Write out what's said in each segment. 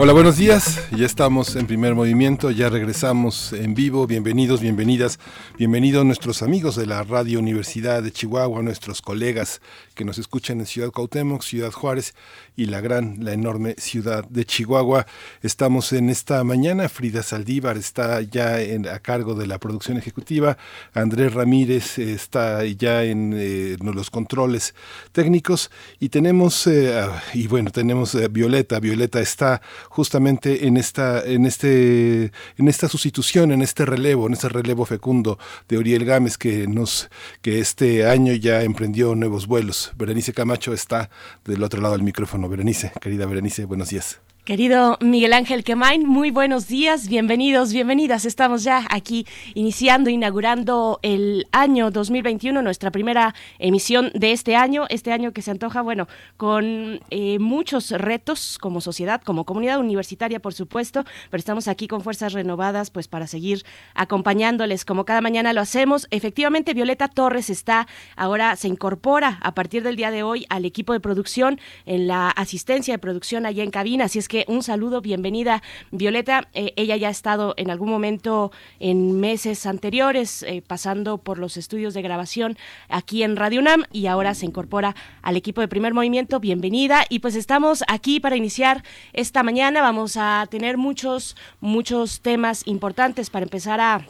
Hola, buenos días. Ya estamos en primer movimiento, ya regresamos en vivo. Bienvenidos, bienvenidas, bienvenidos nuestros amigos de la Radio Universidad de Chihuahua, nuestros colegas que nos escuchan en Ciudad Cuauhtémoc, Ciudad Juárez y la gran, la enorme ciudad de Chihuahua. Estamos en esta mañana. Frida Saldívar está ya en, a cargo de la producción ejecutiva. Andrés Ramírez está ya en, eh, los controles técnicos y tenemos eh, y bueno tenemos eh, Violeta. Violeta está justamente en esta, en este, en esta sustitución, en este relevo, en este relevo fecundo de Uriel Gámez que nos, que este año ya emprendió nuevos vuelos. Berenice Camacho está del otro lado del micrófono. Berenice, querida Berenice, buenos días. Querido Miguel Ángel Quemain, muy buenos días, bienvenidos, bienvenidas. Estamos ya aquí iniciando, inaugurando el año 2021, nuestra primera emisión de este año, este año que se antoja, bueno, con eh, muchos retos como sociedad, como comunidad universitaria, por supuesto, pero estamos aquí con fuerzas renovadas, pues para seguir acompañándoles como cada mañana lo hacemos. Efectivamente, Violeta Torres está ahora, se incorpora a partir del día de hoy al equipo de producción en la asistencia de producción allá en cabina, así es que un saludo, bienvenida Violeta. Eh, ella ya ha estado en algún momento en meses anteriores eh, pasando por los estudios de grabación aquí en Radio UNAM y ahora se incorpora al equipo de primer movimiento. Bienvenida y pues estamos aquí para iniciar esta mañana. Vamos a tener muchos, muchos temas importantes para empezar a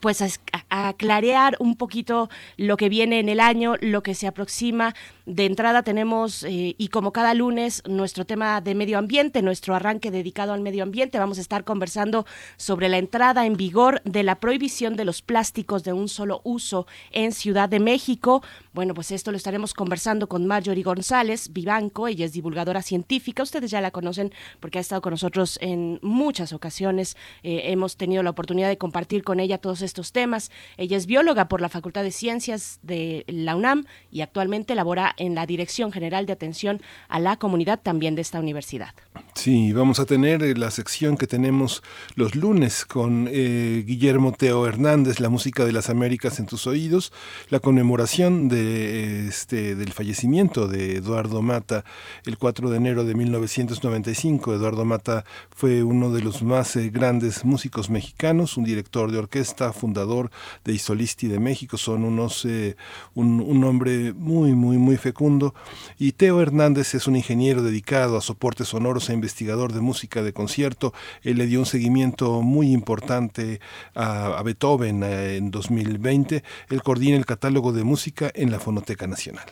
pues a, clarear un poquito lo que viene en el año, lo que se aproxima. De entrada tenemos, eh, y como cada lunes, nuestro tema de medio ambiente, nuestro arranque dedicado al medio ambiente. Vamos a estar conversando sobre la entrada en vigor de la prohibición de los plásticos de un solo uso en Ciudad de México. Bueno, pues esto lo estaremos conversando con Marjorie González Vivanco, ella es divulgadora científica, ustedes ya la conocen porque ha estado con nosotros en muchas ocasiones, eh, hemos tenido la oportunidad de compartir con ella todos estos temas. Ella es bióloga por la Facultad de Ciencias de la UNAM y actualmente labora en la Dirección General de Atención a la Comunidad también de esta universidad. Sí, vamos a tener eh, la sección que tenemos los lunes con eh, Guillermo Teo Hernández, la música de las Américas en tus oídos, la conmemoración de, este, del fallecimiento de Eduardo Mata el 4 de enero de 1995. Eduardo Mata fue uno de los más eh, grandes músicos mexicanos, un director de orquesta, fundador de Isolisti de México, son unos, eh, un, hombre muy, muy, muy fecundo. Y Teo Hernández es un ingeniero dedicado a soportes sonoros e investigador de música de concierto. Él le dio un seguimiento muy importante a, Beethoven eh, en 2020. Él coordina el catálogo de música en la Fonoteca Nacional.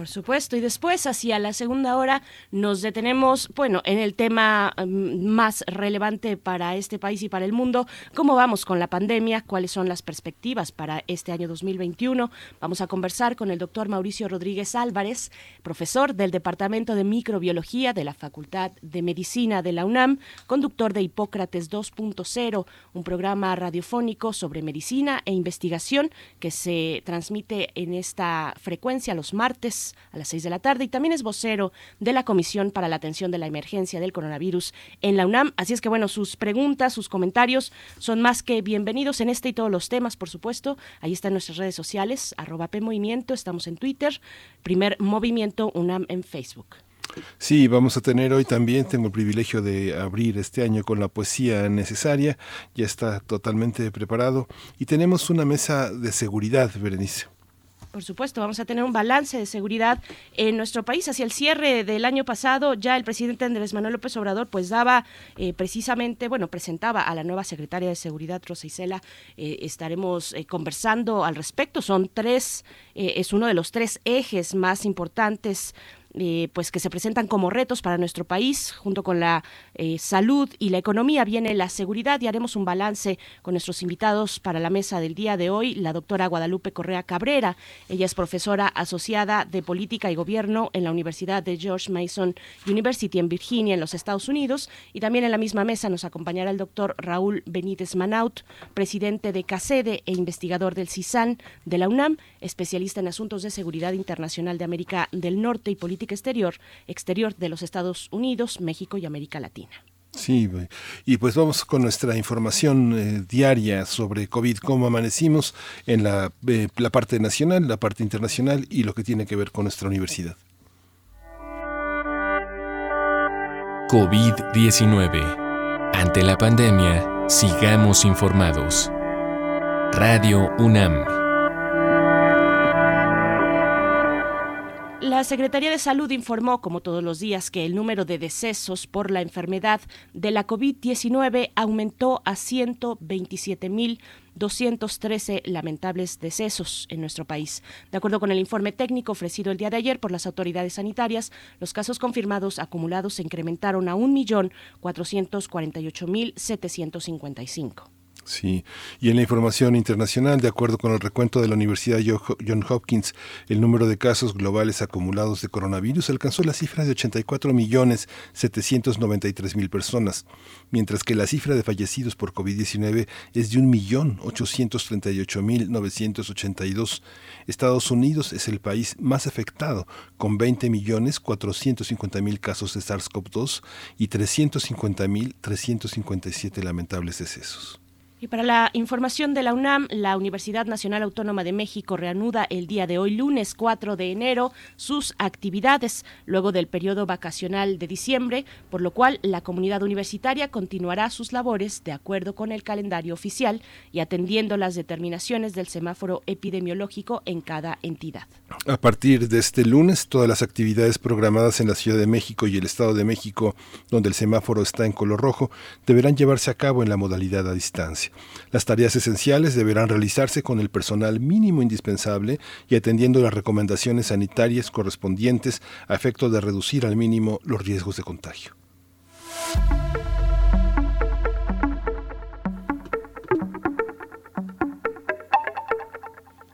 Por supuesto, y después hacia la segunda hora nos detenemos, bueno, en el tema mm, más relevante para este país y para el mundo, cómo vamos con la pandemia, cuáles son las perspectivas para este año 2021. Vamos a conversar con el doctor Mauricio Rodríguez Álvarez, profesor del Departamento de Microbiología de la Facultad de Medicina de la UNAM, conductor de Hipócrates 2.0, un programa radiofónico sobre medicina e investigación que se transmite en esta frecuencia los martes a las 6 de la tarde y también es vocero de la Comisión para la Atención de la Emergencia del Coronavirus en la UNAM. Así es que bueno, sus preguntas, sus comentarios son más que bienvenidos en este y todos los temas, por supuesto. Ahí están nuestras redes sociales, arroba PMovimiento, estamos en Twitter, primer movimiento UNAM en Facebook. Sí, vamos a tener hoy también, tengo el privilegio de abrir este año con la poesía necesaria, ya está totalmente preparado y tenemos una mesa de seguridad, Berenice. Por supuesto, vamos a tener un balance de seguridad en nuestro país. Hacia el cierre del año pasado, ya el presidente Andrés Manuel López Obrador pues daba eh, precisamente, bueno, presentaba a la nueva secretaria de Seguridad, Rosa Isela. Eh, estaremos eh, conversando al respecto. Son tres, es uno de los tres ejes más importantes eh, pues que se presentan como retos para nuestro país, junto con la eh, salud y la economía viene la seguridad y haremos un balance con nuestros invitados para la mesa del día de hoy, la doctora Guadalupe Correa Cabrera. Ella es profesora asociada de política y gobierno en la Universidad de George Mason University en Virginia, en los Estados Unidos, y también en la misma mesa nos acompañará el doctor Raúl Benítez Manaut, presidente de CACEDE e investigador del CISAN de la UNAM, especialista en asuntos de seguridad internacional de América del Norte y política exterior, exterior de los Estados Unidos, México y América Latina. Sí, y pues vamos con nuestra información eh, diaria sobre COVID, cómo amanecimos en la, eh, la parte nacional, la parte internacional y lo que tiene que ver con nuestra universidad. COVID-19. Ante la pandemia, sigamos informados. Radio UNAM. La Secretaría de Salud informó, como todos los días, que el número de decesos por la enfermedad de la COVID-19 aumentó a 127.213 lamentables decesos en nuestro país. De acuerdo con el informe técnico ofrecido el día de ayer por las autoridades sanitarias, los casos confirmados acumulados se incrementaron a 1.448.755. Sí, y en la información internacional, de acuerdo con el recuento de la Universidad John Hopkins, el número de casos globales acumulados de coronavirus alcanzó la cifra de 84 millones 793 mil personas, mientras que la cifra de fallecidos por COVID-19 es de 1.838.982. Estados Unidos es el país más afectado, con 20 millones 450 mil casos de SARS-CoV-2 y 350 mil 357 lamentables decesos. Y para la información de la UNAM, la Universidad Nacional Autónoma de México reanuda el día de hoy, lunes 4 de enero, sus actividades luego del periodo vacacional de diciembre, por lo cual la comunidad universitaria continuará sus labores de acuerdo con el calendario oficial y atendiendo las determinaciones del semáforo epidemiológico en cada entidad. A partir de este lunes, todas las actividades programadas en la Ciudad de México y el Estado de México, donde el semáforo está en color rojo, deberán llevarse a cabo en la modalidad a distancia. Las tareas esenciales deberán realizarse con el personal mínimo indispensable y atendiendo las recomendaciones sanitarias correspondientes a efecto de reducir al mínimo los riesgos de contagio.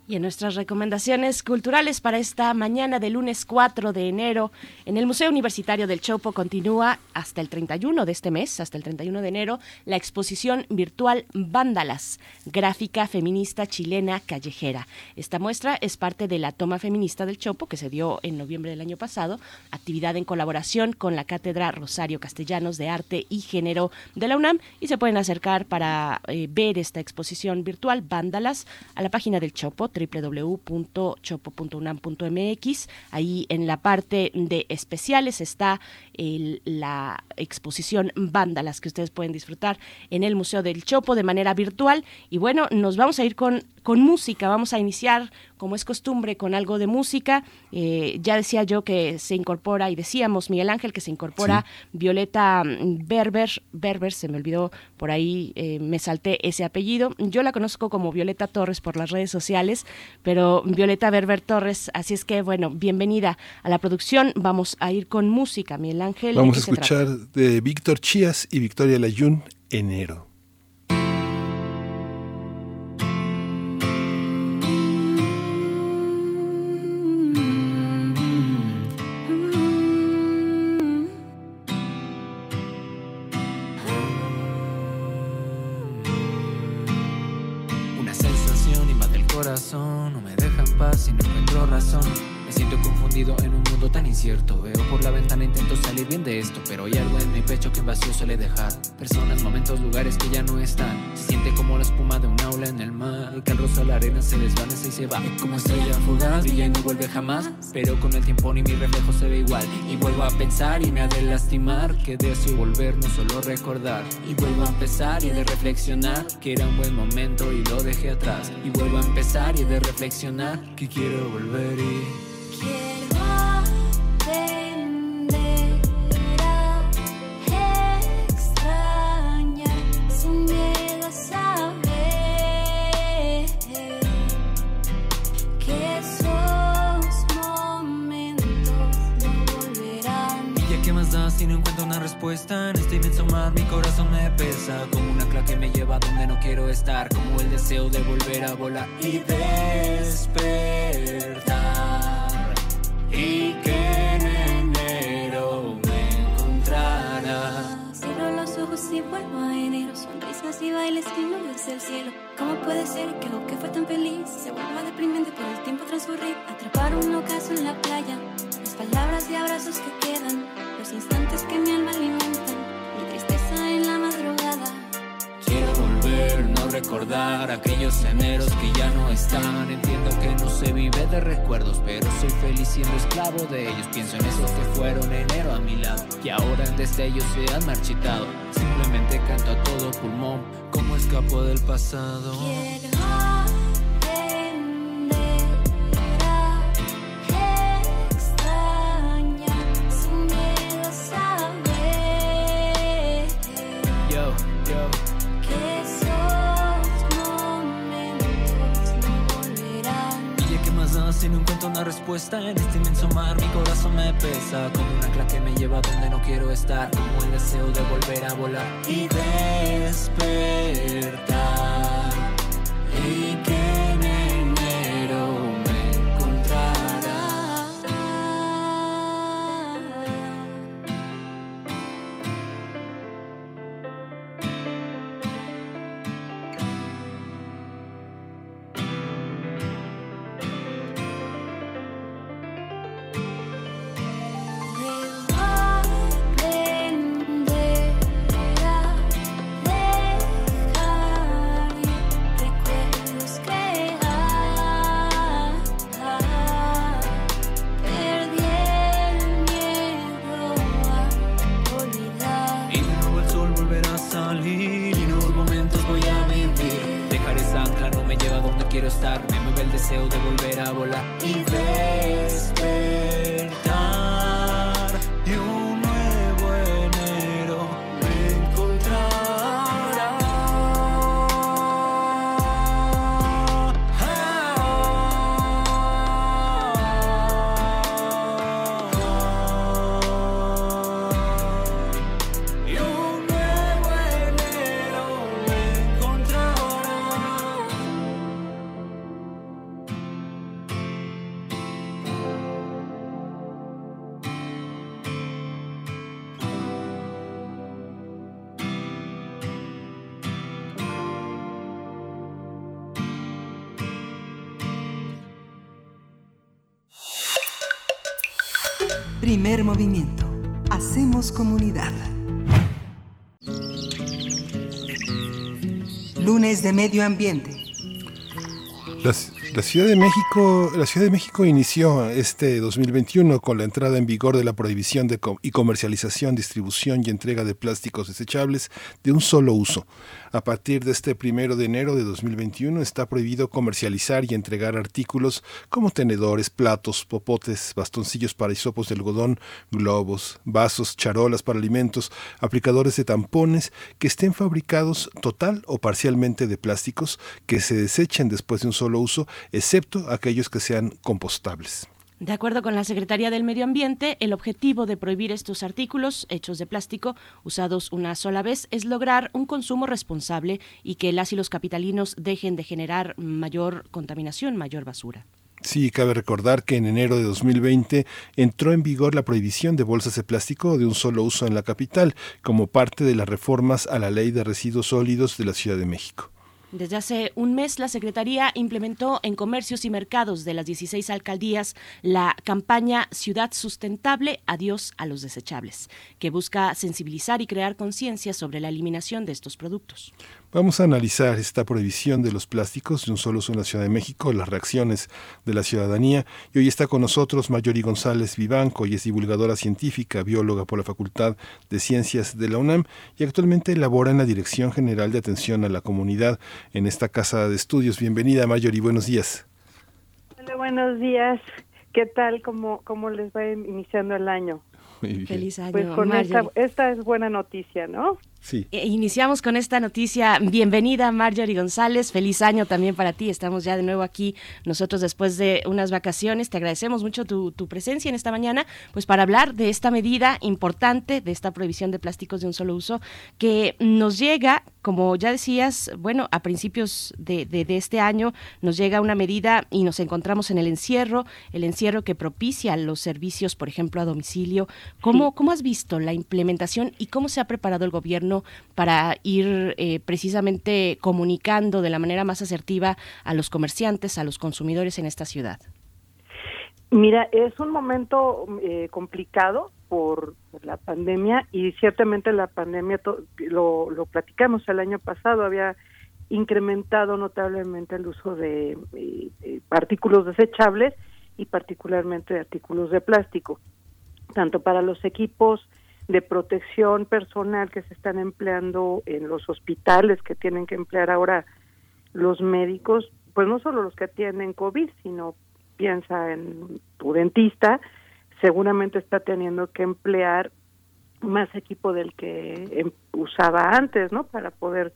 Y en nuestras recomendaciones culturales para esta mañana de lunes 4 de enero, en el Museo Universitario del Chopo continúa hasta el 31 de este mes, hasta el 31 de enero, la exposición virtual Vándalas, gráfica feminista chilena callejera. Esta muestra es parte de la toma feminista del Chopo que se dio en noviembre del año pasado, actividad en colaboración con la Cátedra Rosario Castellanos de Arte y Género de la UNAM y se pueden acercar para eh, ver esta exposición virtual Vándalas a la página del Chopo www.chopo.unam.mx. Ahí en la parte de especiales está la exposición Vándalas que ustedes pueden disfrutar en el Museo del Chopo de manera virtual. Y bueno, nos vamos a ir con, con música. Vamos a iniciar, como es costumbre, con algo de música. Eh, ya decía yo que se incorpora, y decíamos Miguel Ángel que se incorpora Violeta Berber. Berber, se me olvidó por ahí, eh, me salté ese apellido. Yo la conozco como Violeta Torres por las redes sociales, pero Violeta Berber Torres, así es que bueno, bienvenida a la producción. Vamos a ir con música, Miguel Ángel. Vamos a escuchar de Víctor Chías y Victoria Layún, Enero. Vacío suele dejar. Personas, momentos, lugares que ya no están. Se siente como la espuma de un aula en el mar. Que al rosa la arena se desvanece y se va. Como estrella fugaz, brilla y no vuelve jamás. Pero con el tiempo ni mi reflejo se ve igual. Y vuelvo a pensar y me ha de lastimar. Que deseo volver, no solo recordar. Y vuelvo a empezar y de reflexionar. Que era un buen momento y lo dejé atrás. Y vuelvo a empezar y de reflexionar. Que quiero volver y. respuesta en este inmenso mar. Mi corazón me pesa como una clave que me lleva donde no quiero estar. Como el deseo de volver a volar y despertar. Y que en enero me encontrará. Cierro los ojos y vuelvo a enero. Sonrisas y bailes y nubes del cielo. ¿Cómo puede ser que lo que fue tan feliz se vuelva deprimente por el tiempo transcurrir? Atrapar un ocaso en la playa. Las palabras y abrazos que quedan. Los instantes que mi alma alimentan. Mi tristeza en la madrugada. Quiero volver, no recordar aquellos eneros que ya no están. Entiendo que no se vive de recuerdos, pero soy feliz siendo esclavo de ellos. Pienso en esos que fueron enero a mi lado y ahora en destellos se han marchitado. Simplemente canto a todo pulmón, como escapo del pasado. Quiero si no encuentro una respuesta en este inmenso mar, mi corazón me pesa como una ancla que me lleva donde no quiero estar, como el deseo de volver a volar y despertar. Medio Ambiente. La, Ciudad de México, la Ciudad de México inició este 2021 con la entrada en vigor de la prohibición de y comercialización, distribución y entrega de plásticos desechables de un solo uso. A partir de este primero de enero de 2021 está prohibido comercializar y entregar artículos como tenedores, platos, popotes, bastoncillos para hisopos de algodón, globos, vasos, charolas para alimentos, aplicadores de tampones que estén fabricados total o parcialmente de plásticos que se desechen después de un solo uso, excepto aquellos que sean compostables. De acuerdo con la Secretaría del Medio Ambiente, el objetivo de prohibir estos artículos hechos de plástico usados una sola vez es lograr un consumo responsable y que las y los capitalinos dejen de generar mayor contaminación, mayor basura. Sí, cabe recordar que en enero de 2020 entró en vigor la prohibición de bolsas de plástico de un solo uso en la capital, como parte de las reformas a la Ley de Residuos Sólidos de la Ciudad de México. Desde hace un mes, la Secretaría implementó en comercios y mercados de las 16 alcaldías la campaña Ciudad Sustentable, Adiós a los Desechables, que busca sensibilizar y crear conciencia sobre la eliminación de estos productos. Vamos a analizar esta prohibición de los plásticos de un solo uso en la Ciudad de México, las reacciones de la ciudadanía. Y hoy está con nosotros Mayori González Vivanco, y es divulgadora científica, bióloga por la Facultad de Ciencias de la UNAM y actualmente labora en la Dirección General de Atención a la Comunidad en esta casa de estudios. Bienvenida, Mayori, buenos días. Hola, buenos días. ¿Qué tal? ¿Cómo, cómo les va iniciando el año? Muy bien. Feliz año, Pues con esta es buena noticia, ¿no? Sí. Eh, iniciamos con esta noticia. Bienvenida, Marjorie González. Feliz año también para ti. Estamos ya de nuevo aquí nosotros después de unas vacaciones. Te agradecemos mucho tu, tu, presencia en esta mañana, pues para hablar de esta medida importante, de esta prohibición de plásticos de un solo uso, que nos llega, como ya decías, bueno, a principios de, de, de este año nos llega una medida y nos encontramos en el encierro, el encierro que propicia los servicios, por ejemplo, a domicilio. ¿Cómo, sí. ¿cómo has visto la implementación y cómo se ha preparado el gobierno? Para ir eh, precisamente comunicando de la manera más asertiva a los comerciantes, a los consumidores en esta ciudad? Mira, es un momento eh, complicado por, la pandemia y ciertamente la pandemia, lo, lo platicamos el año pasado, había incrementado notablemente el uso de, de, de artículos desechables y particularmente de artículos de plástico, tanto para los equipos de protección personal que se están empleando en los hospitales que tienen que emplear ahora los médicos, pues no solo los que tienen COVID, sino piensa en tu dentista, seguramente está teniendo que emplear más equipo del que usaba antes, ¿no? Para poder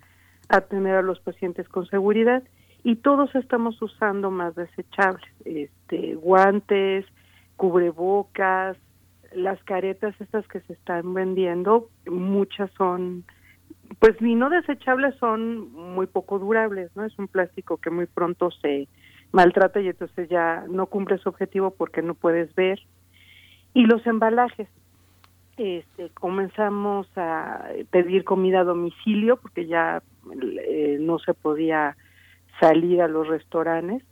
atender a los pacientes con seguridad y todos estamos usando más desechables, este guantes, cubrebocas, las caretas estas que se están vendiendo, muchas son, pues ni no desechables, son muy poco durables, ¿no? Es un plástico que muy pronto se maltrata y entonces ya no cumple su objetivo porque no puedes ver. Y los embalajes, este, comenzamos a pedir comida a domicilio porque ya eh, no se podía salir a los restaurantes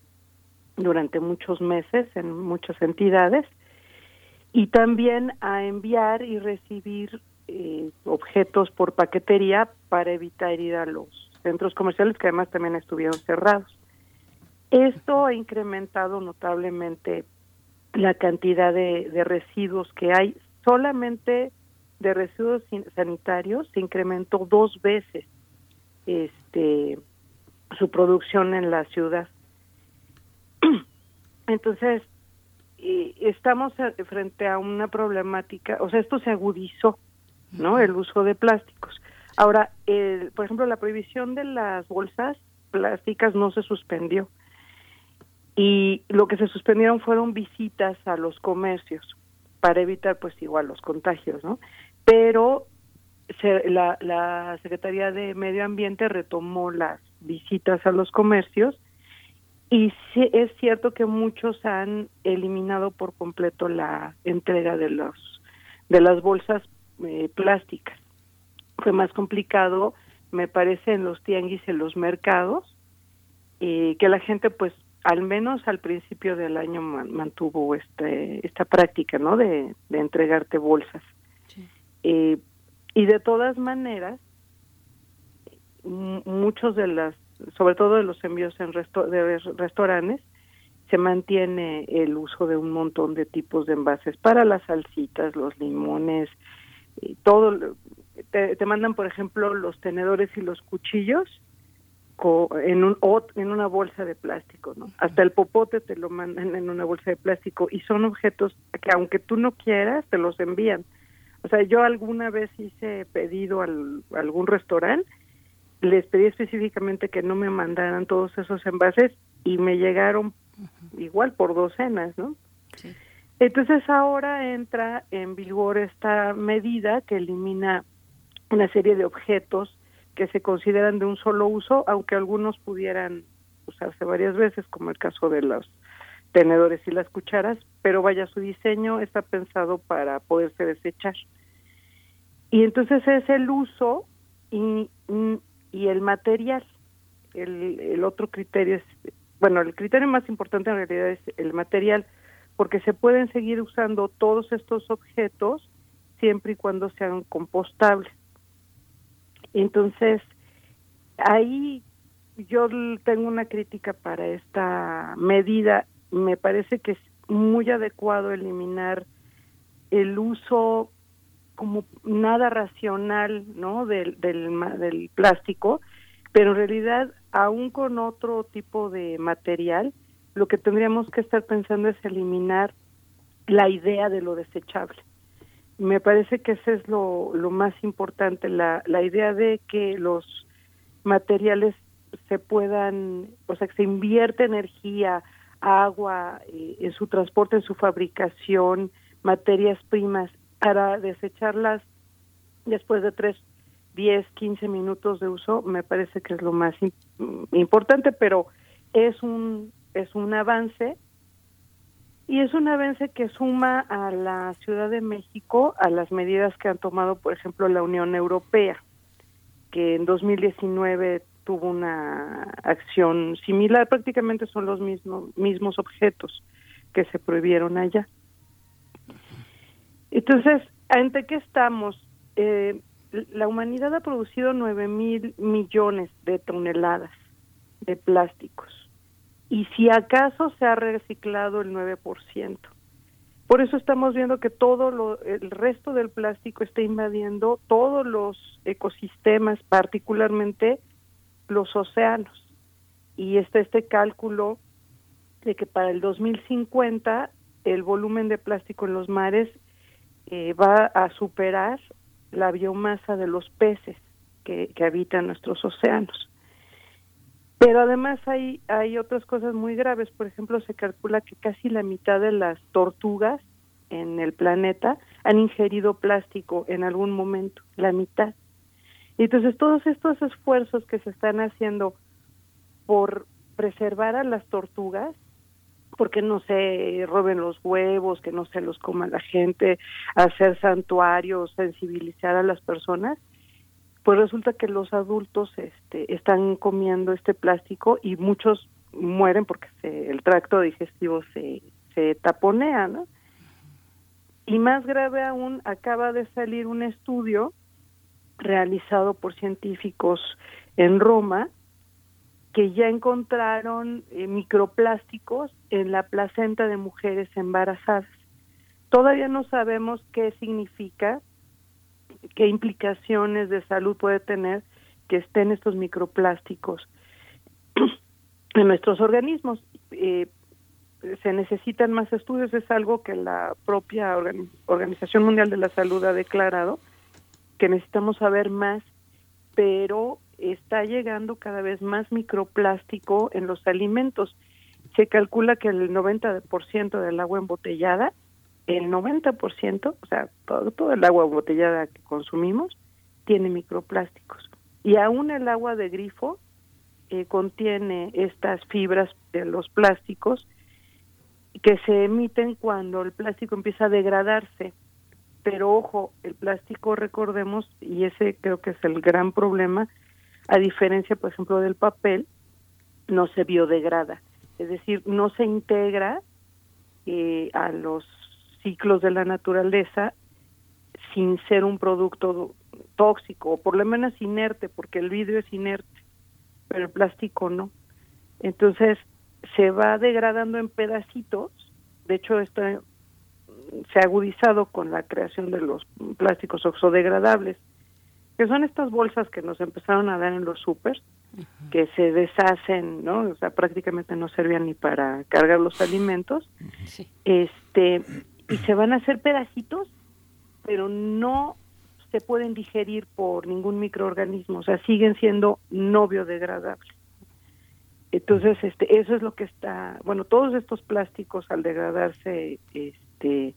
durante muchos meses en muchas entidades y también a enviar y recibir eh, objetos por paquetería para evitar ir a los centros comerciales que además también estuvieron cerrados. Esto ha incrementado notablemente la cantidad de, de residuos que hay. Solamente de residuos sanitarios se incrementó dos veces este su producción en la ciudad. Entonces, eh, estamos frente a una problemática, o sea, esto se agudizó, ¿no? El uso de plásticos. Ahora, el, por ejemplo, la prohibición de las bolsas plásticas no se suspendió. Y lo que se suspendieron fueron visitas a los comercios para evitar, pues, igual los contagios, ¿no? Pero se, la, la Secretaría de Medio Ambiente retomó las visitas a los comercios y sí, es cierto que muchos han eliminado por completo la entrega de los de las bolsas eh, plásticas. Fue más complicado, me parece, en los tianguis, en los mercados, eh, que la gente, pues, al menos al principio del año mantuvo este esta práctica, ¿no? De, de entregarte bolsas. Sí. Eh, y de todas maneras, muchos de las sobre todo de los envíos en resto de restaurantes, se mantiene el uso de un montón de tipos de envases para las salsitas, los limones, y todo. Te, te mandan, por ejemplo, los tenedores y los cuchillos en un en una bolsa de plástico, ¿no? Hasta el popote te lo mandan en una bolsa de plástico y son objetos que aunque tú no quieras te los envían. O sea, yo alguna vez hice pedido al, a algún restaurante les pedí específicamente que no me mandaran todos esos envases y me llegaron uh -huh. igual por docenas, ¿no? Sí. Entonces ahora entra en vigor esta medida que elimina una serie de objetos que se consideran de un solo uso, aunque algunos pudieran usarse varias veces, como el caso de los tenedores y las cucharas, pero vaya, su diseño está pensado para poderse desechar. Y entonces es el uso y, y el material. El, el otro criterio es, bueno, el criterio más importante en realidad es el material, porque se pueden seguir usando todos estos objetos siempre y cuando sean compostables. Entonces, ahí yo tengo una crítica para esta medida. Me parece que es muy adecuado eliminar el uso como nada racional, ¿no? Del, del, del plástico, pero en realidad, aún con otro tipo de material, lo que tendríamos que estar pensando es eliminar la idea de lo desechable. me parece que ese es lo, lo más importante, la, la idea de que los materiales se puedan, o sea, que se invierte energía, agua eh, en su transporte, en su fabricación, materias primas, para desecharlas después de tres, diez, quince minutos de uso, me parece que es lo más importante, pero es un, es un avance y es un avance que suma a la Ciudad de México a las medidas que han tomado, por ejemplo, la Unión Europea, que en 2019 tuvo una acción similar, prácticamente son los mismos, mismos objetos que se prohibieron allá. Entonces, ¿ante qué estamos? Eh, la humanidad ha producido 9 mil millones de toneladas de plásticos y si acaso se ha reciclado el 9%. Por eso estamos viendo que todo lo, el resto del plástico está invadiendo todos los ecosistemas, particularmente los océanos. Y está este cálculo de que para el 2050 el volumen de plástico en los mares eh, va a superar la biomasa de los peces que, que habitan nuestros océanos. Pero además hay, hay otras cosas muy graves. Por ejemplo, se calcula que casi la mitad de las tortugas en el planeta han ingerido plástico en algún momento, la mitad. Y entonces todos estos esfuerzos que se están haciendo por preservar a las tortugas, porque no se roben los huevos, que no se los coma la gente, hacer santuarios, sensibilizar a las personas, pues resulta que los adultos este, están comiendo este plástico y muchos mueren porque el tracto digestivo se, se taponea, ¿no? Y más grave aún, acaba de salir un estudio realizado por científicos en Roma que ya encontraron eh, microplásticos en la placenta de mujeres embarazadas. Todavía no sabemos qué significa, qué implicaciones de salud puede tener que estén estos microplásticos en nuestros organismos. Eh, se necesitan más estudios, es algo que la propia Organización Mundial de la Salud ha declarado, que necesitamos saber más, pero está llegando cada vez más microplástico en los alimentos. Se calcula que el 90% del agua embotellada, el 90%, o sea, todo, el agua embotellada que consumimos, tiene microplásticos. Y aún el agua de grifo eh, contiene estas fibras de los plásticos que se emiten cuando el plástico empieza a degradarse pero ojo, el plástico, recordemos, y ese creo que es el gran problema, a diferencia, por ejemplo, del papel, no se biodegrada, es decir, no se integra eh, a los ciclos de la naturaleza sin ser un producto tóxico, o por lo menos inerte, porque el vidrio es inerte, pero el plástico no. Entonces, se va degradando en pedacitos, de hecho, esto se ha agudizado con la creación de los plásticos oxodegradables, que son estas bolsas que nos empezaron a dar en los supers, que se deshacen, ¿no? O sea, prácticamente no servían ni para cargar los alimentos. Este, y se van a hacer pedacitos, pero no se pueden digerir por ningún microorganismo, o sea, siguen siendo no biodegradables. Entonces, este, eso es lo que está, bueno, todos estos plásticos al degradarse, este,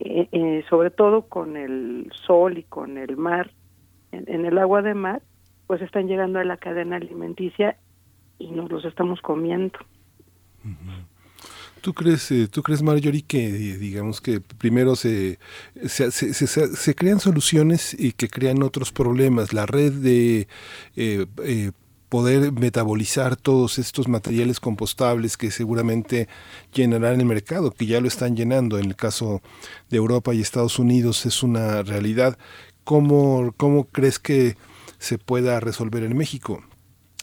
eh, eh, sobre todo con el sol y con el mar, en, el agua de mar, pues están llegando a la cadena alimenticia y nos los estamos comiendo. ¿Tú crees, eh, ¿Tú crees, Marjorie, que digamos que primero se se, se, se, crean soluciones y que crean otros problemas? La red de eh, poder metabolizar todos estos materiales compostables que seguramente llenarán el mercado, que ya lo están llenando. En el caso de Europa y Estados Unidos es una realidad. ¿Cómo, cómo crees que se pueda resolver en México?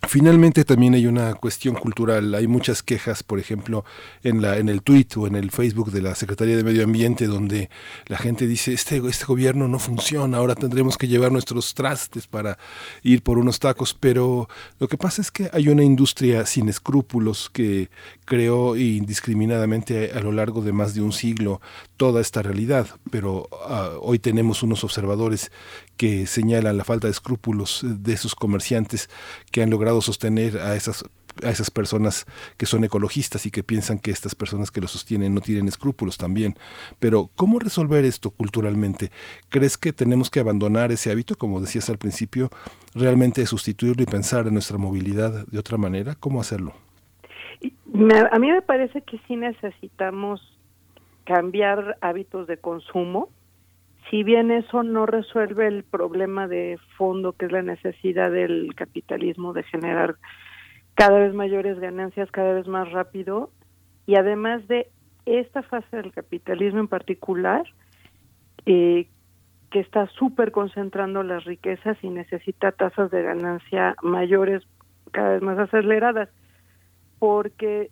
Finalmente también hay una cuestión cultural, hay muchas quejas, por ejemplo, en la en el tweet o en el Facebook de la Secretaría de Medio Ambiente donde la gente dice, "Este este gobierno no funciona, ahora tendremos que llevar nuestros trastes para ir por unos tacos", pero lo que pasa es que hay una industria sin escrúpulos que creó indiscriminadamente a lo largo de más de un siglo toda esta realidad, pero uh, hoy tenemos unos observadores que señalan la falta de escrúpulos de esos comerciantes que han logrado sostener a esas a esas personas que son ecologistas y que piensan que estas personas que lo sostienen no tienen escrúpulos también. Pero, ¿cómo resolver esto culturalmente? ¿Crees que tenemos que abandonar ese hábito, como decías al principio, realmente sustituirlo y pensar en nuestra movilidad de otra manera? ¿Cómo hacerlo? a mí me parece que sí necesitamos cambiar hábitos de consumo, si bien eso no resuelve el problema de fondo que es la necesidad del capitalismo de generar cada vez mayores ganancias cada vez más rápido y además de esta fase del capitalismo en particular eh, que está súper concentrando las riquezas y necesita tasas de ganancia mayores cada vez más aceleradas porque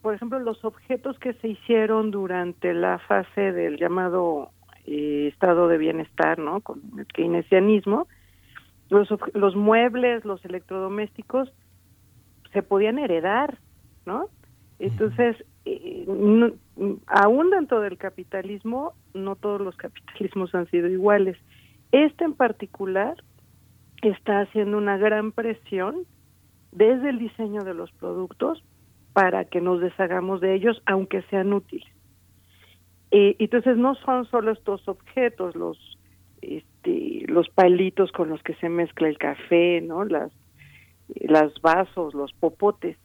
por ejemplo los objetos que se hicieron durante la fase del llamado eh, estado de bienestar, ¿no? Con el keynesianismo, los, los muebles, los electrodomésticos se podían heredar, ¿no? Entonces, eh, aún dentro del capitalismo, no todos los capitalismos han sido iguales. Este en particular está haciendo una gran presión desde el diseño de los productos para que nos deshagamos de ellos, aunque sean útiles. Eh, entonces no son solo estos objetos, los este, los palitos con los que se mezcla el café, no, las las vasos, los popotes,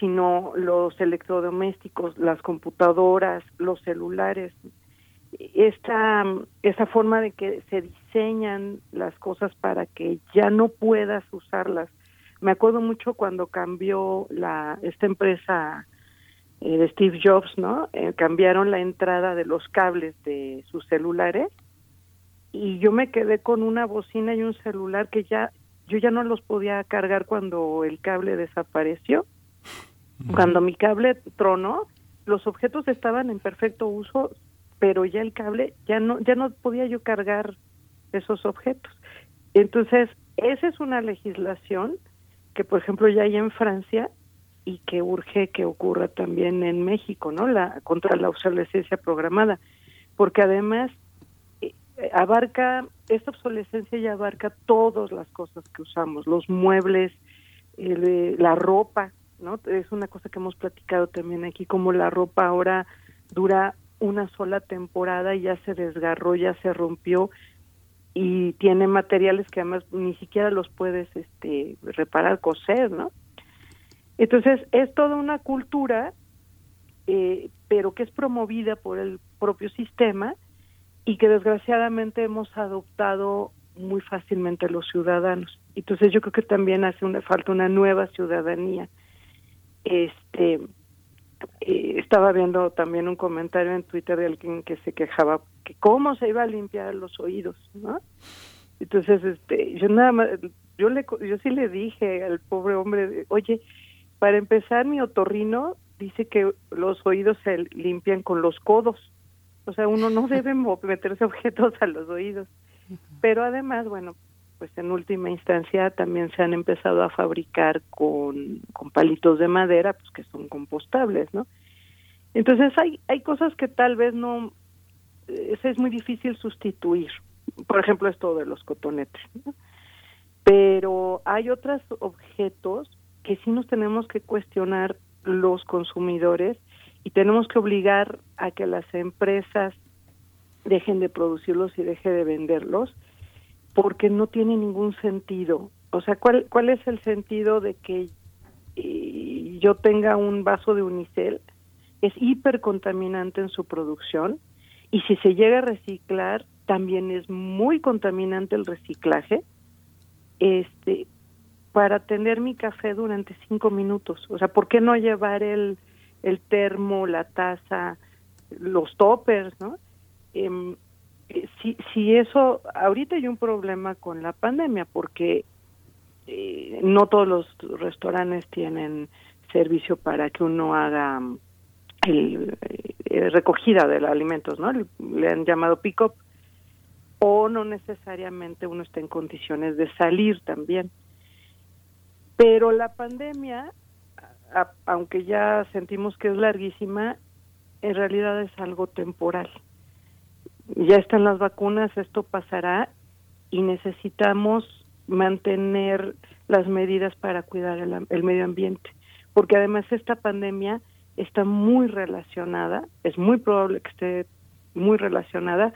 sino los electrodomésticos, las computadoras, los celulares. Esta esa forma de que se diseñan las cosas para que ya no puedas usarlas. Me acuerdo mucho cuando cambió la esta empresa eh, de Steve Jobs, ¿no? Eh, cambiaron la entrada de los cables de sus celulares y yo me quedé con una bocina y un celular que ya yo ya no los podía cargar cuando el cable desapareció. Cuando mi cable tronó, los objetos estaban en perfecto uso, pero ya el cable ya no ya no podía yo cargar esos objetos. Entonces, esa es una legislación que por ejemplo ya hay en Francia y que urge que ocurra también en México, ¿no? La contra la obsolescencia programada, porque además eh, abarca esta obsolescencia ya abarca todas las cosas que usamos, los muebles, la ropa, ¿no? Es una cosa que hemos platicado también aquí, como la ropa ahora dura una sola temporada y ya se desgarró, ya se rompió y tiene materiales que además ni siquiera los puedes este reparar, coser, ¿no? Entonces, es toda una cultura, eh, pero que es promovida por el propio sistema y que desgraciadamente hemos adoptado muy fácilmente los ciudadanos. Entonces, yo creo que también hace una falta una nueva ciudadanía. Este, eh, estaba viendo también un comentario en Twitter de alguien que se quejaba que cómo se iba a limpiar los oídos, ¿no? Entonces, este, yo nada más, yo le, yo sí le dije al pobre hombre, oye, para empezar, mi otorrino dice que los oídos se limpian con los codos. O sea, uno no debe meterse objetos a los oídos. Pero además, bueno, pues en última instancia también se han empezado a fabricar con, con palitos de madera, pues que son compostables, ¿no? Entonces hay, hay cosas que tal vez no, es muy difícil sustituir. Por ejemplo, esto de los cotonetes. ¿no? Pero hay otros objetos que sí nos tenemos que cuestionar los consumidores y tenemos que obligar a que las empresas dejen de producirlos y dejen de venderlos porque no tiene ningún sentido. O sea, ¿cuál, cuál es el sentido de que eh, yo tenga un vaso de unicel? Es hipercontaminante en su producción y si se llega a reciclar, también es muy contaminante el reciclaje. Este, para tener mi café durante cinco minutos. O sea, ¿por qué no llevar el, el termo, la taza, los toppers, no? Eh, si, si eso, ahorita hay un problema con la pandemia porque eh, no todos los restaurantes tienen servicio para que uno haga el, eh, recogida de los alimentos, ¿no? Le han llamado pick-up o no necesariamente uno está en condiciones de salir también. Pero la pandemia, aunque ya sentimos que es larguísima, en realidad es algo temporal. Ya están las vacunas, esto pasará y necesitamos mantener las medidas para cuidar el, el medio ambiente, porque además esta pandemia está muy relacionada, es muy probable que esté muy relacionada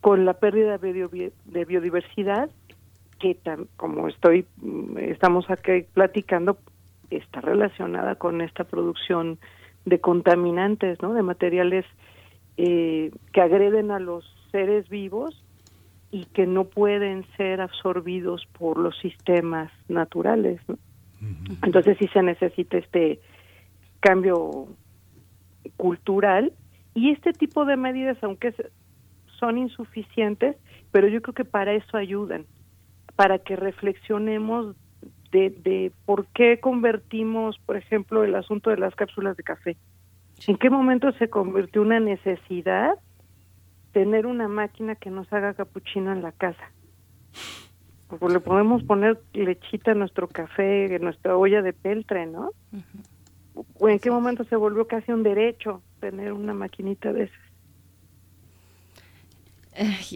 con la pérdida de biodiversidad que como estoy estamos aquí platicando está relacionada con esta producción de contaminantes, ¿no? De materiales eh, que agreden a los seres vivos y que no pueden ser absorbidos por los sistemas naturales, ¿no? Entonces sí se necesita este cambio cultural y este tipo de medidas, aunque son insuficientes, pero yo creo que para eso ayudan, para que reflexionemos de, de por qué convertimos, por ejemplo, el asunto de las cápsulas de café. ¿En qué momento se convirtió una necesidad tener una máquina que nos haga capuchino en la casa? Porque le podemos poner lechita a nuestro café, en nuestra olla de peltre, ¿no? ¿O en qué momento se volvió casi un derecho tener una maquinita de esas?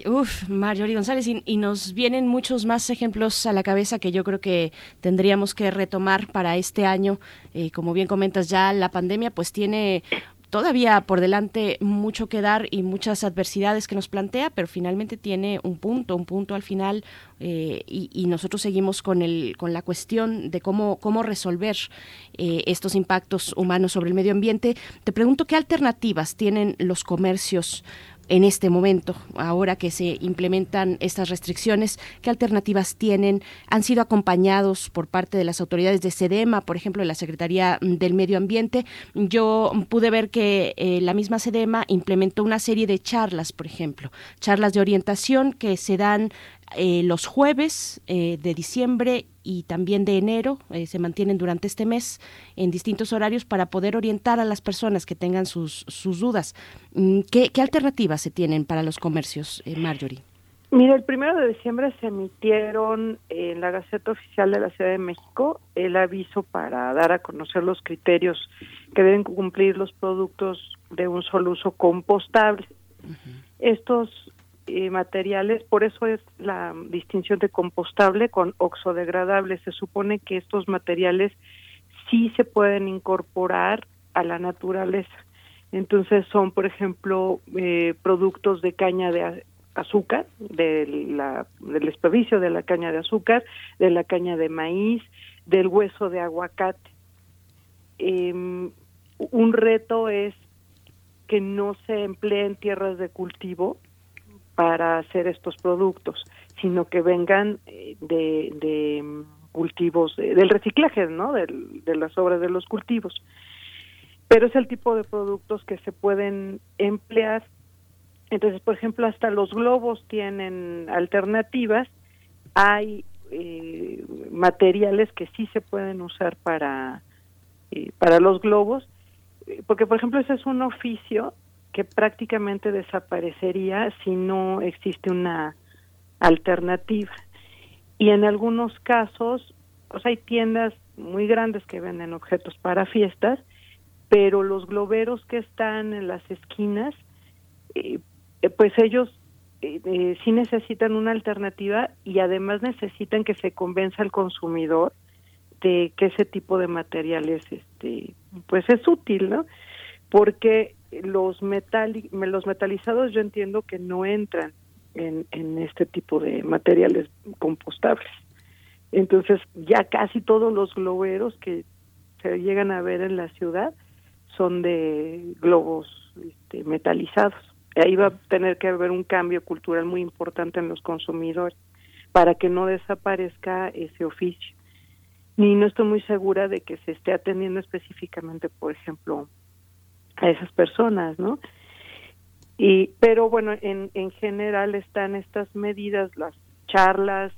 Uf, Marjorie González, y, nos vienen muchos más ejemplos a la cabeza que yo creo que tendríamos que retomar para este año. Eh, como bien comentas, ya la pandemia pues tiene todavía por delante mucho que dar y muchas adversidades que nos plantea, pero finalmente tiene un punto, un punto al final eh, y, nosotros seguimos con, el, con la cuestión de cómo, cómo resolver eh, estos impactos humanos sobre el medio ambiente. Te pregunto qué alternativas tienen los comercios en este momento, ahora que se implementan estas restricciones, qué alternativas tienen, han sido acompañados por parte de las autoridades de SEDEMA, por ejemplo, de la Secretaría del Medio Ambiente. Yo pude ver que eh, la misma SEDEMA implementó una serie de charlas, por ejemplo, charlas de orientación que se dan eh, los jueves eh, de diciembre y también de enero eh, se mantienen durante este mes en distintos horarios para poder orientar a las personas que tengan sus, sus dudas. Mm, ¿Qué, alternativas se tienen para los comercios, Marjorie? Mira, el primero de diciembre se emitieron en la Gaceta Oficial de la Ciudad de México el aviso para dar a conocer los criterios que deben cumplir los productos de un solo uso compostable. Estos materiales, por eso es la distinción de compostable con oxodegradable. Se supone que estos materiales sí se pueden incorporar a la naturaleza. Entonces son, por ejemplo, eh, productos de caña de azúcar, de la, del desperdicio de la caña de azúcar, de la caña de maíz, del hueso de aguacate. Em, un reto es que no se empleen tierras de cultivo para hacer estos productos, sino que vengan eh, de, de cultivos, del reciclaje, ¿no? De, de las obras de los cultivos. Pero es el tipo de productos que se pueden emplear. Entonces, por ejemplo, hasta los globos tienen alternativas. Hay eh, materiales que sí se pueden usar para, eh, para los globos, porque, por ejemplo, ese es un oficio que prácticamente desaparecería si no existe una alternativa. Y en algunos casos, hay tiendas muy grandes que venden objetos para fiestas, pero los globeros que están en las esquinas, eh, eh, pues ellos eh, sí necesitan una alternativa y además necesitan que se convenza al consumidor de que ese tipo de materiales este pues es útil, ¿no? Porque los, los metalizados yo entiendo que no entran en, en este tipo de materiales compostables. Entonces ya casi todos los globeros que se llegan a ver en la ciudad son de globos este, metalizados. Ahí va a tener que haber un cambio cultural muy importante en los consumidores para que no desaparezca ese oficio. Ni no estoy muy segura de que se esté atendiendo específicamente, por ejemplo, a esas personas, ¿no? Y, pero bueno, en, en general están estas medidas, las charlas,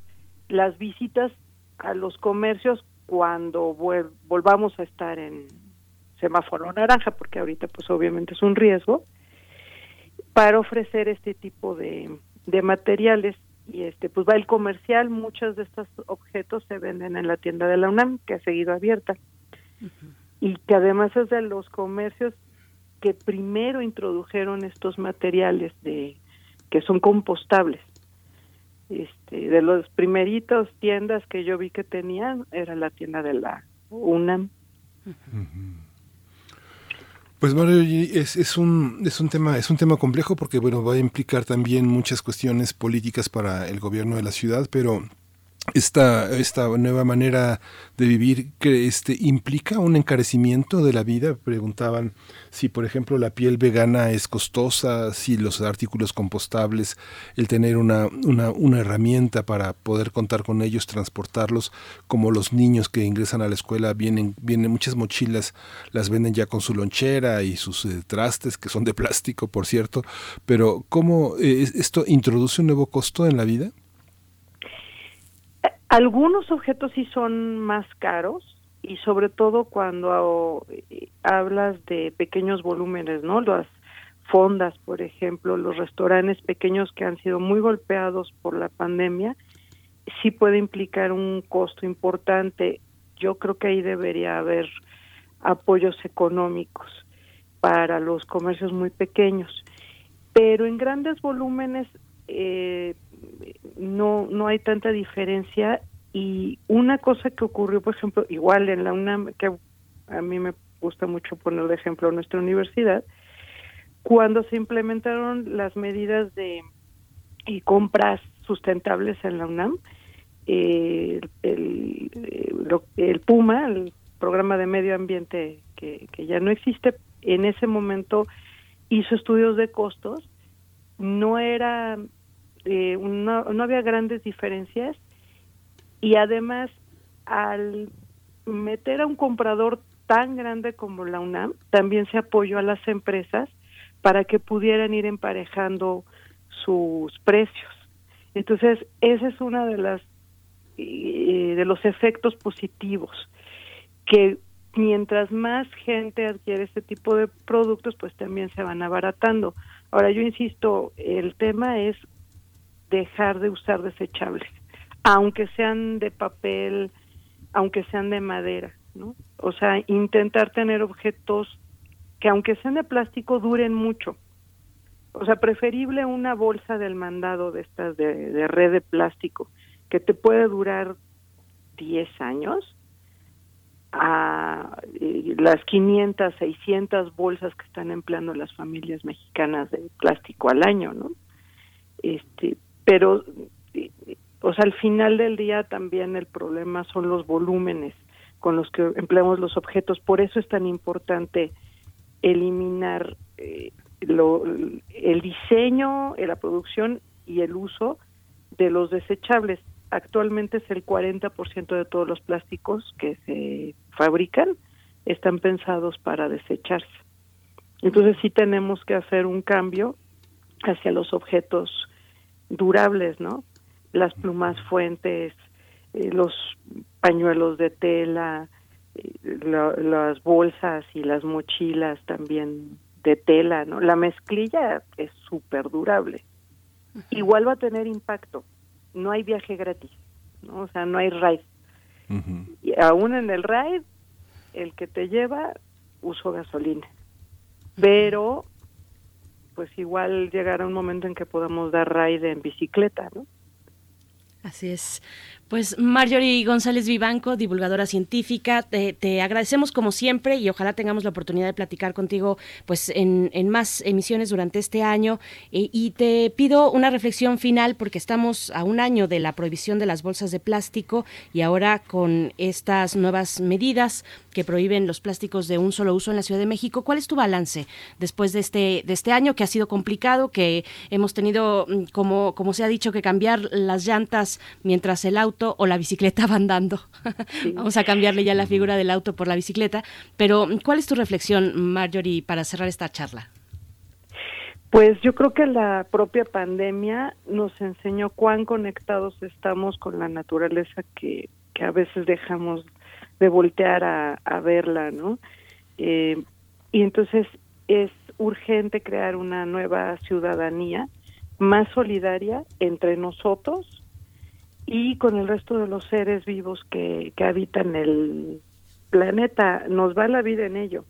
las visitas a los comercios cuando volvamos a estar en semáforo naranja, porque ahorita pues obviamente es un riesgo, para ofrecer este tipo de, de materiales y este pues va el comercial, muchos de estos objetos se venden en la tienda de la UNAM, que ha seguido abierta. Y que además es de los comercios que primero introdujeron estos materiales de que son compostables. Este, de los primeritos tiendas que yo vi que tenían era la tienda de la UNAM. Pues Mario, es, es, un, es, un tema, es un tema complejo porque bueno, va a implicar también muchas cuestiones políticas para el gobierno de la ciudad, pero esta, esta nueva manera de vivir que este implica un encarecimiento de la vida. Preguntaban si por ejemplo la piel vegana es costosa si los artículos compostables el tener una, una, una herramienta para poder contar con ellos transportarlos como los niños que ingresan a la escuela vienen vienen muchas mochilas las venden ya con su lonchera y sus eh, trastes que son de plástico por cierto. Pero cómo eh, esto introduce un nuevo costo en la vida algunos objetos sí son más caros y sobre todo cuando eh, hablas de pequeños volúmenes, ¿no? Las fondas, por ejemplo, los restaurantes pequeños que han sido muy golpeados por la pandemia, sí puede implicar un costo importante. Yo creo que ahí debería haber apoyos económicos para los comercios muy pequeños. Pero en grandes volúmenes eh, no, no hay tanta diferencia. Y una cosa que ocurrió, por ejemplo, igual en la UNAM, que a mí me gusta mucho poner de ejemplo nuestra universidad, cuando se implementaron las medidas de y compras sustentables en la UNAM, eh, el, el, PUMA, el programa de medio ambiente que, que ya no existe, en ese momento hizo estudios de costos, no era eh, no, no había grandes diferencias y además al meter a un comprador tan grande como la UNAM, también se apoyó a las empresas para que pudieran ir emparejando sus precios. Entonces, ese es uno de las eh, de los efectos positivos que mientras más gente adquiere este tipo de productos, pues también se van abaratando. Ahora, yo insisto, el tema es dejar de usar desechables, aunque sean de papel, aunque sean de madera, ¿no? O sea, intentar tener objetos que aunque sean de plástico duren mucho. O sea, preferible una bolsa del mandado de estas de, red de plástico que te puede durar 10 años a eh, las 500, 600 bolsas que están empleando las familias mexicanas de plástico al año, ¿no? Este, pero o sea al final del día también el problema son los volúmenes con los que empleamos los objetos. Por eso es tan importante eliminar eh, lo, el diseño la producción y el uso de los desechables. Actualmente es el 40% de todos los plásticos que se fabrican están pensados para desecharse. Entonces sí tenemos que hacer un cambio hacia los objetos durables, ¿no? Las plumas fuentes, eh, los pañuelos de tela, eh, las bolsas y las mochilas también de tela, ¿no? La mezclilla es súper durable. Igual va a tener impacto. No hay viaje gratis, ¿no? O sea, no hay ride. Y aún en el ride, el que te lleva uso gasolina. Pero pues igual llegará un momento en que podamos dar ride en bicicleta, ¿no? Así es. Pues Marjorie González Vivanco, divulgadora científica, te, agradecemos como siempre y ojalá tengamos la oportunidad de platicar contigo pues en, más emisiones durante este año eh, y te pido una reflexión final porque estamos a un año de la prohibición de las bolsas de plástico y ahora con estas nuevas medidas que prohíben los plásticos de un solo uso en la Ciudad de México. ¿Cuál es tu balance después de este, de este año que ha sido complicado, que hemos tenido, mm, como, como se ha dicho, que cambiar las llantas mientras el auto o la bicicleta va andando. Vamos a cambiarle ya la figura del auto por la bicicleta. Pero, ¿cuál es tu reflexión, Marjorie, para cerrar esta charla? Pues yo creo que la propia pandemia nos enseñó cuán conectados estamos con la naturaleza que, que a veces dejamos de voltear a, a verla, ¿no? Eh, y entonces es urgente crear una nueva ciudadanía más solidaria entre nosotros y con el resto de los seres vivos que, que habitan el planeta. Nos va la vida en ello.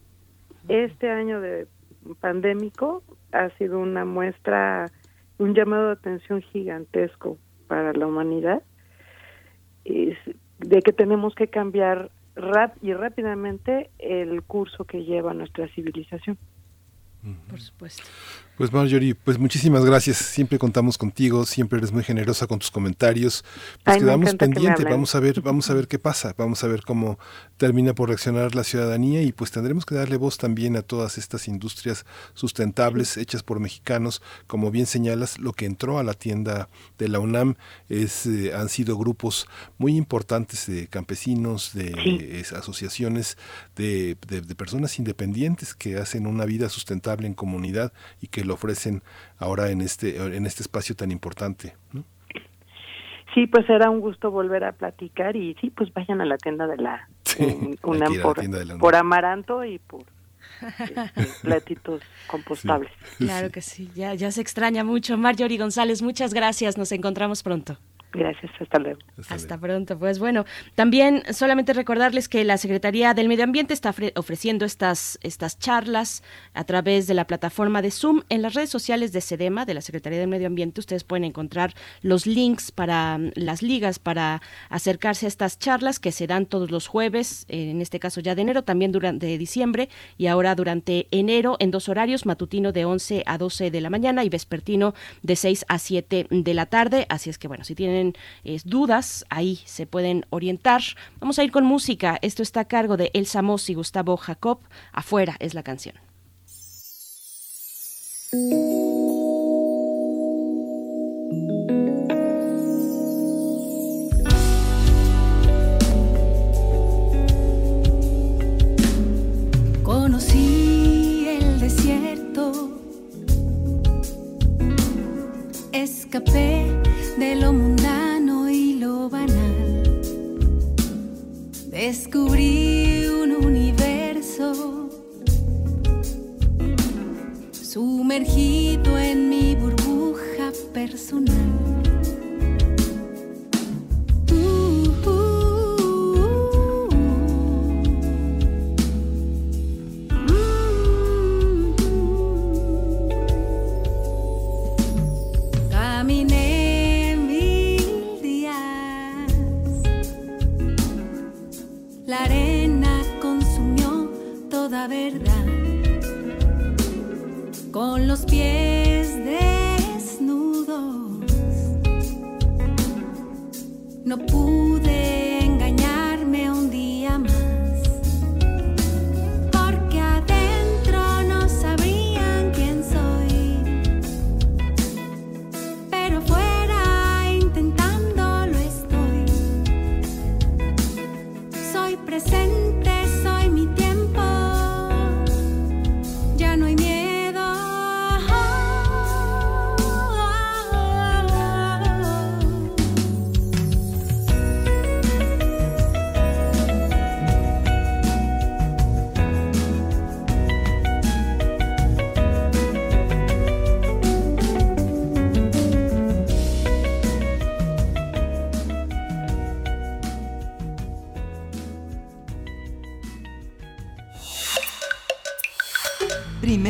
Este año de pandémico ha sido una muestra, un llamado de atención gigantesco para la humanidad, de que tenemos que cambiar rap y rápidamente el curso que lleva nuestra civilización. Por supuesto. Pues Marjorie, pues muchísimas gracias. Siempre contamos contigo, siempre eres muy generosa con tus comentarios. Pues quedamos pendientes, vamos a ver, vamos a ver qué pasa, vamos a ver cómo termina por reaccionar la ciudadanía y pues tendremos que darle voz también a todas estas industrias sustentables hechas por mexicanos, como bien señalas, lo que entró a la tienda de la UNAM es eh, han sido grupos muy importantes de campesinos, de asociaciones, de, de, de personas independientes que hacen una vida sustentable en comunidad y que lo ofrecen ahora en este, en este espacio tan importante. Sí, pues será un gusto volver a platicar y sí, pues vayan a la tienda de la UNAM por, amaranto y por este, platitos compostables. Claro que sí, ya, ya se extraña mucho. Marjorie González, muchas gracias, nos encontramos pronto. Gracias, hasta luego. Hasta, pronto. Pues bueno, también solamente recordarles que la Secretaría del Medio Ambiente está ofreciendo estas, estas charlas a través de la plataforma de Zoom en las redes sociales de SEDEMA, de la Secretaría del Medio Ambiente. Ustedes pueden encontrar los links para mm, las ligas para acercarse a estas charlas que se dan todos los jueves, en este caso ya de enero, también durante diciembre y ahora durante enero en dos horarios, matutino de 11 a 12 de la mañana y vespertino de 6 a 7 de la tarde. Así es que bueno, si tienen dudas, ahí se pueden orientar. Vamos a ir con música. Esto está a cargo de Elsa Moss y Gustavo Jacob. Afuera es la canción. Conocí el desierto, escapé de lo mundano y lo banal. Descubrí un universo sumergido en mi burbuja personal. Con los pies desnudos, no pude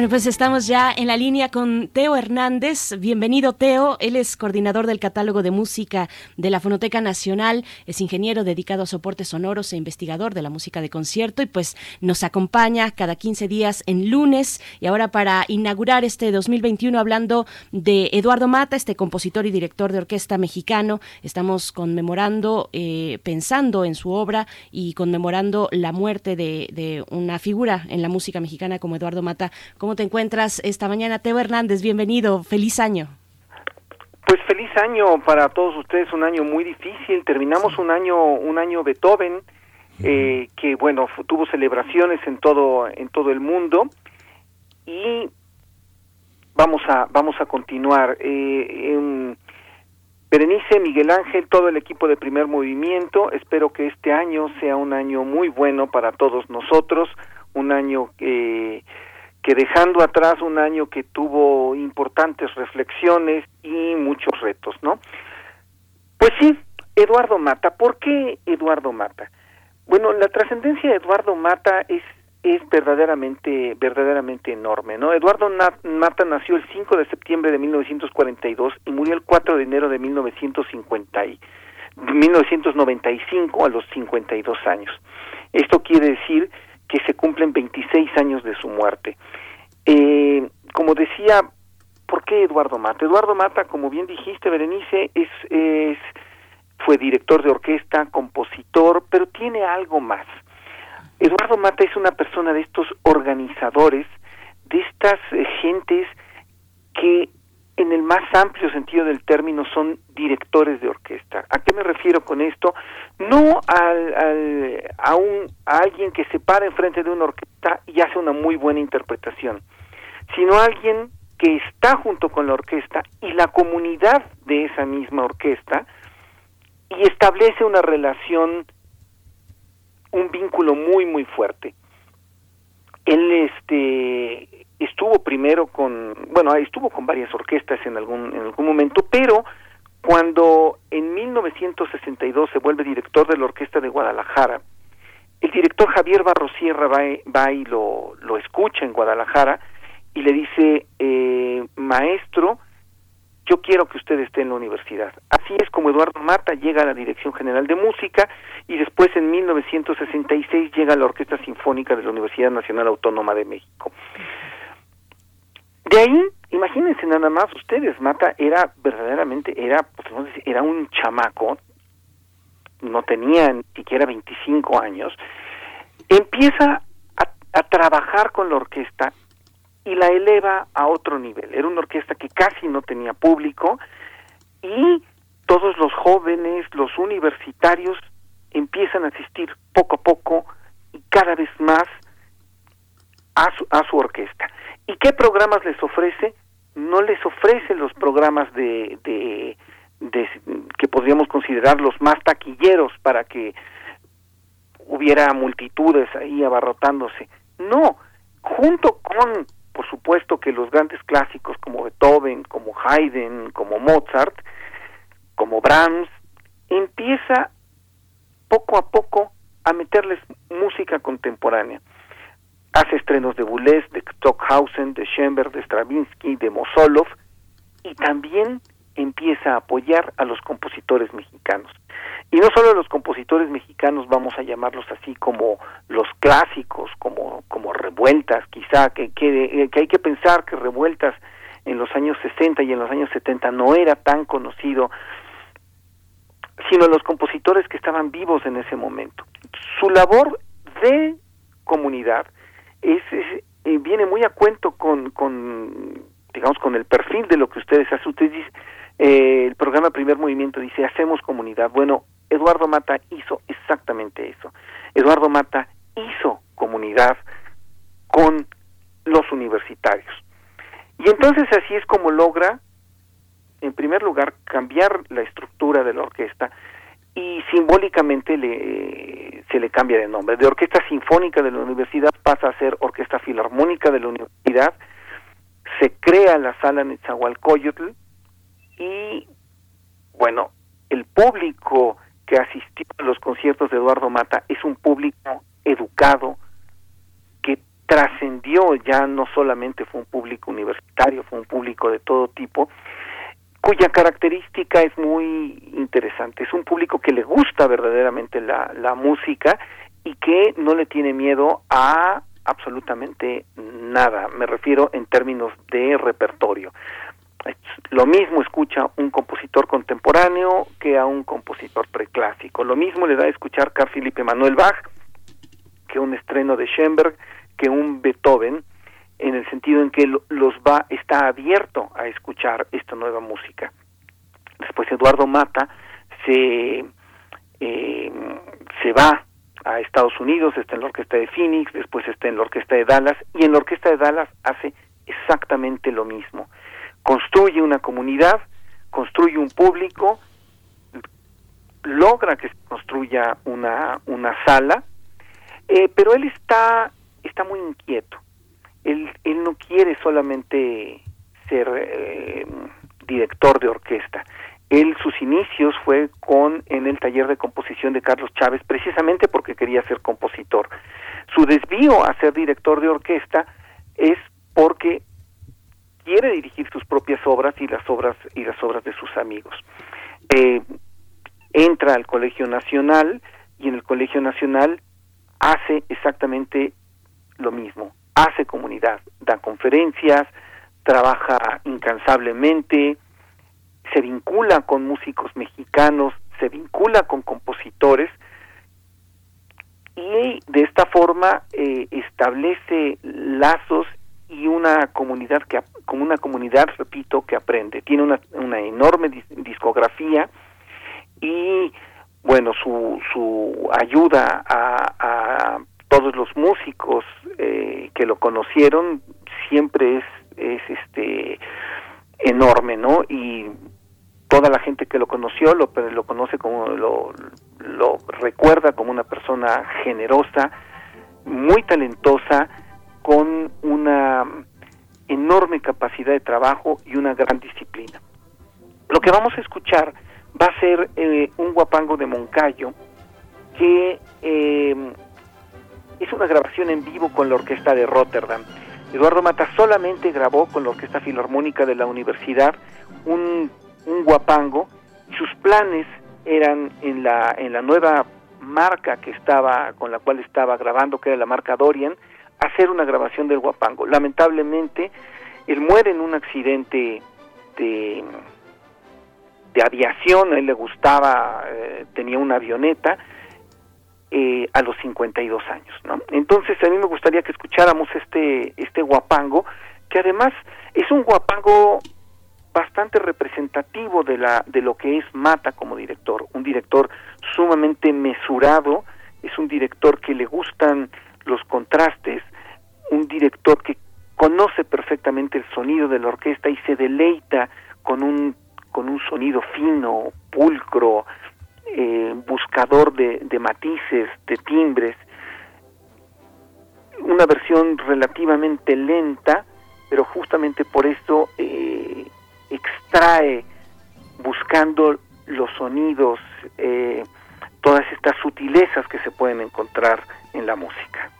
Bueno, pues estamos ya en la línea con Teo Hernández. Bienvenido, Teo. Él es coordinador del catálogo de música de la Fonoteca Nacional, es ingeniero dedicado a soportes sonoros e investigador de la música de concierto y pues nos acompaña cada 15 días en lunes y ahora para inaugurar este 2021 hablando de Eduardo Mata, este compositor y director de orquesta mexicano. Estamos conmemorando, eh, pensando en su obra y conmemorando la muerte de, una figura en la música mexicana como Eduardo Mata ¿Cómo te encuentras esta mañana? Teo Hernández, bienvenido, feliz año. Pues feliz año para todos ustedes, un año muy difícil. Terminamos un año, un año Beethoven eh, que bueno tuvo celebraciones en todo en todo el mundo y vamos a vamos a continuar eh, Berenice, Miguel Ángel, todo el equipo de Primer Movimiento, espero que este año sea un año muy bueno para todos nosotros, un año que que dejando atrás un año que tuvo importantes reflexiones y muchos retos, ¿no? Pues sí, Eduardo Mata. ¿Por qué Eduardo Mata? Bueno, la trascendencia de Eduardo Mata es es verdaderamente verdaderamente enorme, ¿no? Eduardo Mata nació el 5 de septiembre de 1942 y murió el 4 de enero de 1950 y 1995 a los 52 años. Esto quiere decir que se cumplen 26 años de su muerte. Eh, como decía, ¿por qué Eduardo Mata? Eduardo Mata, como bien dijiste, Berenice, es, es fue director de orquesta, compositor, pero tiene algo más. Eduardo Mata es una persona de estos organizadores, de estas eh, gentes que en el más amplio sentido del término son directores de orquesta. ¿A qué me refiero con esto? No al, a, un, a alguien que se para enfrente de una orquesta y hace una muy buena interpretación, sino a alguien que está junto con la orquesta y la comunidad de esa misma orquesta y establece una relación, un vínculo muy, muy fuerte. Él este, estuvo primero con, bueno, estuvo con varias orquestas en algún, en algún momento, pero cuando en 1962 se vuelve director de la Orquesta de Guadalajara, el director Javier Barrosierra va, va y lo, lo escucha en Guadalajara y le dice, eh, maestro, yo quiero que usted esté en la universidad. Así es como Eduardo Mata llega a la Dirección General de Música y después en 1966 llega a la Orquesta Sinfónica de la Universidad Nacional Autónoma de México. De ahí, imagínense nada más ustedes, Mata era verdaderamente, era, pues, era un chamaco, no tenía ni siquiera 25 años, empieza a, trabajar con la orquesta y la eleva a otro nivel. Era una orquesta que casi no tenía público y todos los jóvenes, los universitarios empiezan a asistir poco a poco y cada vez más a su orquesta. ¿Y qué programas les ofrece? No les ofrece los programas de, de, de que podríamos considerar los más taquilleros para que hubiera multitudes ahí abarrotándose. No, junto con por supuesto que los grandes clásicos como Beethoven, como Haydn, como Mozart, como Brahms, empieza poco a poco a meterles música contemporánea. Hace estrenos de Boulez, de Stockhausen, de Schoenberg, de Stravinsky, de Mosolov y también empieza a apoyar a los compositores mexicanos. Y no solo los compositores mexicanos, vamos a llamarlos así como los clásicos, como, como revueltas, quizá, que, que, que hay que pensar que revueltas en los años 60 y en los años 70 no era tan conocido, sino los compositores que estaban vivos en ese momento. Su labor de comunidad es, eh, viene muy a cuento con, con, digamos, con el perfil de lo que ustedes hacen. Ustedes dicen, eh, el programa Primer Movimiento dice, hacemos comunidad. Bueno, Eduardo Mata hizo exactamente eso. Eduardo Mata hizo comunidad con los universitarios. Y entonces así es como logra, en primer lugar, cambiar la estructura de la orquesta y simbólicamente le, se le cambia de nombre. De Orquesta Sinfónica de la Universidad pasa a ser Orquesta Filarmónica de la Universidad, se crea la sala Netzahualcoyotl, y bueno, el público que asistió a los conciertos de Eduardo Mata es un público educado que trascendió, ya no solamente fue un público universitario, fue un público de todo tipo, cuya característica es muy interesante. Es un público que le gusta verdaderamente la, la música y que no le tiene miedo a absolutamente nada. Me refiero en términos de repertorio lo mismo escucha un compositor contemporáneo que a un compositor preclásico. Lo mismo le da a escuchar Carl Philipp Emanuel Bach que un estreno de Schoenberg, que un Beethoven, en el sentido en que los va está abierto a escuchar esta nueva música. Después Eduardo Mata se eh, se va a Estados Unidos, está en la orquesta de Phoenix, después está en la orquesta de Dallas, y en la orquesta de Dallas hace exactamente lo mismo. Construye una comunidad, construye un público, logra que se construya una, una sala, eh, pero él está, está muy inquieto. Él, él no quiere solamente ser eh, director de orquesta. Él sus inicios fue con en el taller de composición de Carlos Chávez precisamente porque quería ser compositor. Su desvío a ser director de orquesta es porque quiere dirigir sus propias obras y las obras y las obras de sus amigos. Eh, entra al Colegio Nacional y en el Colegio Nacional hace exactamente lo mismo, hace comunidad, da conferencias, trabaja incansablemente, se vincula con músicos mexicanos, se vincula con compositores y de esta forma eh, establece lazos y una comunidad que como una comunidad repito que aprende. Tiene una, una enorme discografía y bueno su su ayuda a, a todos los músicos eh, que lo conocieron siempre es es este enorme no y toda la gente que lo conoció lo, lo conoce como lo, lo recuerda como una persona generosa muy talentosa con una enorme capacidad de trabajo y una gran disciplina. Lo que vamos a escuchar va a ser eh, un guapango de Moncayo que eh, es una grabación en vivo con la orquesta de Rotterdam. Eduardo Mata solamente grabó con la Orquesta Filarmónica de la Universidad un, un guapango. Sus planes eran en la, en la nueva marca que estaba, con la cual estaba grabando, que era la marca Dorian, hacer una grabación del guapango. Lamentablemente, él muere en un accidente de, de aviación, a él le gustaba, eh, tenía una avioneta, eh, a los 52 años, ¿no? Entonces a mí me gustaría que escucháramos este este guapango, que además es un guapango bastante representativo de la de lo que es Mata como director, un director sumamente mesurado, es un director que le gustan los contrastes, un director que conoce perfectamente el sonido de la orquesta y se deleita con un con un sonido fino, pulcro, eh, buscador de, matices, de timbres, una versión relativamente lenta, pero justamente por esto eh, extrae, buscando los sonidos, eh, todas estas sutilezas que se pueden encontrar en la música.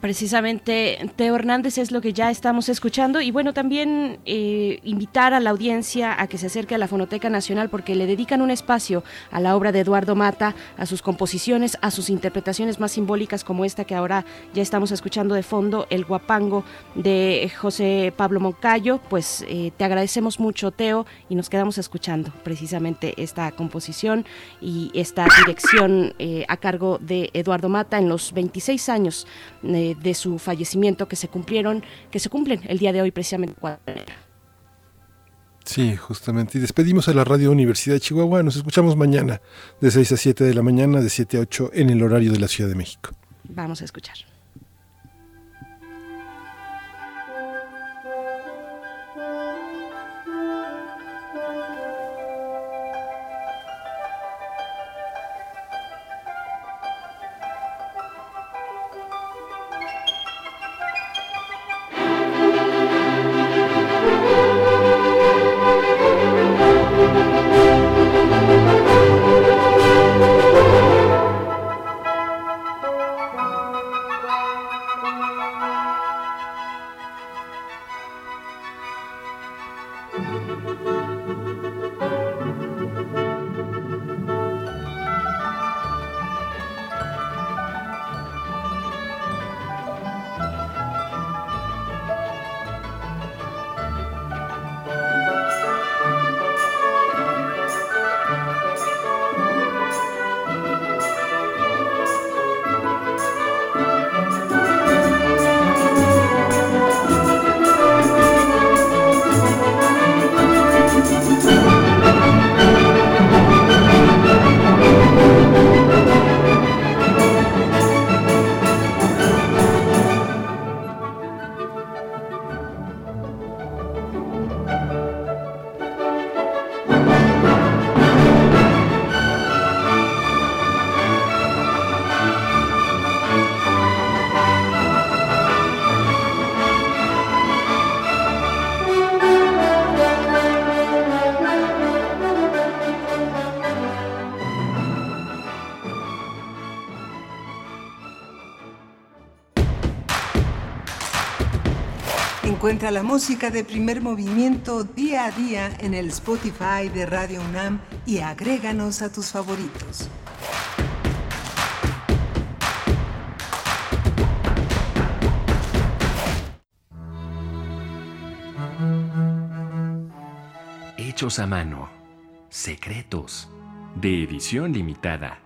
Precisamente Teo Hernández es lo que ya estamos escuchando y bueno, también eh, invitar a la audiencia a que se acerque a la Fonoteca Nacional porque le dedican un espacio a la obra de Eduardo Mata, a sus composiciones, a sus interpretaciones más simbólicas como esta que ahora ya estamos escuchando de fondo, El Guapango de José Pablo Moncayo. Pues eh, te agradecemos mucho Teo y nos quedamos escuchando precisamente esta composición y esta dirección eh, a cargo de Eduardo Mata en los 26 años de su fallecimiento que se cumplieron, que se cumplen el día de hoy precisamente. Sí, justamente. Y despedimos a la Radio Universidad de Chihuahua. Nos escuchamos mañana de 6 a 7 de la mañana, de 7 a 8 en el horario de la Ciudad de México. Vamos a escuchar. Encuentra la música de primer movimiento día a día en el Spotify de Radio UNAM y agréganos a tus favoritos. Hechos a mano, secretos, de edición limitada,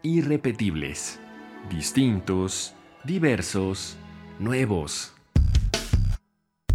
irrepetibles, distintos, diversos, nuevos.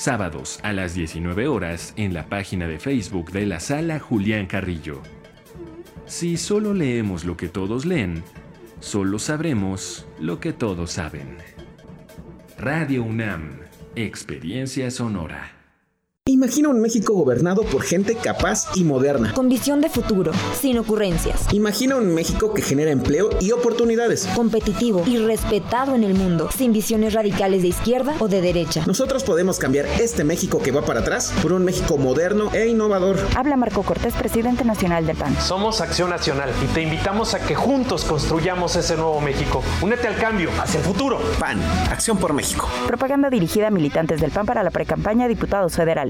Sábados a las 19 horas en la página de Facebook de la sala Julián Carrillo. Si solo leemos lo que todos leen, solo sabremos lo que todos saben. Radio UNAM, Experiencia Sonora. Imagina un México gobernado por gente capaz y moderna. Con visión de futuro, sin ocurrencias. Imagina un México que genera empleo y oportunidades. Competitivo y respetado en el mundo, sin visiones radicales de izquierda o de derecha. Nosotros podemos cambiar este México que va para atrás por un México moderno e innovador. Habla Marco Cortés, presidente nacional de PAN. Somos Acción Nacional y te invitamos a que juntos construyamos ese nuevo México. Únete al cambio, hacia el futuro. PAN, Acción por México. Propaganda dirigida a militantes del PAN para la precampaña a diputados federales.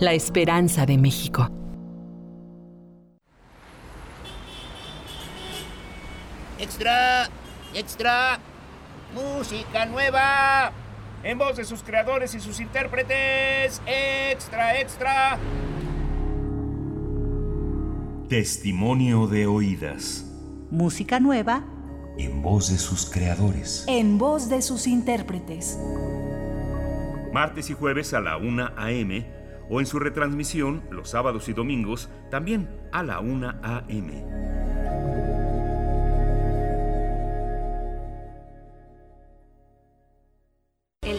la esperanza de México. Extra, extra, música nueva, en voz de sus creadores y sus intérpretes. Extra, extra. Testimonio de oídas. Música nueva. En voz de sus creadores. En voz de sus intérpretes. Martes y jueves a la 1 a.m. o en su retransmisión los sábados y domingos también a la 1 a.m.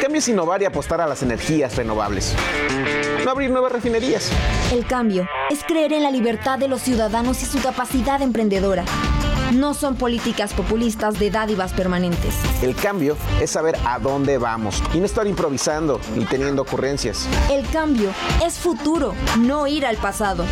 Cambio es innovar y apostar a las energías renovables. No abrir nuevas refinerías. El cambio es creer en la libertad de los ciudadanos y su capacidad emprendedora. No son políticas populistas de dádivas permanentes. El cambio es saber a dónde vamos y no estar improvisando ni teniendo ocurrencias. El cambio es futuro, no ir al pasado.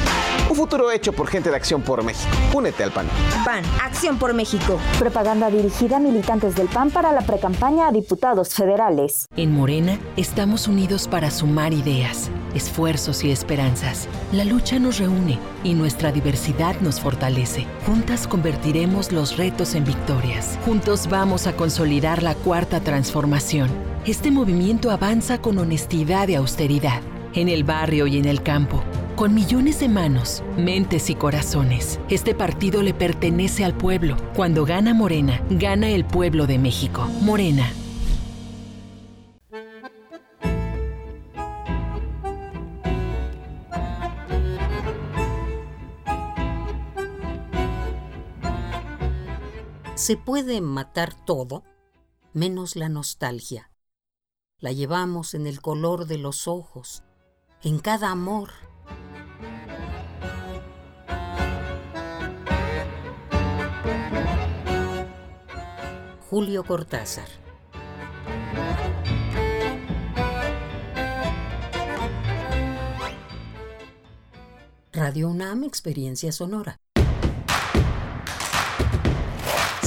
Un futuro hecho por gente de Acción por México. Únete al PAN. PAN, Acción por México. Propaganda dirigida a militantes del PAN para la precampaña a diputados federales. En Morena estamos unidos para sumar ideas, esfuerzos y esperanzas. La lucha nos reúne y nuestra diversidad nos fortalece. Juntas convertiremos los retos en victorias. Juntos vamos a consolidar la cuarta transformación. Este movimiento avanza con honestidad y austeridad, en el barrio y en el campo, con millones de manos, mentes y corazones. Este partido le pertenece al pueblo. Cuando gana Morena, gana el pueblo de México. Morena. Se puede matar todo, menos la nostalgia. La llevamos en el color de los ojos, en cada amor. Julio Cortázar. Radio UNAM Experiencia Sonora.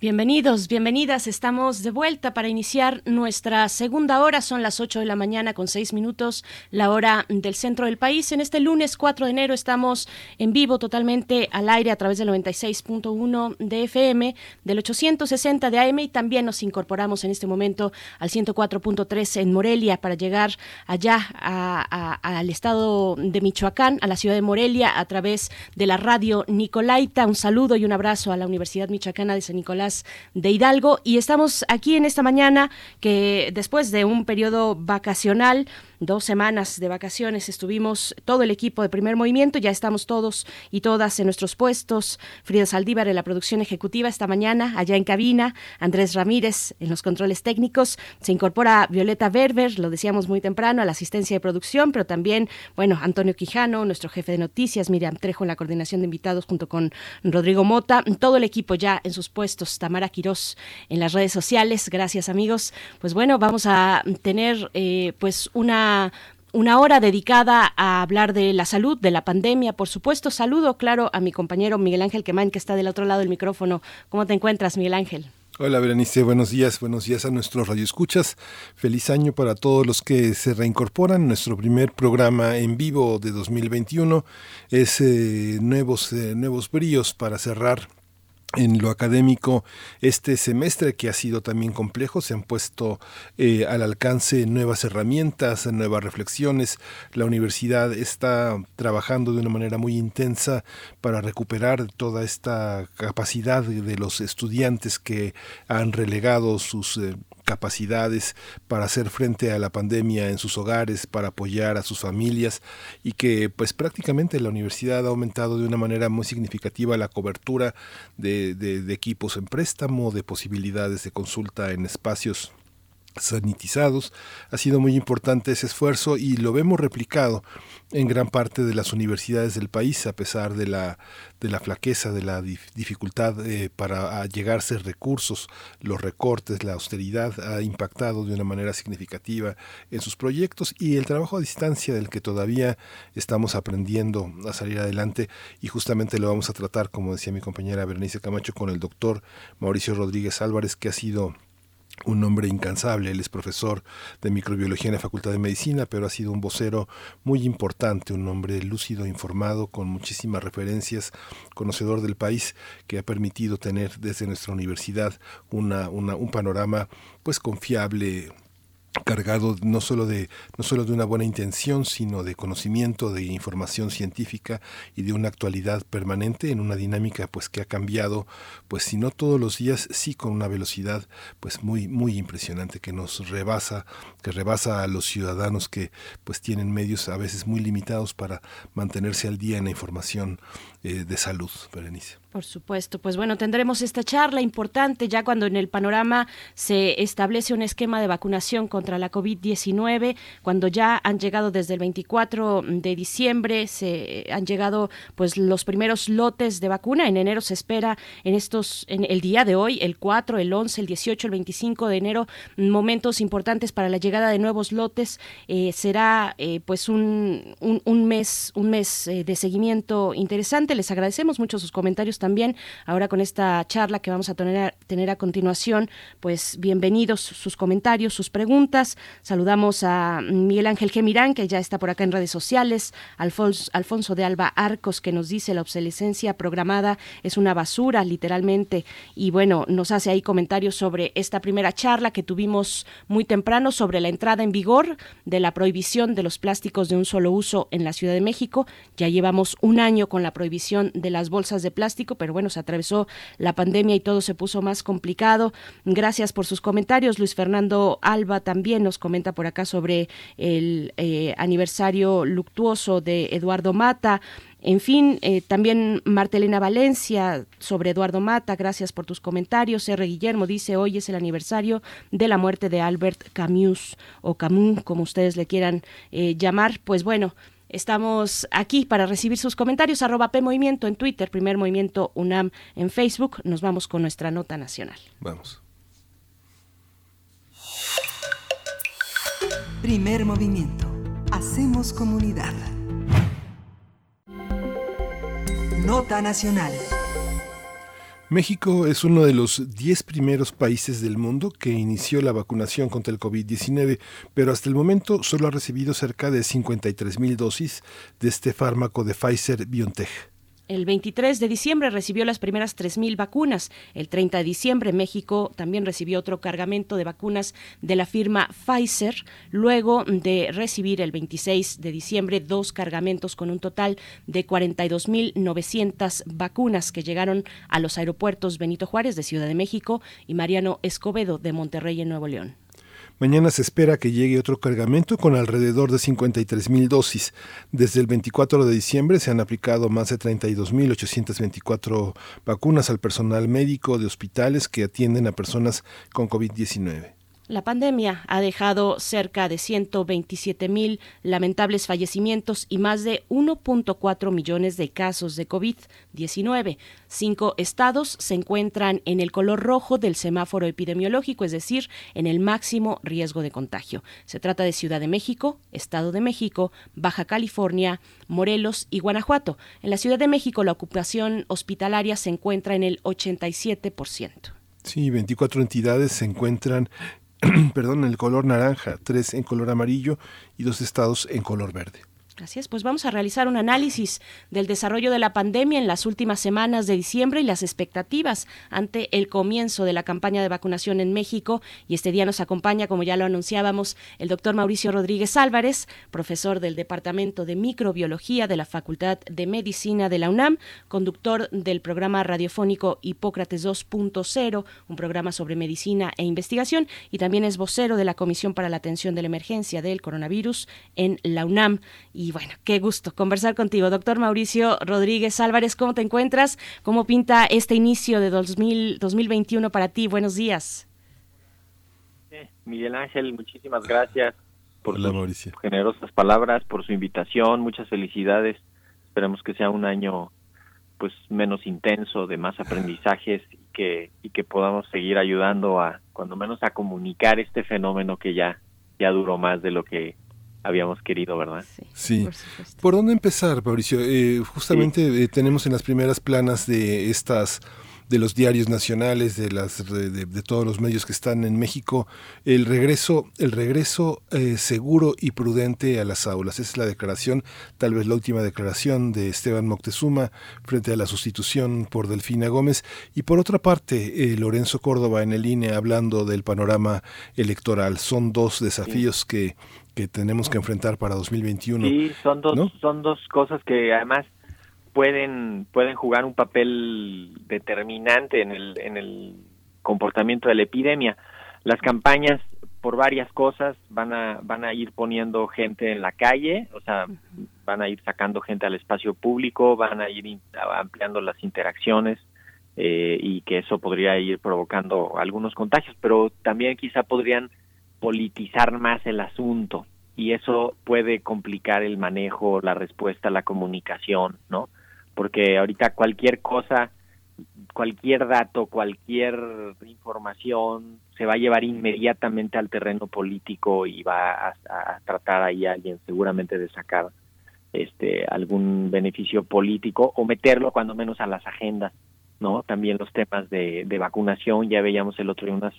Bienvenidos, bienvenidas. Estamos de vuelta para iniciar nuestra segunda hora. Son las 8 de la mañana con 6 minutos, la hora del centro del país. En este lunes 4 de enero estamos en vivo totalmente al aire a través del 96.1 de FM, del 860 de AM y también nos incorporamos en este momento al 104.3 en Morelia para llegar allá al estado de Michoacán, a la ciudad de Morelia a través de la radio Nicolaita. Un saludo y un abrazo a la Universidad Michoacana de San Nicolás de Hidalgo. Y estamos aquí en esta mañana que después de un periodo vacacional dos semanas de vacaciones estuvimos todo el equipo de primer movimiento, ya estamos todos y todas en nuestros puestos. Frida Saldívar en la producción ejecutiva esta mañana, allá en cabina, Andrés Ramírez en los controles técnicos, se incorpora Violeta Berber, lo decíamos muy temprano, a la asistencia de producción, pero también, bueno, Antonio Quijano, nuestro jefe de noticias, Miriam Trejo en la coordinación de invitados junto con Rodrigo Mota, todo el equipo ya en sus puestos, Tamara Quirós en las redes sociales, gracias amigos. Pues bueno, vamos a tener eh, pues una una hora dedicada a hablar de la salud, de la pandemia, por supuesto. Saludo, claro, a mi compañero Miguel Ángel Quemán, que está del otro lado del micrófono. ¿Cómo te encuentras, Miguel Ángel? Hola Berenice, buenos días, buenos días a nuestros radioescuchas. Feliz año para todos los que se reincorporan. Nuestro primer programa en vivo de 2021 es eh, nuevos, eh, nuevos bríos para cerrar en lo académico este semestre que ha sido también complejo se han puesto eh, al alcance nuevas herramientas nuevas reflexiones. La universidad está trabajando de una manera muy intensa para recuperar toda esta capacidad de los estudiantes que han relegado sus eh, capacidades para hacer frente a la pandemia en sus hogares, para apoyar a sus familias y que pues prácticamente la universidad ha aumentado de una manera muy significativa la cobertura de, de equipos en préstamo, de posibilidades de consulta en espacios sanitizados. Ha sido muy importante ese esfuerzo y lo vemos replicado en gran parte de las universidades del país, a pesar de la, de la flaqueza, de la dificultad eh, para llegarse recursos, los recortes, la austeridad ha impactado de una manera significativa en sus proyectos y el trabajo a distancia del que todavía estamos aprendiendo a salir adelante y justamente lo vamos a tratar, como decía mi compañera Berenice Camacho, con el doctor Mauricio Rodríguez Álvarez, que ha sido un hombre incansable, él es profesor de microbiología en la Facultad de Medicina, pero ha sido un vocero muy importante, un hombre lúcido, informado, con muchísimas referencias, conocedor del país, que ha permitido tener desde nuestra universidad una, un panorama pues confiable, cargado no solo de no solo de una buena intención sino de conocimiento de información científica y de una actualidad permanente en una dinámica pues que ha cambiado pues si no todos los días sí con una velocidad pues muy muy impresionante que nos rebasa que rebasa a los ciudadanos que pues tienen medios a veces muy limitados para mantenerse al día en la información eh, de salud Berenice. Por supuesto, pues bueno, tendremos esta charla importante ya cuando en el panorama se establece un esquema de vacunación contra la COVID-19, cuando ya han llegado desde el 24 de diciembre, se han llegado pues los primeros lotes de vacuna, en enero se espera en estos, en el día de hoy, el 4, el 11, el 18, el 25 de enero, momentos importantes para la llegada de nuevos lotes, eh, será eh, pues un, un, mes, un mes eh, de seguimiento interesante, les agradecemos mucho sus comentarios también. Ahora con esta charla que vamos a tener, tener a continuación, pues bienvenidos sus comentarios, sus preguntas. Saludamos a Miguel Ángel Gemirán, que ya está por acá en redes sociales, Alfonso, Alfonso de Alba Arcos, que nos dice la obsolescencia programada es una basura, literalmente. Y bueno, nos hace ahí comentarios sobre esta primera charla que tuvimos muy temprano sobre la entrada en vigor de la prohibición de los plásticos de un solo uso en la Ciudad de México. Ya llevamos un año con la prohibición de las bolsas de plástico, pero bueno, se atravesó la pandemia y todo se puso más complicado. Gracias por sus comentarios. Luis Fernando Alba también nos comenta por acá sobre el eh, aniversario luctuoso de Eduardo Mata. En fin, eh, también Martelena Valencia sobre Eduardo Mata, gracias por tus comentarios. R. Guillermo dice, hoy es el aniversario de la muerte de Albert Camus o Camus, como ustedes le quieran eh, llamar. Pues bueno, Estamos aquí para recibir sus comentarios, arroba P Movimiento en Twitter, Primer Movimiento UNAM en Facebook. Nos vamos con nuestra nota nacional. Vamos. Primer movimiento. Hacemos comunidad. Nota nacional. México es uno de los 10 primeros países del mundo que inició la vacunación contra el COVID-19, pero hasta el momento solo ha recibido cerca de 53 mil dosis de este fármaco de Pfizer BioNTech. El 23 de diciembre recibió las primeras 3.000 vacunas. El 30 de diciembre México también recibió otro cargamento de vacunas de la firma Pfizer, luego de recibir el 26 de diciembre dos cargamentos con un total de 42.900 vacunas que llegaron a los aeropuertos Benito Juárez de Ciudad de México y Mariano Escobedo de Monterrey en Nuevo León. Mañana se espera que llegue otro cargamento con alrededor de 53 mil dosis. Desde el 24 de diciembre se han aplicado más de 32.824 vacunas al personal médico de hospitales que atienden a personas con COVID-19. La pandemia ha dejado cerca de 127 mil lamentables fallecimientos y más de 1.4 millones de casos de COVID-19. Cinco estados se encuentran en el color rojo del semáforo epidemiológico, es decir, en el máximo riesgo de contagio. Se trata de Ciudad de México, Estado de México, Baja California, Morelos y Guanajuato. En la Ciudad de México la ocupación hospitalaria se encuentra en el 87%. Sí, 24 entidades se encuentran perdón, en el color naranja, tres en color amarillo y dos estados en color verde. Gracias. Pues vamos a realizar un análisis del desarrollo de la pandemia en las últimas semanas de diciembre y las expectativas ante el comienzo de la campaña de vacunación en México. Y este día nos acompaña, como ya lo anunciábamos, el doctor Mauricio Rodríguez Álvarez, profesor del Departamento de Microbiología de la Facultad de Medicina de la UNAM, conductor del programa radiofónico Hipócrates 2.0, un programa sobre medicina e investigación, y también es vocero de la Comisión para la Atención de la Emergencia del Coronavirus en la UNAM. Y bueno, qué gusto conversar contigo, doctor Mauricio Rodríguez Álvarez. ¿Cómo te encuentras? ¿Cómo pinta este inicio de 2000, 2021 para ti? Buenos días. Miguel Ángel, muchísimas gracias por sus generosas palabras, por su invitación. Muchas felicidades. Esperemos que sea un año pues menos intenso, de más aprendizajes y que, y que podamos seguir ayudando a, cuando menos, a comunicar este fenómeno que ya, ya duró más de lo que habíamos querido, ¿verdad? Sí. Por, dónde empezar, Mauricio? Eh, justamente eh, tenemos en las primeras planas de estas de los diarios nacionales, de las de, todos los medios que están en México, el regreso, el regreso eh, seguro y prudente a las aulas. Esa es la declaración, tal vez la última declaración de Esteban Moctezuma frente a la sustitución por Delfina Gómez. Y por otra parte, Lorenzo Córdoba en el INE hablando del panorama electoral. Son dos desafíos que que tenemos que enfrentar para 2021. Sí, son dos, son dos cosas que además pueden, pueden jugar un papel determinante en el, en el comportamiento de la epidemia. Las campañas, por varias cosas, van a, van a ir poniendo gente en la calle, o sea, van a ir sacando gente al espacio público, van a ir ampliando las interacciones. Eh, y que eso podría ir provocando algunos contagios, pero también quizá podrían politizar más el asunto y eso puede complicar el manejo, la respuesta, la comunicación, ¿no? Porque ahorita cualquier cosa, cualquier dato, cualquier información se va a llevar inmediatamente al terreno político y va a, tratar ahí alguien seguramente de sacar este algún beneficio político o meterlo cuando menos a las agendas, ¿no? También los temas de, de vacunación, ya veíamos el otro día unas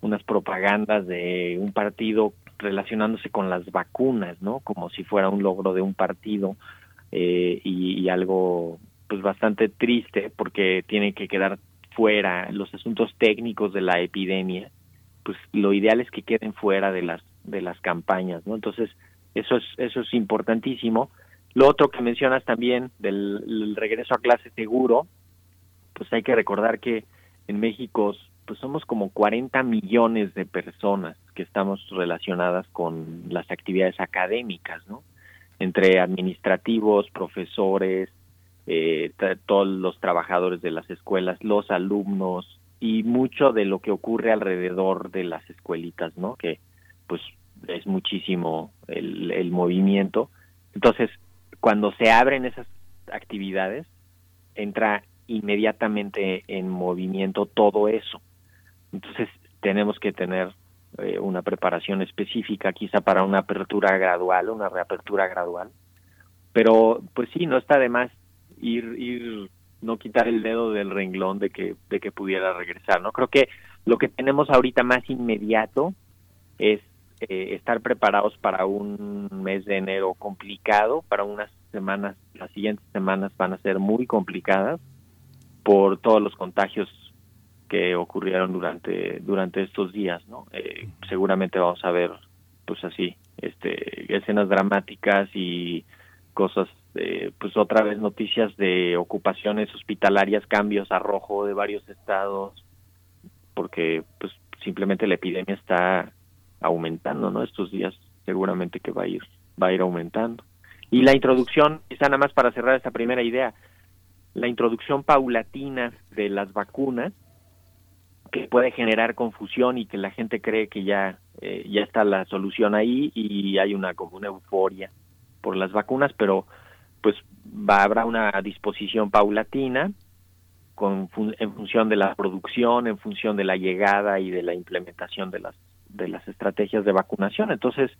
unas propagandas de un partido relacionándose con las vacunas, ¿no? Como si fuera un logro de un partido eh, y, algo pues bastante triste porque tiene que quedar fuera los asuntos técnicos de la epidemia, pues lo ideal es que queden fuera de las de las campañas, ¿no? Entonces eso es eso es importantísimo Lo otro que mencionas también del el regreso a clase seguro, pues hay que recordar que en México pues somos como 40 millones de personas que estamos relacionadas con las actividades académicas, ¿no? Entre administrativos, profesores, eh, todos los trabajadores de las escuelas, los alumnos y mucho de lo que ocurre alrededor de las escuelitas, ¿no? Que pues es muchísimo el, el movimiento. Entonces, cuando se abren esas actividades, entra inmediatamente en movimiento todo eso. Entonces, tenemos que tener eh, una preparación específica, quizá para una apertura gradual, una reapertura gradual. Pero, pues sí, no está de más ir, ir, no quitar el dedo del renglón de que, de que pudiera regresar, ¿no? Creo que lo que tenemos ahorita más inmediato es eh, estar preparados para un mes de enero complicado, para unas semanas, las siguientes semanas van a ser muy complicadas por todos los contagios que ocurrieron durante durante estos días, ¿no? Eh, seguramente vamos a ver, pues así, este, escenas dramáticas y cosas, eh, pues otra vez noticias de ocupaciones hospitalarias, cambios a rojo de varios estados, porque pues simplemente la epidemia está aumentando, ¿no? Estos días seguramente que va a ir va a ir aumentando. Y la introducción, quizá nada más para cerrar esta primera idea, la introducción paulatina de las vacunas que puede generar confusión y que la gente cree que ya eh, ya está la solución ahí y hay una como una euforia por las vacunas, pero pues va habrá una disposición paulatina con en función de la producción, en función de la llegada y de la implementación de las de las estrategias de vacunación. Entonces,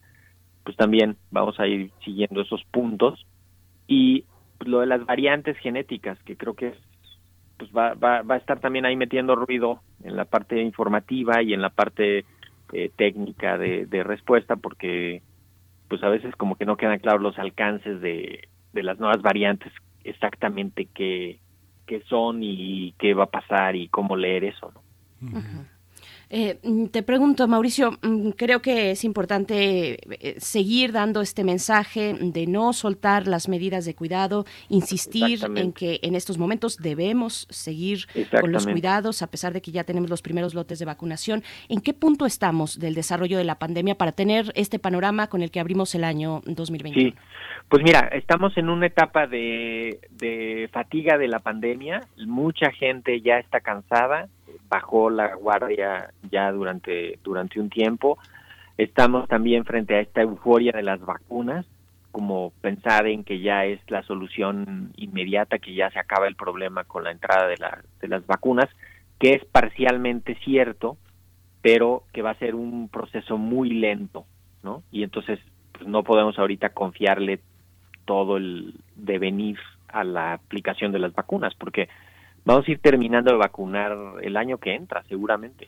pues también vamos a ir siguiendo esos puntos y pues, lo de las variantes genéticas que creo que es pues va, va, va a estar también ahí metiendo ruido en la parte informativa y en la parte eh, técnica de, de respuesta porque pues a veces como que no quedan claros los alcances de, de las nuevas variantes exactamente qué, qué son y qué va a pasar y cómo leer eso ¿no? Eh, mm, te pregunto, Mauricio, mm, creo que es importante eh, seguir dando este mensaje de no soltar las medidas de cuidado, insistir en que en estos momentos debemos seguir con los cuidados, a pesar de que ya tenemos los primeros lotes de vacunación. ¿En qué punto estamos del desarrollo de la pandemia para tener este panorama con el que abrimos el año 2021? Sí, pues mira, estamos en una etapa de, de fatiga de la pandemia, mucha gente ya está cansada, bajó la guardia ya durante, durante un tiempo, estamos también frente a esta euforia de las vacunas, como pensar en que ya es la solución inmediata, que ya se acaba el problema con la entrada de, la- de las vacunas, que es parcialmente cierto, pero que va a ser un proceso muy lento, ¿no? Y entonces pues, no podemos ahorita confiarle todo el devenir a la aplicación de las vacunas, porque vamos a ir terminando de vacunar el año que entra, seguramente.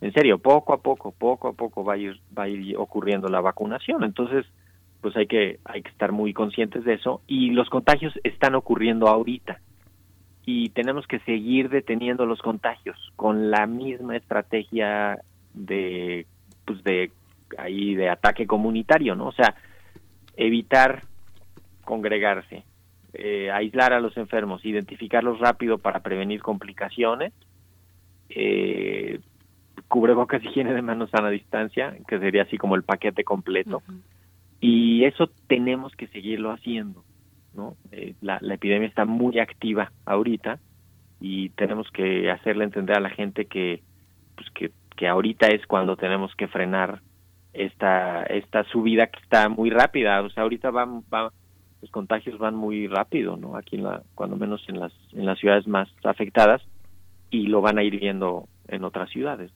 En serio, poco a poco, poco a poco va a ir, va a ir ocurriendo la vacunación. Entonces, pues hay que, hay que estar muy conscientes de eso. Y los contagios están ocurriendo ahorita. Y tenemos que seguir deteniendo los contagios con la misma estrategia de, pues de, ahí, de ataque comunitario, ¿no? O sea, evitar congregarse, eh, aislar a los enfermos, identificarlos rápido para prevenir complicaciones, eh, cubrebocas, higiene de manos, sana distancia, que sería así como el paquete completo. Y eso tenemos que seguirlo haciendo, ¿no? Eh, la, la epidemia está muy activa ahorita y tenemos que hacerle entender a la gente que, pues que, que ahorita es cuando tenemos que frenar esta esta subida que está muy rápida, o sea, ahorita van va, los contagios van muy rápido, ¿no? Aquí en la cuando menos en las en las ciudades más afectadas y lo van a ir viendo en otras ciudades.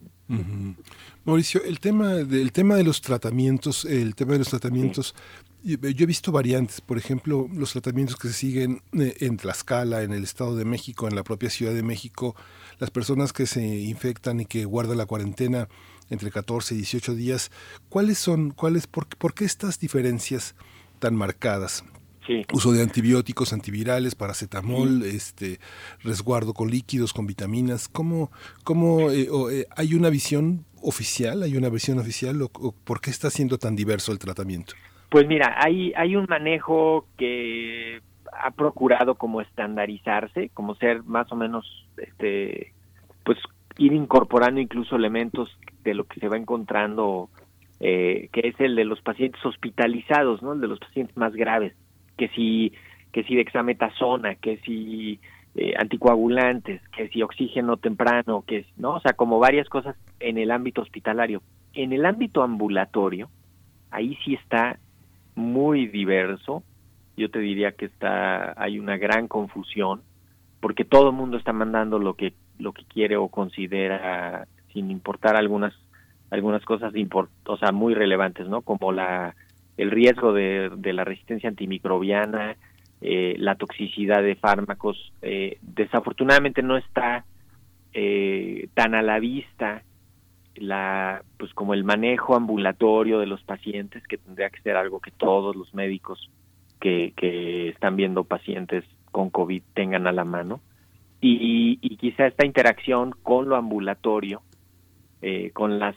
Mauricio, el tema, del tema de los tratamientos, el tema de los tratamientos, yo he visto variantes, por ejemplo, los tratamientos que se siguen eh, en Tlaxcala, en el Estado de México, en la propia Ciudad de México, las personas que se infectan y que guardan la cuarentena entre 14 y 18 días, ¿cuáles son, cuáles, por, por qué estas diferencias tan marcadas? Sí. Uso de antibióticos, antivirales, paracetamol, este resguardo con líquidos, con vitaminas. ¿Cómo, cómo eh, o, eh, hay una visión oficial? ¿Hay una visión oficial? O, o ¿Por qué está siendo tan diverso el tratamiento? Pues mira, hay, hay un manejo que ha procurado como estandarizarse, como ser más o menos, este, pues ir incorporando incluso elementos de lo que se va encontrando, eh, que es el de los pacientes hospitalizados, ¿no? El de los pacientes más graves, que si, que si dexametasona, que si eh, anticoagulantes, que si oxígeno temprano, que no, o sea, como varias cosas en el ámbito hospitalario. En el ámbito ambulatorio, ahí sí está muy diverso. Yo te diría que está hay una gran confusión porque todo el mundo está mandando lo que lo que quiere o considera sin importar algunas algunas cosas import, o sea, muy relevantes, ¿no? Como la el riesgo de, de la resistencia antimicrobiana, eh, la toxicidad de fármacos. Eh, desafortunadamente no está eh, tan a la vista la pues como el manejo ambulatorio de los pacientes que tendría que ser algo que todos los médicos que, que están viendo pacientes con COVID tengan a la mano y, y quizá esta interacción con lo ambulatorio eh, con las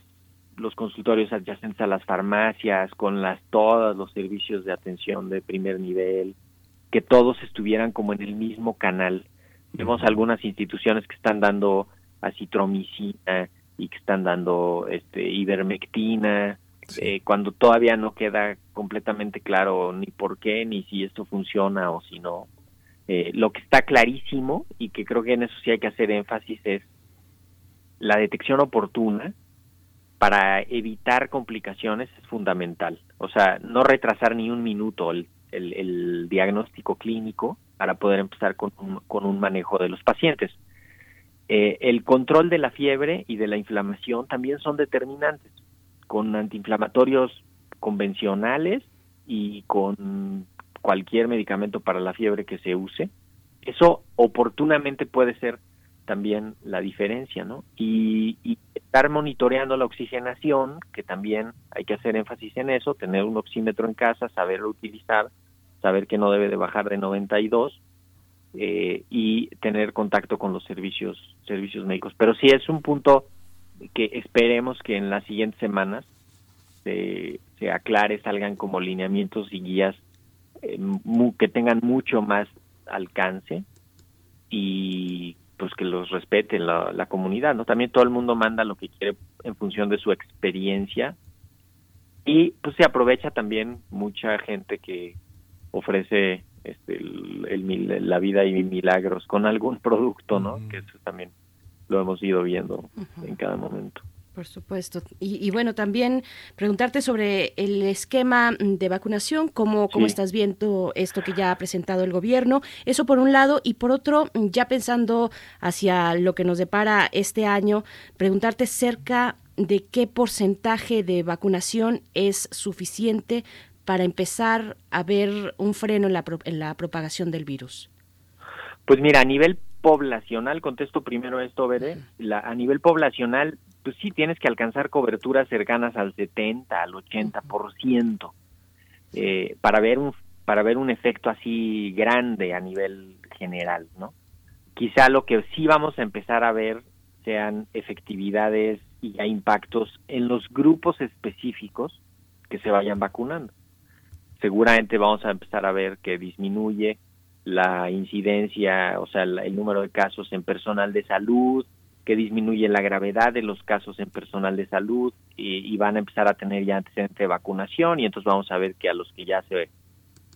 los consultorios adyacentes a las farmacias con las todos los servicios de atención de primer nivel que todos estuvieran como en el mismo canal. Vemos algunas instituciones que están dando acitromicina y que están dando este ivermectina eh, cuando todavía no queda completamente claro ni por qué ni si esto funciona o si no. Eh, lo que está clarísimo y que creo que en eso sí hay que hacer énfasis es la detección oportuna para evitar complicaciones es fundamental o sea no retrasar ni un minuto el, diagnóstico clínico para poder empezar con un, con un manejo de los pacientes eh, el control de la fiebre y de la inflamación también son determinantes, con antiinflamatorios convencionales y con cualquier medicamento para la fiebre que se use. Eso oportunamente puede ser también la diferencia, ¿no? Y, estar monitoreando la oxigenación, que también hay que hacer énfasis en eso, tener un oxímetro en casa, saberlo utilizar, saber que no debe de bajar de 92 eh, y tener contacto con los servicios servicios médicos. Pero sí es un punto que esperemos que en las siguientes semanas se, se aclare, salgan como lineamientos y guías eh, que tengan mucho más alcance y pues que los respeten la, la comunidad, ¿no? También todo el mundo manda lo que quiere en función de su experiencia y pues se aprovecha también mucha gente que ofrece este, el, el, la vida y milagros con algún producto, ¿no? Que eso también lo hemos ido viendo uh -huh. en cada momento. Por supuesto. Y, y, bueno, también preguntarte sobre el esquema de vacunación, cómo, cómo sí. estás viendo esto que ya ha presentado el gobierno. Eso por un lado. Y por otro, ya pensando hacia lo que nos depara este año, preguntarte cerca de qué porcentaje de vacunación es suficiente para empezar a ver un freno en la, en la propagación del virus? Pues mira, a nivel poblacional, contesto primero esto, Veré, la, a nivel poblacional, pues sí tienes que alcanzar coberturas cercanas al 70, al 80%, eh, para ver un para ver un efecto así grande a nivel general, ¿no? Quizá lo que sí vamos a empezar a ver sean efectividades y ya impactos en los grupos específicos que se vayan vacunando seguramente vamos a empezar a ver que disminuye la incidencia, o sea, el número de casos en personal de salud, que disminuye la gravedad de los casos en personal de salud y, y, van a empezar a tener ya antecedente de vacunación y entonces vamos a ver que a los que ya se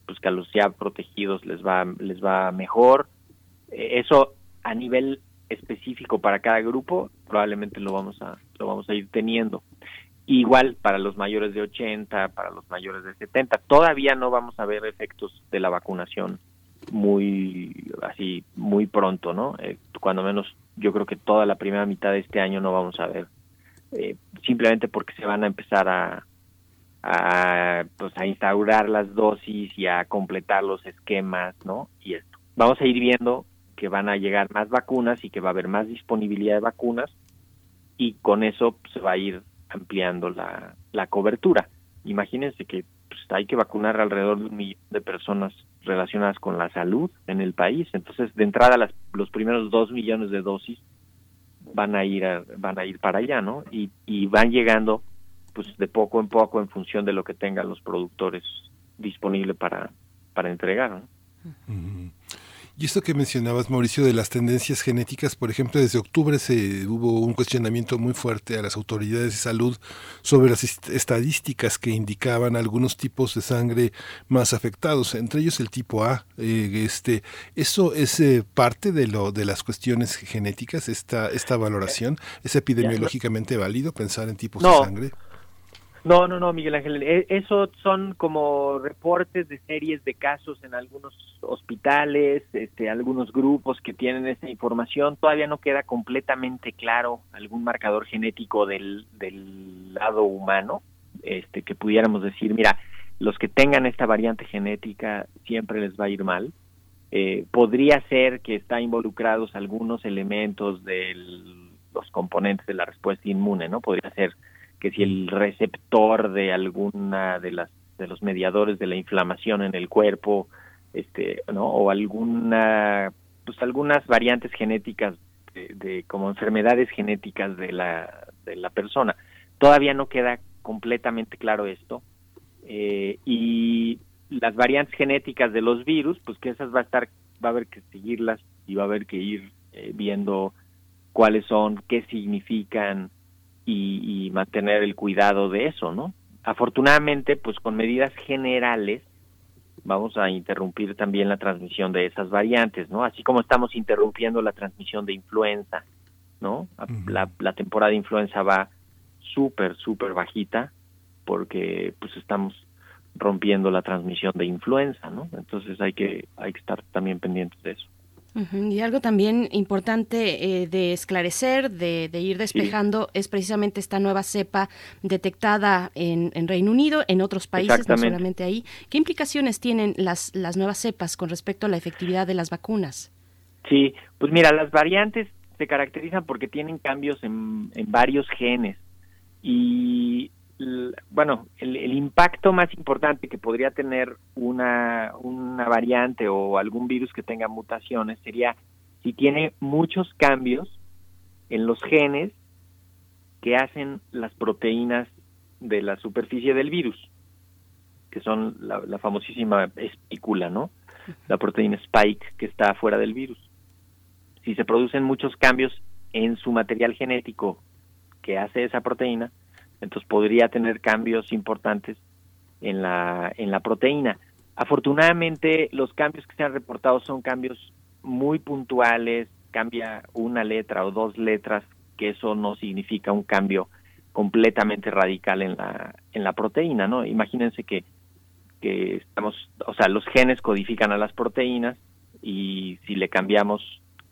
pues que a los ya protegidos les va les va mejor eso a nivel específico para cada grupo probablemente lo vamos a lo vamos a ir teniendo igual para los mayores de 80, para los mayores de 70. Todavía no vamos a ver efectos de la vacunación muy así muy pronto, ¿no? Eh, cuando menos yo creo que toda la primera mitad de este año no vamos a ver, eh, simplemente porque se van a empezar a, a pues a instaurar las dosis y a completar los esquemas, ¿no? Y esto. Vamos a ir viendo que van a llegar más vacunas y que va a haber más disponibilidad de vacunas y con eso pues, se va a ir ampliando la, la cobertura. Imagínense que pues, hay que vacunar alrededor de un millón de personas relacionadas con la salud en el país. Entonces, de entrada, las, los primeros dos millones de dosis van a ir a, van a ir para allá, ¿no? Y, van llegando, pues, de poco en poco en función de lo que tengan los productores disponible para, para entregar. ¿no? Y esto que mencionabas, Mauricio, de las tendencias genéticas, por ejemplo, desde octubre se hubo un cuestionamiento muy fuerte a las autoridades de salud sobre las estadísticas que indicaban algunos tipos de sangre más afectados, entre ellos el tipo A. Eh, este, eso es eh, parte de lo de las cuestiones genéticas, esta esta valoración, es epidemiológicamente válido pensar en tipos de sangre. No, no, no, Miguel Ángel. e- Eso son como reportes de series de casos en algunos hospitales, este, algunos grupos que tienen esa información. Todavía no queda completamente claro algún marcador genético del, del lado humano, este, que pudiéramos decir, mira, los que tengan esta variante genética siempre les va a ir mal. Eh, podría ser que está involucrados algunos elementos de los componentes de la respuesta inmune, ¿no? Podría ser que si el receptor de alguna de las de los mediadores de la inflamación en el cuerpo, este, ¿no? O alguna, pues algunas variantes genéticas de, de como enfermedades genéticas de la de la persona. Todavía no queda completamente claro esto eh, y las variantes genéticas de los virus, pues que esas va a estar, va a haber que seguirlas y va a haber que ir eh, viendo cuáles son, qué significan y, y mantener el cuidado de eso, ¿no? Afortunadamente, pues con medidas generales vamos a interrumpir también la transmisión de esas variantes, ¿no? Así como estamos interrumpiendo la transmisión de influenza, ¿no? La, la temporada de influenza va súper, súper bajita porque pues estamos rompiendo la transmisión de influenza, ¿no? Entonces hay que hay que estar también pendientes de eso. Y algo también importante eh, de esclarecer, de, de ir despejando, es precisamente esta nueva cepa detectada en, en Reino Unido, en otros países, no solamente ahí. ¿Qué implicaciones tienen las, las nuevas cepas con respecto a la efectividad de las vacunas? Sí, pues mira, las variantes se caracterizan porque tienen cambios en, en varios genes y bueno, el, el impacto más importante que podría tener una, una variante o algún virus que tenga mutaciones sería si tiene muchos cambios en los genes que hacen las proteínas de la superficie del virus, que son la, la famosísima espícula, ¿no? La proteína spike que está fuera del virus si se producen muchos cambios en su material genético que hace esa proteína, entonces podría tener cambios importantes en la, en la proteína. Afortunadamente, los cambios que se han reportado son cambios muy puntuales, cambia una letra o dos letras, que eso no significa un cambio completamente radical en la, en la proteína, ¿no? Imagínense que, que estamos, o sea, los genes codifican a las proteínas y si le cambiamos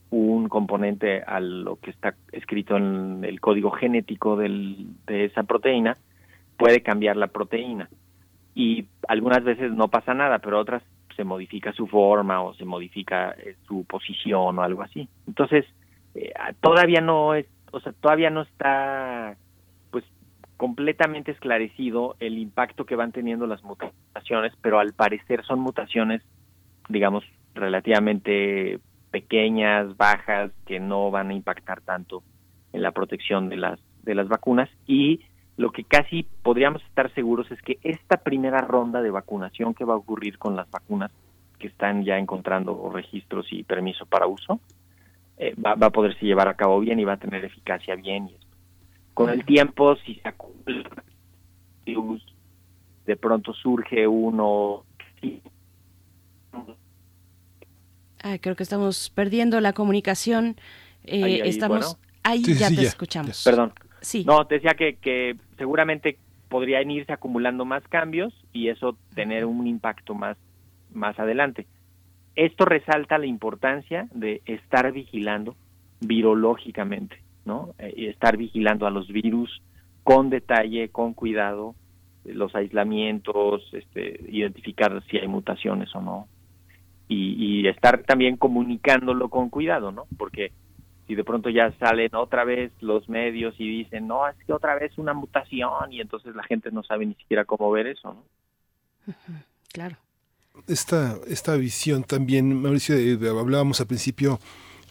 un componente a lo que está escrito en el código genético del, de esa proteína, puede cambiar la proteína. Y algunas veces no pasa nada, pero otras se modifica su forma o se modifica eh, su posición o algo así. Entonces, eh, todavía no es, o sea, todavía no está pues completamente esclarecido el impacto que van teniendo las mutaciones, pero al parecer son mutaciones, digamos, relativamente pequeñas, bajas, que no van a impactar tanto en la protección de las de las vacunas. Y lo que casi podríamos estar seguros es que esta primera ronda de vacunación que va a ocurrir con las vacunas que están ya encontrando registros y permiso para uso eh, va, va a poderse llevar a cabo bien y va a tener eficacia bien. Y con el tiempo si se acumula de pronto surge uno Ay, creo que estamos perdiendo la comunicación. Eh, Ahí, ahí, estamos bueno. ahí Sí, ya sí, te ya, escuchamos. Perdón. Sí. No, te decía que, que seguramente podrían irse acumulando más cambios y eso tener un impacto más, más adelante. Esto resalta la importancia de estar vigilando virológicamente, ¿no? Eh, y estar vigilando a los virus con detalle, con cuidado, los aislamientos, este, identificar si hay mutaciones o no. Y, y estar también comunicándolo con cuidado, ¿no? Porque si de pronto ya salen otra vez los medios y dicen, no, es que otra vez una mutación y entonces la gente no sabe ni siquiera cómo ver eso, ¿no? Claro. esta, esta visión también, Mauricio, hablábamos al principio,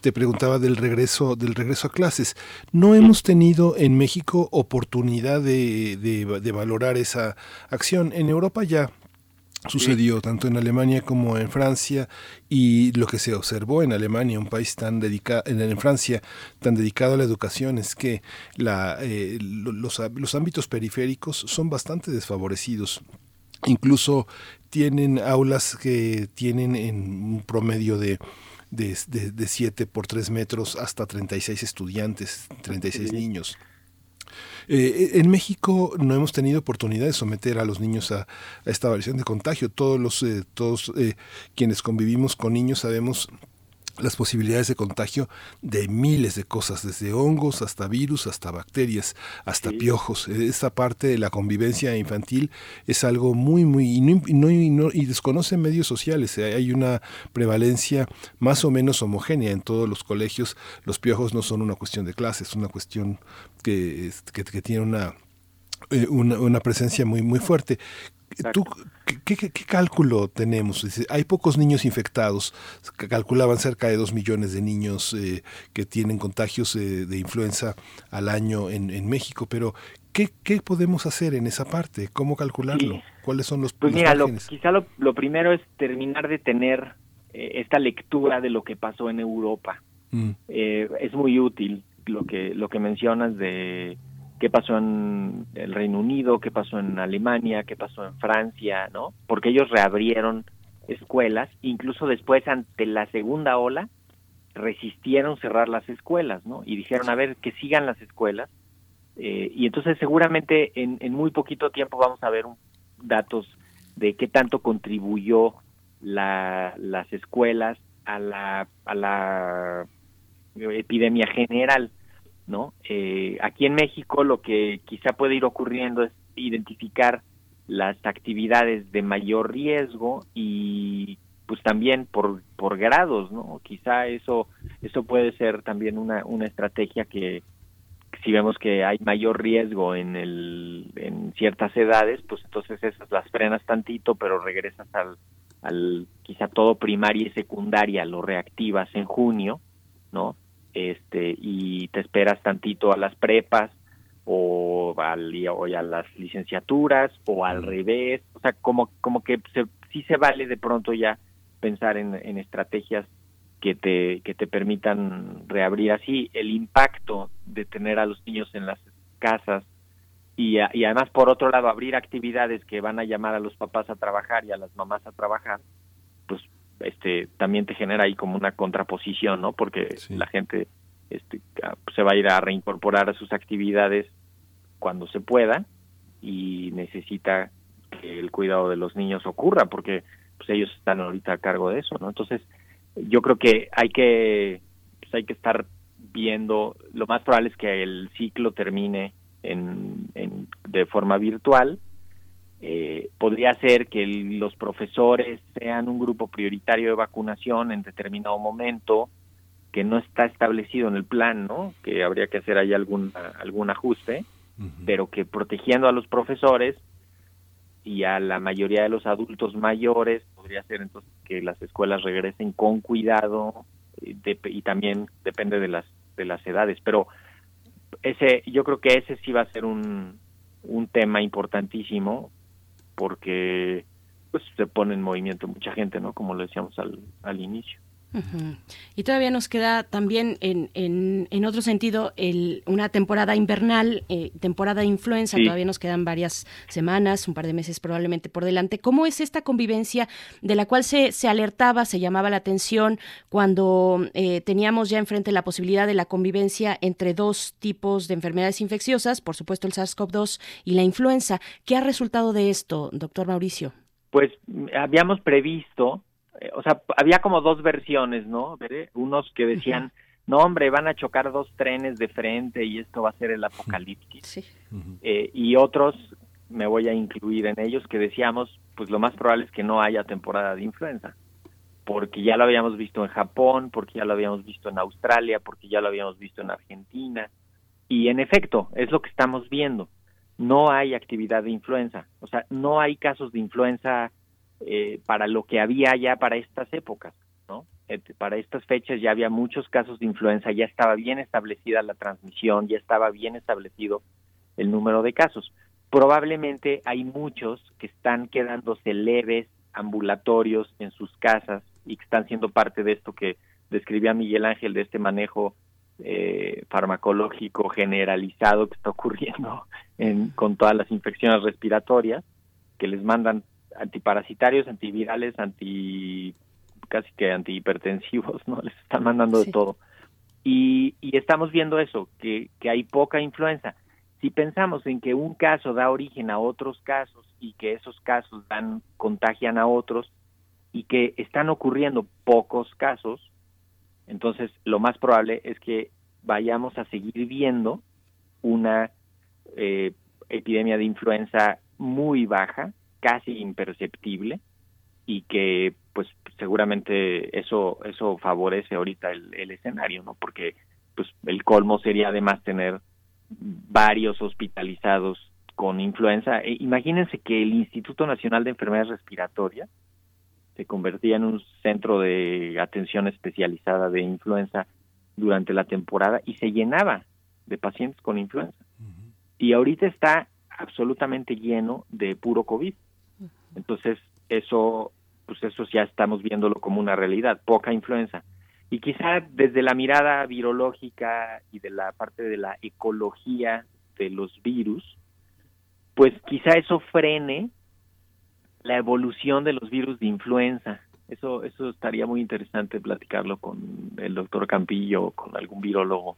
te preguntaba del regreso, del regreso a clases. No hemos tenido en México oportunidad de, de, de valorar esa acción. En Europa ya sucedió tanto en Alemania como en Francia y lo que se observó en Alemania, un país tan dedicado, en, Francia, tan dedicado a la educación, es que la, eh, los, los ámbitos periféricos son bastante desfavorecidos. Incluso tienen aulas que tienen en un promedio de de, de, 7 por 3 metros hasta 36 estudiantes, 36 niños. Eh, en México no hemos tenido oportunidad de someter a los niños a, esta variación de contagio. Todos los, eh, todos eh, quienes convivimos con niños sabemos las posibilidades de contagio de miles de cosas, desde hongos hasta virus, hasta bacterias, hasta piojos. Esta parte de la convivencia infantil es algo muy, muy, y, no, y, desconoce medios sociales. Hay una prevalencia más o menos homogénea en todos los colegios. Los piojos no son una cuestión de clase, es una cuestión que, que, que tiene una, eh, una, una, presencia muy, muy fuerte. ¿Tú, qué, cálculo tenemos? Hay pocos niños infectados, calculaban cerca de dos millones de niños eh, que tienen contagios eh, de influenza al año en, en México, pero ¿qué, ¿qué, podemos hacer en esa parte? ¿Cómo calcularlo? ¿Cuáles son los Pues mira, lo, quizá lo, lo, primero es terminar de tener eh, esta lectura de lo que pasó en Europa. Mm. es muy útil lo que, lo que mencionas de qué pasó en el Reino Unido, qué pasó en Alemania, qué pasó en Francia, ¿no? Porque ellos reabrieron escuelas, incluso después ante la segunda ola resistieron cerrar las escuelas, ¿no? Y dijeron, a ver, que sigan las escuelas. Eh, y entonces seguramente en, muy poquito tiempo vamos a ver datos de qué tanto contribuyó la, las escuelas a la, a la epidemia general. ¿No? Eh, aquí en México lo que quizá puede ir ocurriendo es identificar las actividades de mayor riesgo y pues también por, por grados, ¿no? Quizá eso, eso puede ser también una, una estrategia que si vemos que hay mayor riesgo en, el, en ciertas edades, pues entonces esas las frenas tantito, pero regresas al, al quizá todo primaria y secundaria, lo reactivas en junio, ¿no? Este y te esperas tantito a las prepas o, al, o a las licenciaturas o al revés, o sea, como, como que se, sí se vale de pronto ya pensar en, en estrategias que te, que te permitan reabrir así el impacto de tener a los niños en las casas y, y además por otro lado abrir actividades que van a llamar a los papás a trabajar y a las mamás a trabajar, este también te genera ahí como una contraposición, ¿no? Porque la gente este, ah, se va a ir a reincorporar a sus actividades cuando se pueda y necesita que el cuidado de los niños ocurra porque pues ellos están ahorita a cargo de eso, ¿no? Entonces, yo creo que hay que pues hay que estar viendo, lo más probable es que el ciclo termine en, en de forma virtual eh, podría ser que los profesores sean un grupo prioritario de vacunación en determinado momento que no está establecido en el plan, ¿no? Que habría que hacer ahí algún algún ajuste, pero que protegiendo a los profesores y a la mayoría de los adultos mayores podría ser entonces que las escuelas regresen con cuidado eh, y también depende de las de las edades, pero ese yo creo que ese sí va a ser un un tema importantísimo porque pues se pone en movimiento mucha gente, ¿no? Como lo decíamos al, al inicio. Y todavía nos queda también en, en, en otro sentido el, una temporada invernal, eh, temporada de influenza, todavía nos quedan varias semanas, un par de meses probablemente por delante. ¿Cómo es esta convivencia de la cual se, se alertaba, se llamaba la atención cuando eh, teníamos ya enfrente la posibilidad de la convivencia entre dos tipos de enfermedades infecciosas, por supuesto el SARS-CoV-2 y la influenza? ¿Qué ha resultado de esto, doctor Mauricio? Pues habíamos previsto eh, o sea, había como dos versiones, ¿no? Unos que decían, no hombre, van a chocar dos trenes de frente y esto va a ser el apocalipsis. Eh, y otros, me voy a incluir en ellos, que decíamos, pues lo más probable es que no haya temporada de influenza, porque ya lo habíamos visto en Japón, porque ya lo habíamos visto en Australia, porque ya lo habíamos visto en Argentina. Y en efecto, es lo que estamos viendo. No hay actividad de influenza, o sea, no hay casos de influenza eh, para lo que había ya para estas épocas, ¿no? Para estas fechas ya había muchos casos de influenza, ya estaba bien establecida la transmisión, ya estaba bien establecido el número de casos. Probablemente hay muchos que están quedándose leves ambulatorios en sus casas y que están siendo parte de esto que describía Miguel Ángel, de este manejo eh, farmacológico generalizado que está ocurriendo en, con todas las infecciones respiratorias, que les mandan antiparasitarios, antivirales, anti casi que antihipertensivos, ¿no? Les están mandando de todo. Y, y estamos viendo eso, que, que hay poca influenza. Si pensamos en que un caso da origen a otros casos y que esos casos dan contagian a otros y que están ocurriendo pocos casos, entonces lo más probable es que vayamos a seguir viendo una eh, epidemia de influenza muy baja, casi imperceptible, y que pues seguramente eso eso favorece ahorita el, el escenario, ¿no? Porque pues el colmo sería además tener varios hospitalizados con influenza. E imagínense que el Instituto Nacional de Enfermedades Respiratorias se convertía en un centro de atención especializada de influenza durante la temporada y se llenaba de pacientes con influenza. Y ahorita está absolutamente lleno de puro COVID. Entonces, eso pues eso ya estamos viéndolo como una realidad, poca influenza. Y quizá desde la mirada virológica y de la parte de la ecología de los virus, pues quizá eso frene la evolución de los virus de influenza. Eso, eso estaría muy interesante platicarlo con el doctor Campillo o con algún virólogo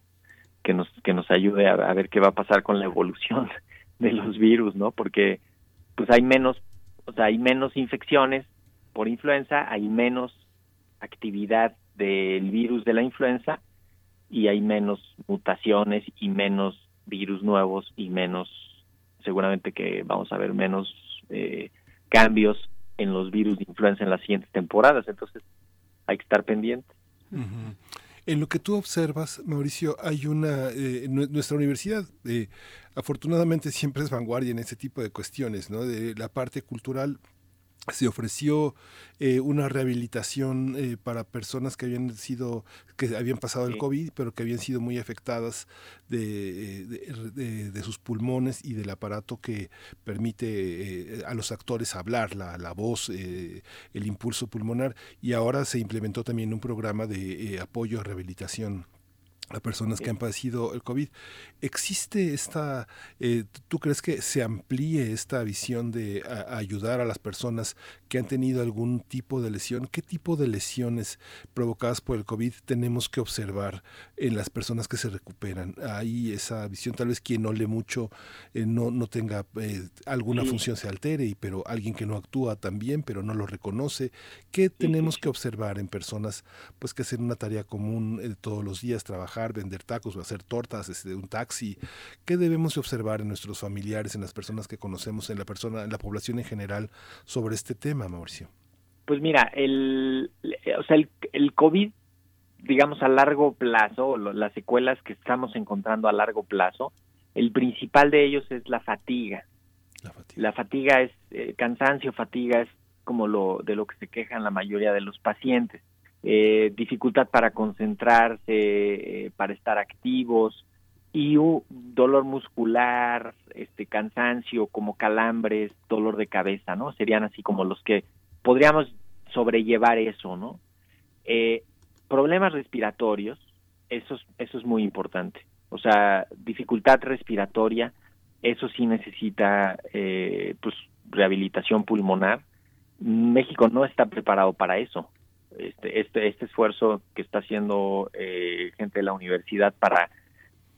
que nos, que nos ayude a, a ver qué va a pasar con la evolución de los virus, ¿no? Porque pues hay menos, o sea, hay menos infecciones por influenza, hay menos actividad del virus de la influenza y hay menos mutaciones y menos virus nuevos y menos, seguramente que vamos a ver menos eh, cambios en los virus de influenza en las siguientes temporadas. Entonces, hay que estar pendiente. En lo que tú observas, Mauricio, hay una, eh, nuestra universidad eh, afortunadamente siempre es vanguardia en ese tipo de cuestiones, ¿no? De la parte cultural se ofreció eh, una rehabilitación eh, para personas que habían sido que habían pasado el covid pero que habían sido muy afectadas de, de, de, sus pulmones y del aparato que permite eh, a los actores hablar la, la voz el impulso pulmonar. Y ahora se implementó también un programa de apoyo a rehabilitación a personas que han padecido el COVID. ¿Existe esta, eh, tú crees que se amplíe esta visión de ayudar a las personas que han tenido algún tipo de lesión? ¿Qué tipo de lesiones provocadas por el COVID tenemos que observar en las personas que se recuperan? Hay esa visión, tal vez quien no lee mucho eh, no, no tenga eh, alguna Sí. función se altere, y, pero alguien que no actúa también, pero no lo reconoce. ¿Qué tenemos que observar en personas pues que hacen una tarea común eh, todos los días, trabajar, vender tacos o hacer tortas, este, un taxi? ¿Qué debemos de observar en nuestros familiares, en las personas que conocemos, en la persona, en la población en general sobre este tema, Mauricio? Pues mira, el, o sea, el, el COVID, digamos a largo plazo, lo- las secuelas que estamos encontrando a largo plazo, el principal de ellos es la fatiga. La fatiga, es eh, cansancio, fatiga es como lo de lo que se quejan la mayoría de los pacientes. Eh, dificultad para concentrarse, eh, para estar activos y un dolor muscular, este cansancio, como calambres, dolor de cabeza, ¿no? Serían así como los que podríamos sobrellevar eso, ¿no? Eh, problemas respiratorios, eso es, eso es muy importante. O sea, dificultad respiratoria, eso sí necesita eh, pues rehabilitación pulmonar. México no está preparado para eso. Este, este, este esfuerzo que está haciendo eh, gente de la universidad para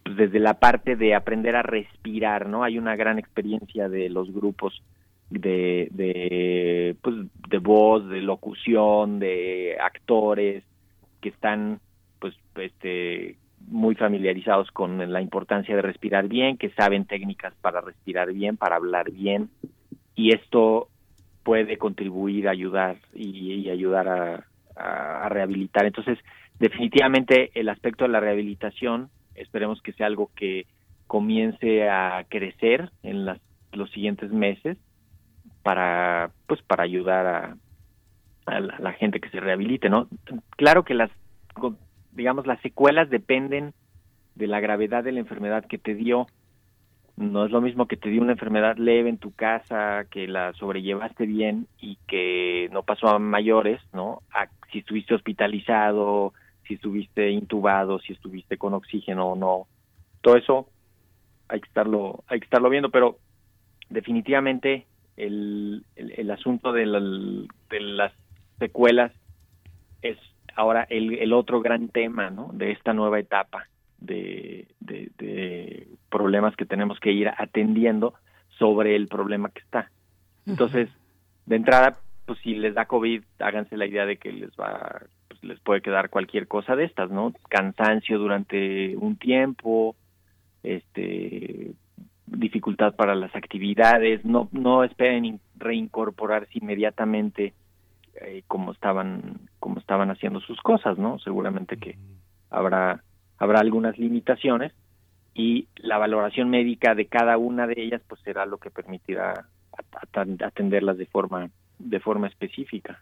pues, desde la parte de aprender a respirar, ¿no? Hay una gran experiencia de los grupos de, de, pues, de voz, de locución, de actores que están, pues, este, muy familiarizados con la importancia de respirar bien, que saben técnicas para respirar bien, para hablar bien, y esto puede contribuir a ayudar y, y ayudar a, a, rehabilitar. Entonces, definitivamente el aspecto de la rehabilitación, esperemos que sea algo que comience a crecer en las, los siguientes meses para pues para ayudar a, a la, la gente que se rehabilite, ¿no? Claro que las digamos las secuelas dependen de la gravedad de la enfermedad que te dio. No es lo mismo que te dio una enfermedad leve en tu casa, que la sobrellevaste bien y que no pasó a mayores, ¿no? A si estuviste hospitalizado, si estuviste intubado, si estuviste con oxígeno o no. Todo eso hay que estarlo, hay que estarlo viendo, pero definitivamente el, el, asunto de, la, de, las secuelas es ahora el, el, otro gran tema ¿no? de esta nueva etapa de, de, de, problemas que tenemos que ir atendiendo sobre el problema que está. Entonces, de entrada, pues si les da COVID, háganse la idea de que les va, pues les puede quedar cualquier cosa de estas, ¿no? Cansancio durante un tiempo, este dificultad para las actividades, no no esperen reincorporarse inmediatamente eh, como estaban como estaban haciendo sus cosas, ¿no? Seguramente que habrá habrá algunas limitaciones y la valoración médica de cada una de ellas pues será lo que permitirá atenderlas de forma de forma específica.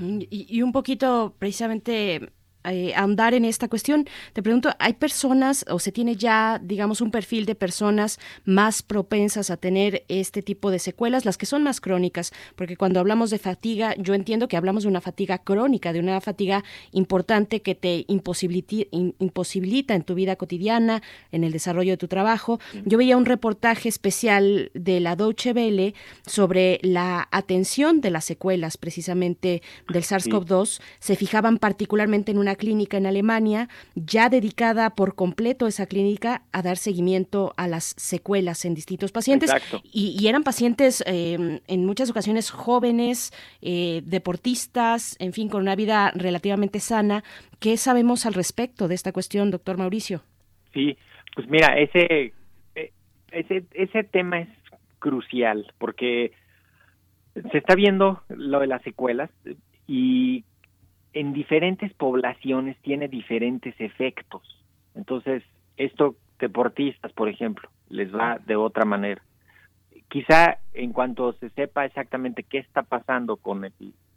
Y, y, un poquito precisamente eh, ahondar en esta cuestión. Te pregunto, ¿hay personas o se tiene ya, digamos, un perfil de personas más propensas a tener este tipo de secuelas, las que son más crónicas? Porque cuando hablamos de fatiga, yo entiendo que hablamos de una fatiga crónica, de una fatiga importante que te imposibilita, imposibilita en tu vida cotidiana, en el desarrollo de tu trabajo. Yo veía un reportaje especial de la Deutsche Welle sobre la atención de las secuelas, precisamente del SARS-CoV-2. Se fijaban particularmente en una clínica en Alemania, ya dedicada por completo esa clínica a dar seguimiento a las secuelas en distintos pacientes. Y, y, eran pacientes eh, en muchas ocasiones jóvenes, eh, deportistas, en fin, con una vida relativamente sana. ¿Qué sabemos al respecto de esta cuestión, doctor Mauricio? Sí, pues mira, ese, ese, ese tema es crucial porque se está viendo lo de las secuelas y en diferentes poblaciones tiene diferentes efectos. Entonces, esto, deportistas, por ejemplo, les va de otra manera. Quizá en cuanto se sepa exactamente qué está pasando con, el,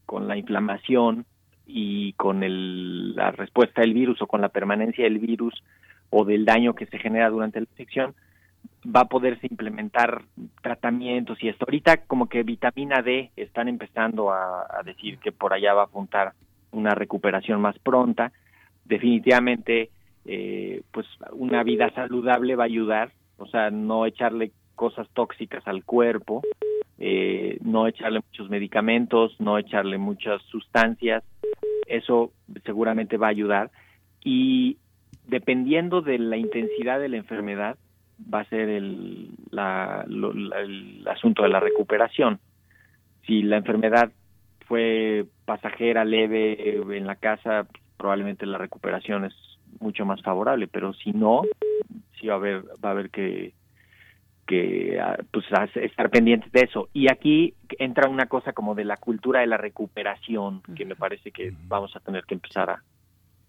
con la inflamación y con el, la respuesta del virus o con la permanencia del virus o del daño que se genera durante la infección, va a poderse implementar tratamientos y esto. Ahorita como que vitamina D están empezando a, a decir que por allá va a apuntar una recuperación más pronta. Definitivamente, eh, pues una vida saludable va a ayudar, o sea, no echarle cosas tóxicas al cuerpo, eh, no echarle muchos medicamentos, no echarle muchas sustancias, eso seguramente va a ayudar. Y dependiendo de la intensidad de la enfermedad, va a ser el, la, lo, el asunto de la recuperación. Si la enfermedad fue pasajera, leve en la casa, probablemente la recuperación es mucho más favorable, pero si no, sí va a haber, va a haber que que pues estar pendientes de eso. Y aquí entra una cosa como de la cultura de la recuperación, que me parece que vamos a tener que empezar a,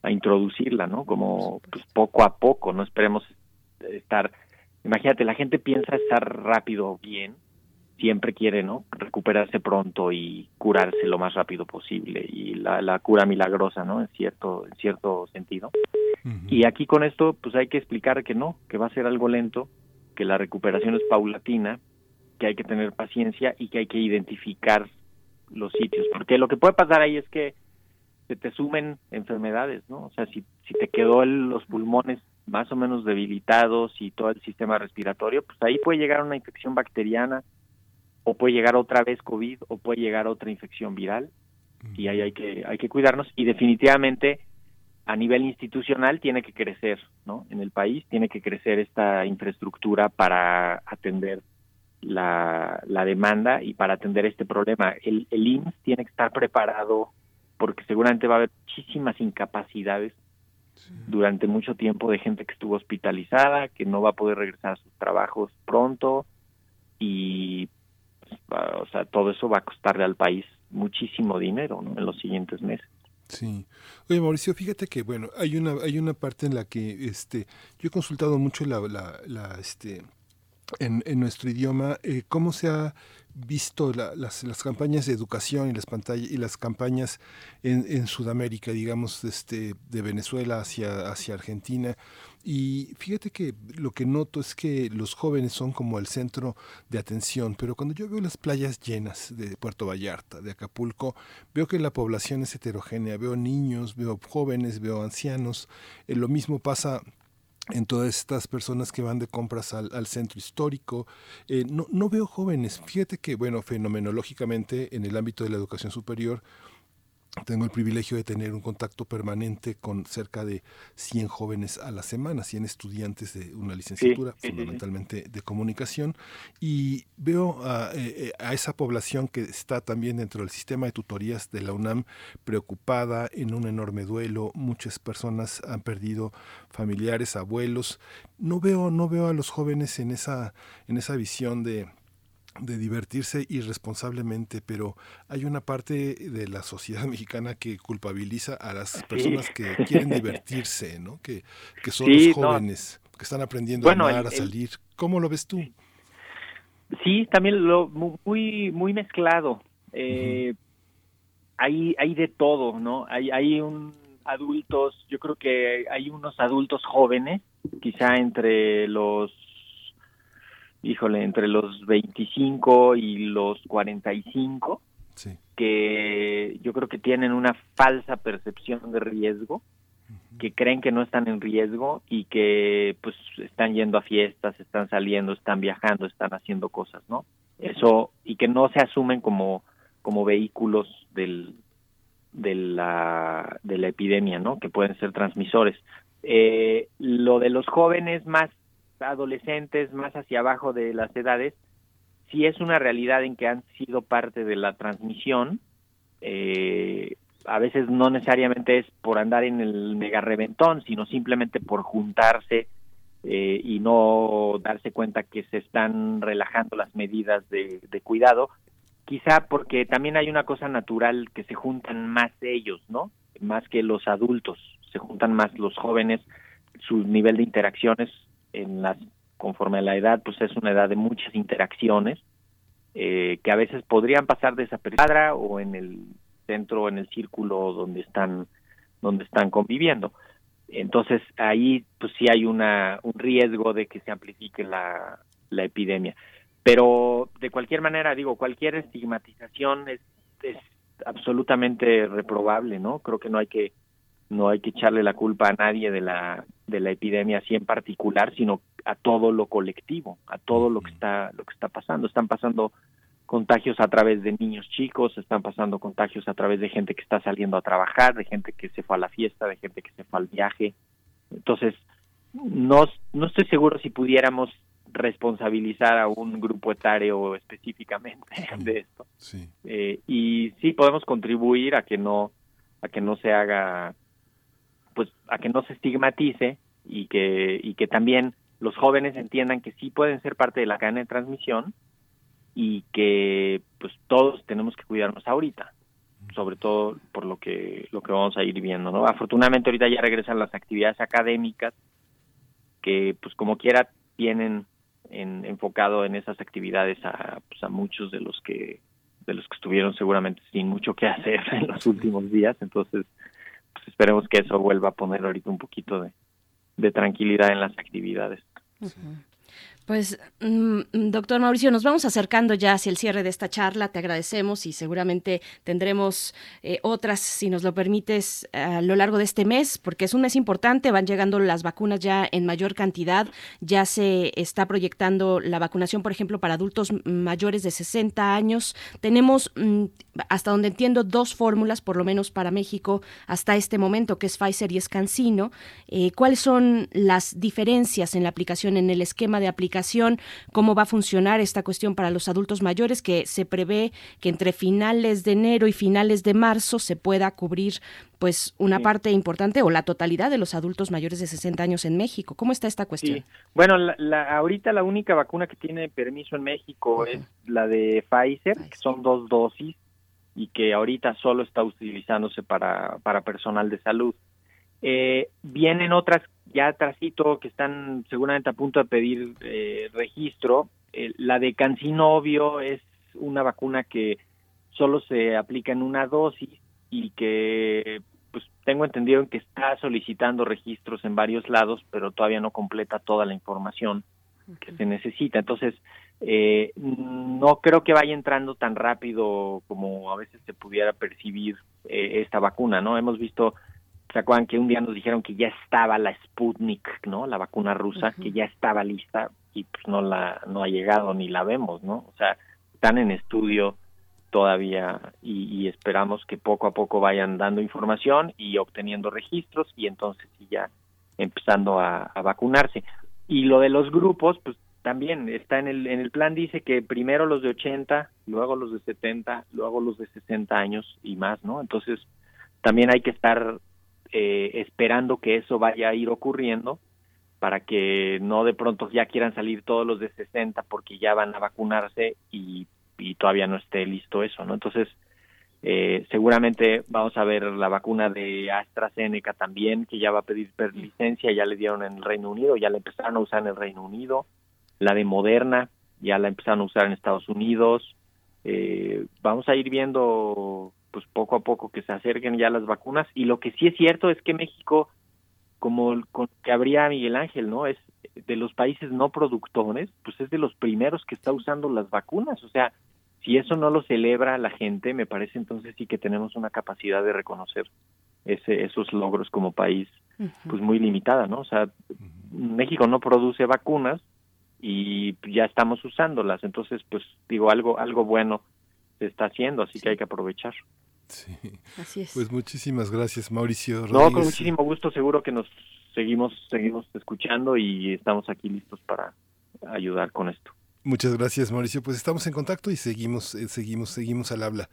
a introducirla, ¿no? Como pues, poco a poco, no esperemos estar, imagínate, la gente piensa estar rápido bien, siempre quiere no recuperarse pronto y curarse lo más rápido posible y la, la cura milagrosa no en cierto en cierto sentido. Uh -huh. y aquí con esto pues hay que explicar que no que va a ser algo lento que la recuperación es paulatina que hay que tener paciencia y que hay que identificar los sitios. Porque lo que puede pasar ahí es que se te sumen enfermedades no o sea si si te quedó el, los pulmones más o menos debilitados y todo el sistema respiratorio pues ahí puede llegar una infección bacteriana o puede llegar otra vez COVID o puede llegar otra infección viral y ahí hay que hay que cuidarnos y definitivamente a nivel institucional tiene que crecer, ¿no? En el país tiene que crecer esta infraestructura para atender la, la demanda y para atender este problema. El, el IMSS tiene que estar preparado porque seguramente va a haber muchísimas incapacidades sí. durante mucho tiempo de gente que estuvo hospitalizada, que no va a poder regresar a sus trabajos pronto y o sea, todo eso va a costarle al país muchísimo dinero en los siguientes meses. Sí. Oye, Mauricio, fíjate que, bueno, hay una, hay una parte en la que este, yo he consultado mucho la, la, la, este, en, en nuestro idioma, eh, ¿cómo se ha visto la- las, las campañas de educación y las pantallas y las campañas en, en Sudamérica, digamos, este, de Venezuela hacia, hacia Argentina. Y fíjate que lo que noto es que los jóvenes son como el centro de atención, pero cuando yo veo las playas llenas de Puerto Vallarta, de Acapulco, veo que la población es heterogénea, veo niños, veo jóvenes, veo ancianos. Eh, lo mismo pasa en todas estas personas que van de compras al, centro histórico. Eh, no, no veo jóvenes. Fíjate que, bueno, fenomenológicamente en el ámbito de la educación superior, tengo el privilegio de tener un contacto permanente con cerca de 100 jóvenes a la semana, 100 estudiantes de una licenciatura, sí, sí, sí. fundamentalmente de comunicación, y veo a, eh, eh, a esa población que está también dentro del sistema de tutorías de la UNAM preocupada, en un enorme duelo, muchas personas han perdido familiares, abuelos. No veo, no veo a los jóvenes en esa, en esa visión de de divertirse irresponsablemente, pero hay una parte de la sociedad mexicana que culpabiliza a las personas que quieren divertirse, ¿no? Que, que son Sí, los no. jóvenes, que están aprendiendo Bueno, a amar, el- a salir. ¿Cómo lo ves tú? Sí, también lo mu- muy muy mezclado. Eh, hay hay de todo, ¿no? Hay hay un adultos, yo creo que hay unos adultos jóvenes, quizá entre los híjole, entre los 25 y los 45 Sí. que yo creo que tienen una falsa percepción de riesgo, que creen que no están en riesgo y que pues están yendo a fiestas, están saliendo, están viajando, están haciendo cosas, ¿no? Eso y que no se asumen como como vehículos del de la de la epidemia, ¿no? Que pueden ser transmisores. Eh, lo de los jóvenes más adolescentes, más hacia abajo de las edades, sí es una realidad en que han sido parte de la transmisión. Eh, a veces no necesariamente es por andar en el mega reventón, sino simplemente por juntarse eh, y no darse cuenta que se están relajando las medidas de, de cuidado. Quizá porque también hay una cosa natural que se juntan más ellos, ¿no? Más que los adultos, se juntan más los jóvenes, su nivel de interacciones en las conforme a la edad, pues es una edad de muchas interacciones eh, que a veces podrían pasar desapercibidas o en el centro, en el círculo donde están donde están conviviendo. Entonces ahí pues sí hay una un riesgo de que se amplifique la, la epidemia. Pero de cualquier manera digo cualquier estigmatización es, es absolutamente reprobable, ¿no? Creo que no hay que no hay que echarle la culpa a nadie de la de la epidemia así en particular, sino a todo lo colectivo, a todo lo que está lo que está pasando. Están pasando contagios a través de niños chicos, están pasando contagios a través de gente que está saliendo a trabajar, de gente que se fue a la fiesta, de gente que se fue al viaje. Entonces, no no estoy seguro si pudiéramos responsabilizar a un grupo etario específicamente de esto. Sí. Eh, y sí podemos contribuir a que no a que no se haga pues a que no se estigmatice y que y que también los jóvenes entiendan que sí pueden ser parte de la cadena de transmisión y que pues todos tenemos que cuidarnos ahorita sobre todo por lo que lo que vamos a ir viendo no afortunadamente ahorita ya regresan las actividades académicas que pues como quiera tienen en, enfocado en esas actividades a, pues, a muchos de los que de los que estuvieron seguramente sin mucho que hacer en los últimos días. Entonces esperemos que eso vuelva a poner ahorita un poquito de, tranquilidad en las actividades Pues, mm, doctor Mauricio, nos vamos acercando ya hacia el cierre de esta charla. Te agradecemos y seguramente tendremos eh, otras, si nos lo permites, a lo largo de este mes, porque es un mes importante. Van llegando las vacunas ya en mayor cantidad. Ya se está proyectando la vacunación, por ejemplo, para adultos mayores de 60 años. Tenemos, mm, hasta donde entiendo, dos fórmulas, por lo menos para México, hasta este momento, que es Pfizer y es CanSino. Eh, ¿Cuáles son las diferencias en la aplicación, en el esquema de aplicación? cómo va a funcionar esta cuestión para los adultos mayores, que se prevé que entre finales de enero y finales de marzo se pueda cubrir pues una parte importante o la totalidad de los adultos mayores de 60 años en México. ¿Cómo está esta cuestión? Sí. Bueno, la, la- ahorita la única vacuna que tiene permiso en México es la de Pfizer, que son dos dosis y que ahorita solo está utilizándose para, para personal de salud. Eh, vienen otras ya trasito que están seguramente a punto de pedir eh, registro. Eh, la de Cancinovio es una vacuna que solo se aplica en una dosis y que pues tengo entendido que está solicitando registros en varios lados, pero todavía no completa toda la información que se necesita. Entonces, eh, no creo que vaya entrando tan rápido como a veces se pudiera percibir eh, esta vacuna, ¿no? Hemos visto, ¿se acuerdan que un día nos dijeron que ya estaba la Sputnik, ¿no? La vacuna rusa, que ya estaba lista y pues no la no ha llegado ni la vemos, ¿no? O sea, están en estudio todavía y, y esperamos que poco a poco vayan dando información y obteniendo registros y entonces sí ya empezando a, a vacunarse. Y lo de los grupos, pues también está en el, en el plan, dice que primero los de 80, luego los de 70, luego los de 60 años y más, ¿no? Entonces, también hay que estar eh, esperando que eso vaya a ir ocurriendo para que no de pronto ya quieran salir todos los de 60 porque ya van a vacunarse y, y todavía no esté listo eso, ¿no? Entonces, eh, seguramente vamos a ver la vacuna de AstraZeneca también, que ya va a pedir licencia, ya le dieron en el Reino Unido, ya la empezaron a usar en el Reino Unido, la de Moderna, ya la empezaron a usar en Estados Unidos. Eh, vamos a ir viendo, pues poco a poco que se acerquen ya las vacunas. Y lo que sí es cierto es que México, como el- con que habría Miguel Ángel, ¿no? Es de los países no productores, pues es de los primeros que está usando las vacunas. O sea, si eso no lo celebra la gente, me parece entonces sí que tenemos una capacidad de reconocer ese, esos logros como país, pues muy limitada, ¿no? O sea, México no produce vacunas y ya estamos usándolas, entonces pues digo algo algo bueno se está haciendo, así que hay que aprovechar. Así es. Pues muchísimas gracias, Mauricio No, con muchísimo gusto, seguro que nos seguimos seguimos escuchando y estamos aquí listos para ayudar con esto. Muchas gracias, Mauricio. Pues estamos en contacto y seguimos, eh, seguimos, seguimos al habla.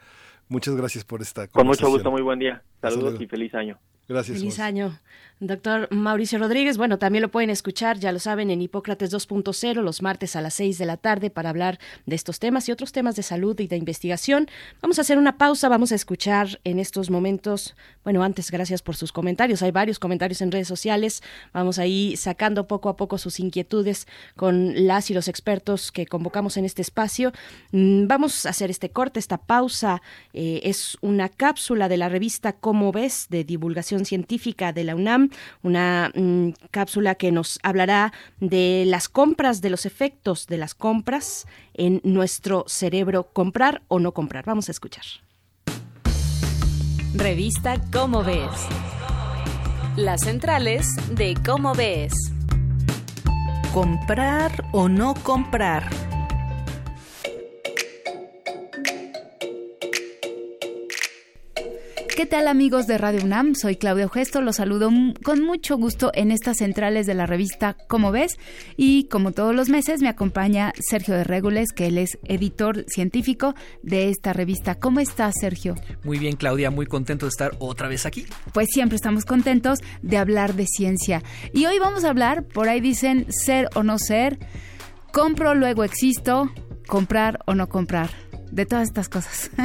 Muchas gracias por esta Con mucho conversación. gusto, muy buen día. Saludos y feliz año. Gracias. Feliz año, doctor Mauricio Rodríguez. Bueno, también lo pueden escuchar, ya lo saben, en Hipócrates 2.0 los martes a las 6 de la tarde para hablar de estos temas y otros temas de salud y de investigación. Vamos a hacer una pausa, vamos a escuchar en estos momentos, bueno, antes gracias por sus comentarios, hay varios comentarios en redes sociales, vamos ahí sacando poco a poco sus inquietudes con las y los expertos que convocamos en este espacio. Mm, Vamos a hacer este corte, esta pausa, eh, es una cápsula de la revista Cómo ves de divulgación científica de la UNAM, una mm, cápsula que nos hablará de las compras, de los efectos de las compras en nuestro cerebro, comprar o no comprar. Vamos a escuchar. Revista Cómo ves. Las centrales de Cómo ves. Comprar o no comprar. ¿Qué tal amigos de Radio UNAM? Soy Claudia Gesto, los saludo con mucho gusto en estas centrales de la revista Como ves y como todos los meses me acompaña Sergio de Régules, que él es editor científico de esta revista. ¿Cómo estás, Sergio? Muy bien, Claudia, muy contento de estar otra vez aquí. Pues siempre estamos contentos de hablar de ciencia. Y hoy vamos a hablar, por ahí dicen ser o no ser, compro, luego existo, comprar o no comprar. De todas estas cosas.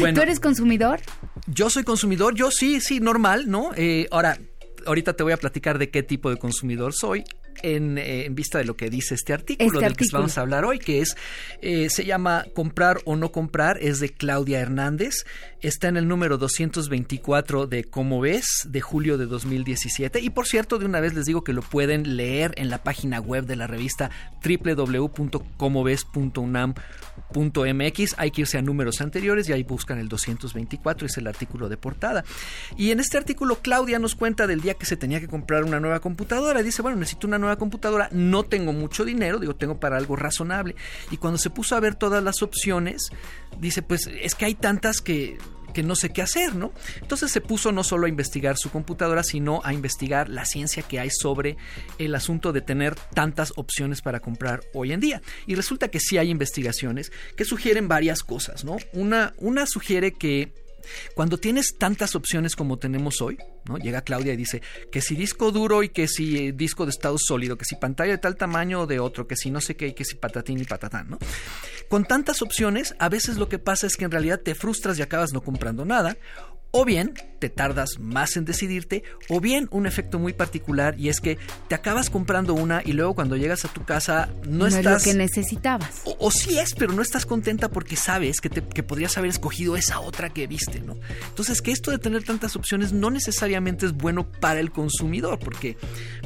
Bueno. ¿Tú eres consumidor? Yo soy consumidor, yo sí, sí, normal, ¿no? Eh, ahora, ahorita te voy a platicar de qué tipo de consumidor soy. En, eh, en vista de lo que dice este artículo Este del que vamos a hablar hoy, que es, eh, se llama Comprar o no comprar, es de Claudia Hernández, está en el número 224 de Cómo ves, de julio de 2017, y por cierto, de una vez les digo que lo pueden leer en la página web de la revista www.comoves.unam.mx, hay que irse a números anteriores y ahí buscan el 224, es el artículo de portada. Y en este artículo Claudia nos cuenta del día que se tenía que comprar una nueva computadora. Dice, bueno, necesito una nueva computadora, no tengo mucho dinero, digo, tengo para algo razonable. Y cuando se puso a ver todas las opciones, dice, pues es que hay tantas que que no sé qué hacer, ¿no? Entonces se puso no solo a investigar su computadora, sino a investigar la ciencia que hay sobre el asunto de tener tantas opciones para comprar hoy en día. Y resulta que sí hay investigaciones que sugieren varias cosas, ¿no? Una, una sugiere que cuando tienes tantas opciones como tenemos hoy, ¿no? Llega Claudia y dice que si disco duro y que si eh, disco de estado sólido, que si pantalla de tal tamaño o de otro, que si no sé qué, y que si patatín y patatán, ¿no? Con tantas opciones, a veces lo que pasa es que en realidad te frustras y acabas no comprando nada. O bien te tardas más en decidirte, o bien un efecto muy particular y es que te acabas comprando una y luego cuando llegas a tu casa no, no estás... es lo que necesitabas. O, o, sí es, pero no estás contenta porque sabes que, te, que podrías haber escogido esa otra que viste, ¿no? Entonces que esto de tener tantas opciones no necesariamente es bueno para el consumidor porque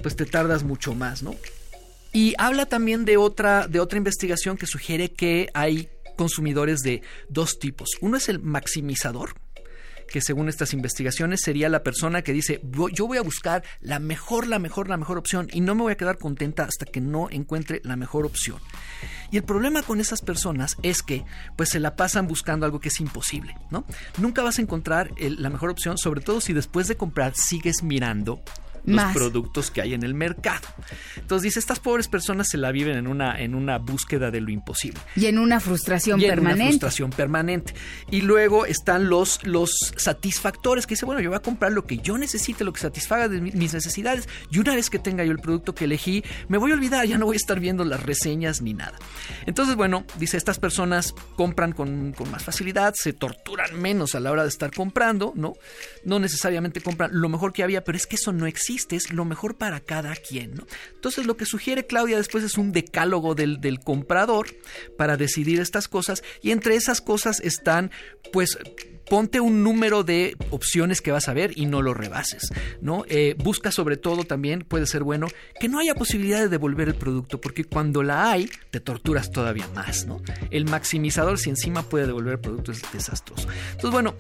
pues te tardas mucho más, ¿no? Y habla también de otra, de otra investigación que sugiere que hay consumidores de dos tipos. Uno es el maximizador, que según estas investigaciones sería la persona que dice, yo voy a buscar la mejor, la mejor, la mejor opción y no me voy a quedar contenta hasta que no encuentre la mejor opción. Y el problema con esas personas es que pues se la pasan buscando algo que es imposible, ¿no? Nunca vas a encontrar la mejor opción, sobre todo si después de comprar sigues mirando los productos que hay en el mercado. Entonces dice, estas pobres personas se la viven en una, en una búsqueda de lo imposible. Y en una frustración Y en permanente. una frustración permanente. Y luego están los, los satisfactores que dice, bueno, yo voy a comprar lo que yo necesite, lo que satisfaga de mi- mis necesidades. Y una vez que tenga yo el producto que elegí, me voy a olvidar, ya no voy a estar viendo las reseñas ni nada. Entonces, bueno, dice, estas personas compran con, con más facilidad, se torturan menos a la hora de estar comprando, ¿no? No necesariamente compran lo mejor que había, pero es que eso no existe, es lo mejor para cada quien, ¿no? Entonces, lo que sugiere Claudia después es un decálogo del, del comprador para decidir estas cosas y entre esas cosas están, pues, ponte un número de opciones que vas a ver y no lo rebases, ¿no? Eh, busca sobre todo también, puede ser bueno, que no haya posibilidad de devolver el producto, porque cuando la hay, te torturas todavía más, ¿no? El maximizador, si encima puede devolver el producto, es desastroso. Entonces, bueno,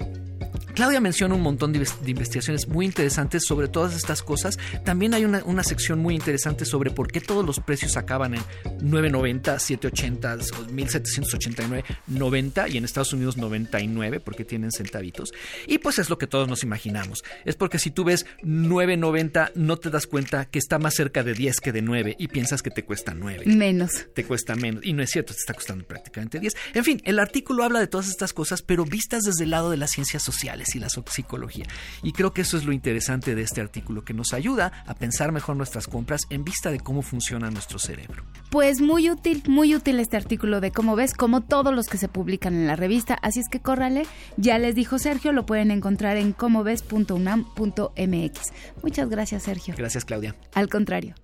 Claudia menciona un montón de, investigaciones muy interesantes sobre todas estas cosas. También hay una, una sección muy interesante sobre por qué todos los precios acaban en 9.90, 7.80, o 1.789, 90 y en Estados Unidos 99 porque tienen centavitos. Y pues es lo que todos nos imaginamos. Es porque si tú ves 9.90 no te das cuenta que está más cerca de 10 que de 9 y piensas que te cuesta 9 Menos. te cuesta menos. Y no es cierto, te está costando prácticamente 10. En fin, el artículo habla de todas estas cosas, pero vistas desde el lado de las ciencias sociales y la psicología. Y creo que eso es lo interesante de este artículo, que nos ayuda a pensar mejor nuestras compras en vista de cómo funciona nuestro cerebro. Pues muy útil, muy útil este artículo de cómo ves, como todos los que se publican en la revista. Así es que córrale, ya les dijo Sergio, lo pueden encontrar en comoves.unam.mx. Muchas gracias, Sergio. Gracias, Claudia. Al contrario.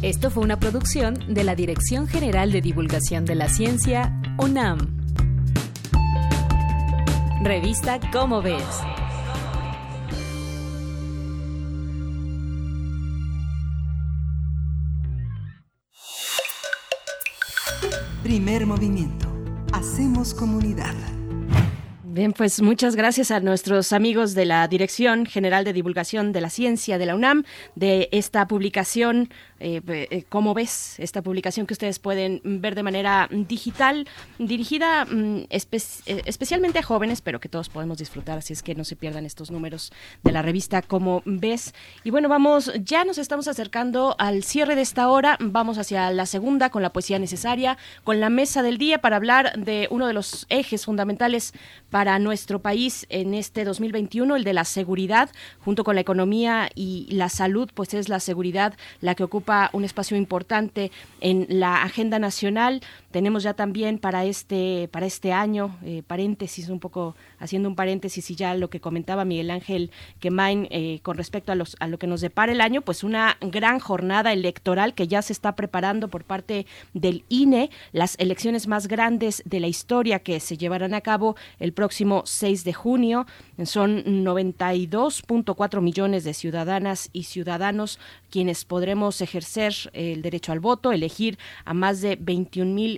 Esto fue una producción de la Dirección General de Divulgación de la Ciencia, UNAM. Revista Cómo ves. Primer movimiento. Hacemos comunidad. Bien, pues muchas gracias a nuestros amigos de la Dirección General de Divulgación de la Ciencia de la UNAM de esta publicación. Eh, eh, ¿Cómo ves esta publicación que ustedes pueden ver de manera digital, dirigida mm, eh, especialmente a jóvenes, pero que todos podemos disfrutar, así es que no se pierdan estos números de la revista Cómo ves. Y bueno, vamos, ya nos estamos acercando al cierre de esta hora, vamos hacia la segunda con la poesía necesaria, con la mesa del día para hablar de uno de los ejes fundamentales para nuestro país en este 2021, el de la seguridad, junto con la economía y la salud, pues es la seguridad la que ocupa un espacio importante en la agenda nacional. Tenemos ya también para este, para este año, eh, paréntesis, un poco haciendo un paréntesis y ya lo que comentaba Miguel Ángel Quemain eh, con respecto a, los, a lo que nos depara el año, pues una gran jornada electoral que ya se está preparando por parte del INE, las elecciones más grandes de la historia que se llevarán a cabo el próximo 6 de junio. Son 92.4 millones de ciudadanas y ciudadanos quienes podremos ejercer el derecho al voto, elegir a más de 21 mil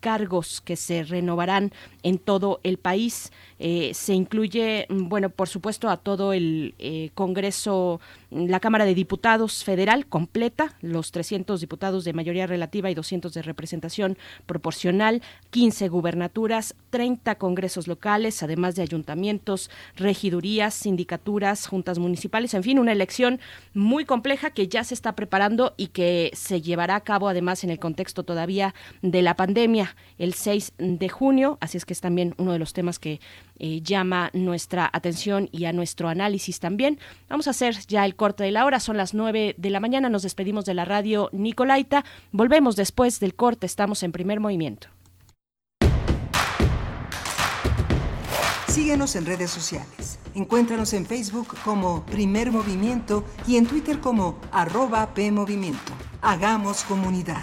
cargos que se renovarán en todo el país. Eh, se incluye, mm, bueno, por supuesto, a todo el eh, Congreso, la Cámara de Diputados Federal completa, los 300 diputados de mayoría relativa y 200 de representación proporcional, 15 gubernaturas, 30 congresos locales, además de ayuntamientos, regidurías, sindicaturas, juntas municipales, en fin, una elección muy compleja que ya se está preparando y que se llevará a cabo además en el contexto todavía de la pandemia el 6 de junio, así es que es también uno de los temas que eh, llama nuestra atención y a nuestro análisis también. Vamos a hacer ya el corte de la hora, son las 9 de la mañana, nos despedimos de la radio Nicolaita, volvemos después del corte, estamos en primer movimiento. Síguenos en redes sociales. Encuéntranos en Facebook como Primer Movimiento y en Twitter como arroba PMovimiento. Hagamos comunidad.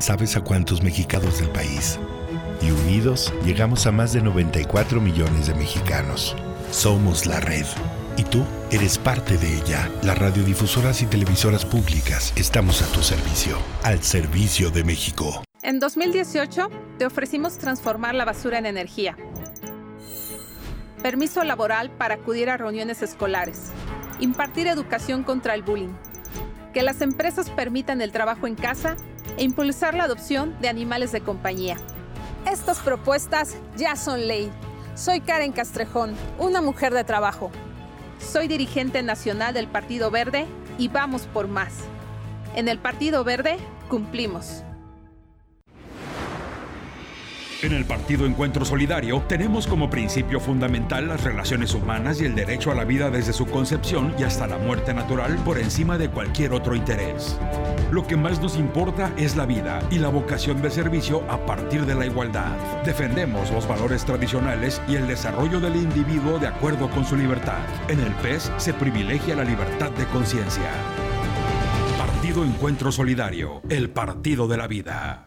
¿Sabes a cuántos mexicanos del país? Y unidos llegamos a más de 94 millones de mexicanos. Somos la red. Y tú eres parte de ella. Las radiodifusoras y televisoras públicas estamos a tu servicio. Al servicio de México. En 2018 te ofrecimos transformar la basura en energía. Permiso laboral para acudir a reuniones escolares. Impartir educación contra el bullying. Que las empresas permitan el trabajo en casa e impulsar la adopción de animales de compañía. Estas propuestas ya son ley. Soy Karen Castrejón, una mujer de trabajo. Soy dirigente nacional del Partido Verde y vamos por más. En el Partido Verde cumplimos. En el Partido Encuentro Solidario tenemos como principio fundamental las relaciones humanas y el derecho a la vida desde su concepción y hasta la muerte natural por encima de cualquier otro interés. Lo que más nos importa es la vida y la vocación de servicio a partir de la igualdad. Defendemos los valores tradicionales y el desarrollo del individuo de acuerdo con su libertad. En el PES se privilegia la libertad de conciencia. Partido Encuentro Solidario, el partido de la vida.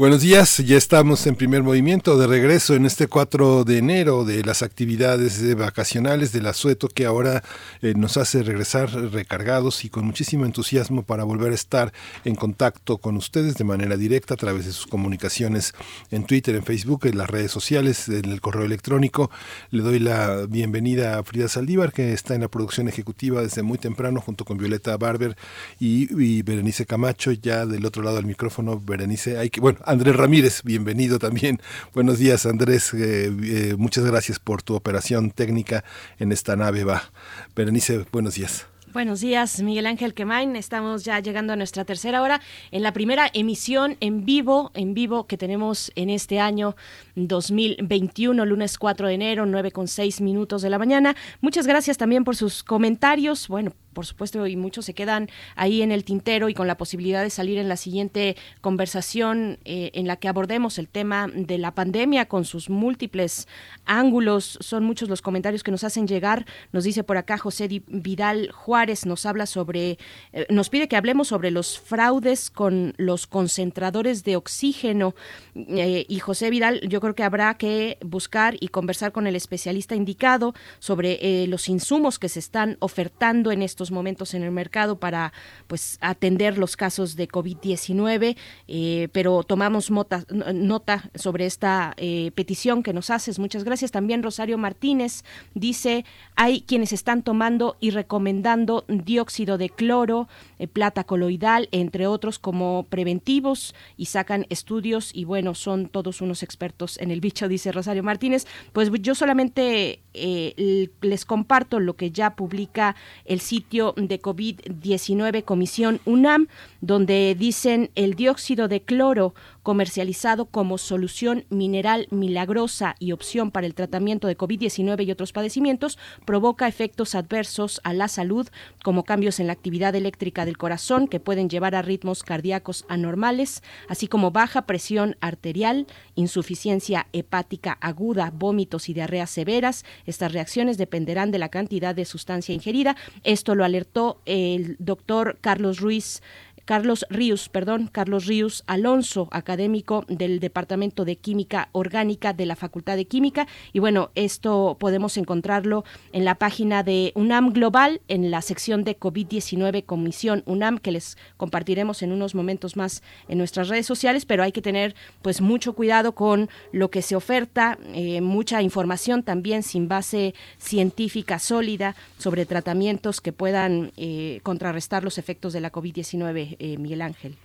Buenos días, ya estamos en primer movimiento de regreso en este 4 de enero de las actividades vacacionales del asueto que ahora eh, nos hace regresar recargados y con muchísimo entusiasmo para volver a estar en contacto con ustedes de manera directa a través de sus comunicaciones en Twitter, en Facebook, en las redes sociales, en el correo electrónico. Le doy la bienvenida a Frida Saldívar que está en la producción ejecutiva desde muy temprano junto con Violeta Barber y, y Berenice Camacho, ya del otro lado del micrófono, Berenice, hay que, bueno, Andrés Ramírez, bienvenido también. Buenos días, Andrés. Eh, eh, muchas gracias por tu operación técnica en esta nave. Va. Berenice, buenos días. Buenos días, Miguel Ángel Quemain. Estamos ya llegando a nuestra tercera hora en la primera emisión en vivo, en vivo que tenemos en este año 2021, lunes 4 de enero, 9 con 6 minutos de la mañana. Muchas gracias también por sus comentarios. Bueno, por supuesto, y muchos se quedan ahí en el tintero y con la posibilidad de salir en la siguiente conversación eh, en la que abordemos el tema de la pandemia con sus múltiples ángulos. Son muchos los comentarios que nos hacen llegar. Nos dice por acá José Vidal Juárez, nos habla sobre, eh, nos pide que hablemos sobre los fraudes con los concentradores de oxígeno. Eh, y José Vidal, yo creo que habrá que buscar y conversar con el especialista indicado sobre los insumos que se están ofertando en estos momentos en el mercado para pues atender los casos de COVID-19, eh, pero tomamos nota sobre esta eh, petición que nos haces. Muchas gracias. También Rosario Martínez dice, hay quienes están tomando y recomendando dióxido de cloro, eh, plata coloidal, entre otros como preventivos y sacan estudios y bueno, son todos unos expertos en el bicho, dice Rosario Martínez. Pues yo solamente les comparto lo que ya publica el sitio de COVID-19 Comisión UNAM, donde dicen el dióxido de cloro comercializado como solución mineral milagrosa y opción para el tratamiento de COVID-19 y otros padecimientos, provoca efectos adversos a la salud, como cambios en la actividad eléctrica del corazón que pueden llevar a ritmos cardíacos anormales, así como baja presión arterial, insuficiencia hepática aguda, vómitos y diarreas severas. Estas reacciones dependerán de la cantidad de sustancia ingerida. Esto lo alertó el doctor Carlos Ruiz Carlos Ríos, perdón, Carlos Ríos Alonso, académico del Departamento de Química Orgánica de la Facultad de Química. Y bueno, esto podemos encontrarlo en la página de UNAM Global, en la sección de COVID-19 Comisión UNAM, que les compartiremos en unos momentos más en nuestras redes sociales, pero hay que tener pues mucho cuidado con lo que se oferta, eh, mucha información también sin base científica sólida sobre tratamientos que puedan eh, contrarrestar los efectos de la COVID-19 eh, Miguel Ángel.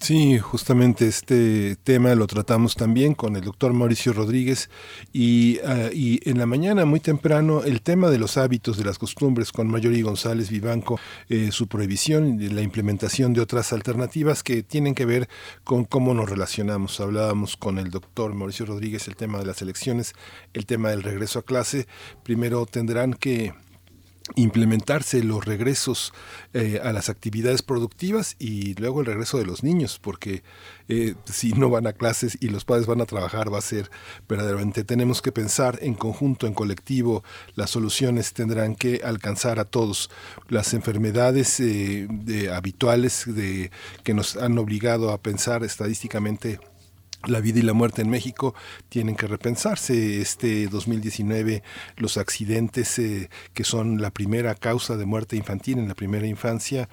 Sí, justamente este tema lo tratamos también con el doctor Mauricio Rodríguez y, ah, y, en la mañana muy temprano el tema de los hábitos, de las costumbres con Mayori González Vivanco, eh, su prohibición la implementación de otras alternativas que tienen que ver con cómo nos relacionamos. Hablábamos con el doctor Mauricio Rodríguez el tema de las elecciones, el tema del regreso a clase. Primero tendrán que implementarse los regresos eh, a las actividades productivas y luego el regreso de los niños, porque eh, si no van a clases y los padres van a trabajar va a ser verdaderamente, tenemos que pensar en conjunto, en colectivo, las soluciones tendrán que alcanzar a todos. Las enfermedades eh, habituales de, que nos han obligado a pensar estadísticamente la vida y la muerte en México tienen que repensarse. Este 2019, los accidentes eh, que son la primera causa de muerte infantil en la primera infancia,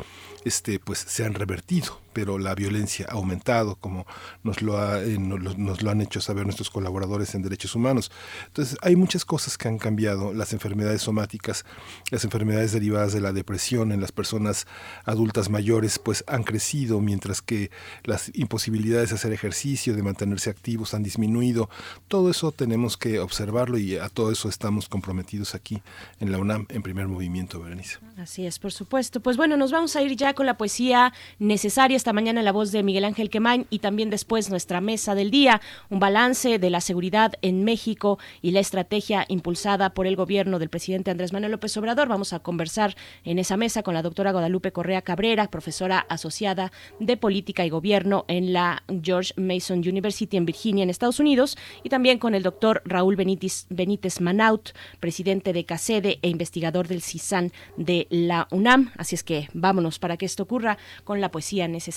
este, pues se han revertido pero la violencia ha aumentado, como nos lo, eh, nos lo han hecho saber nuestros colaboradores en derechos humanos. Entonces, hay muchas cosas que han cambiado, las enfermedades somáticas, las enfermedades derivadas de la depresión en las personas adultas mayores, pues han crecido, mientras que las imposibilidades de hacer ejercicio, de mantenerse activos han disminuido. Todo eso tenemos que observarlo y a todo eso estamos comprometidos aquí en la UNAM en primer movimiento, Berenice. Así es, por supuesto. Pues bueno, nos vamos a ir ya con la poesía necesaria esta mañana la voz de Miguel Ángel Quemain y también después nuestra mesa del día, un balance de la seguridad en México y la estrategia impulsada por el gobierno del presidente Andrés Manuel López Obrador. Vamos a conversar en esa mesa con la doctora Guadalupe Correa Cabrera, profesora asociada de Política y Gobierno en la George Mason University en Virginia, en Estados Unidos, y también con el doctor Raúl Benítez, Benítez Manaut, presidente de CACEDE e investigador del CISAN de la UNAM. Así es que vámonos para que esto ocurra con la poesía necesaria.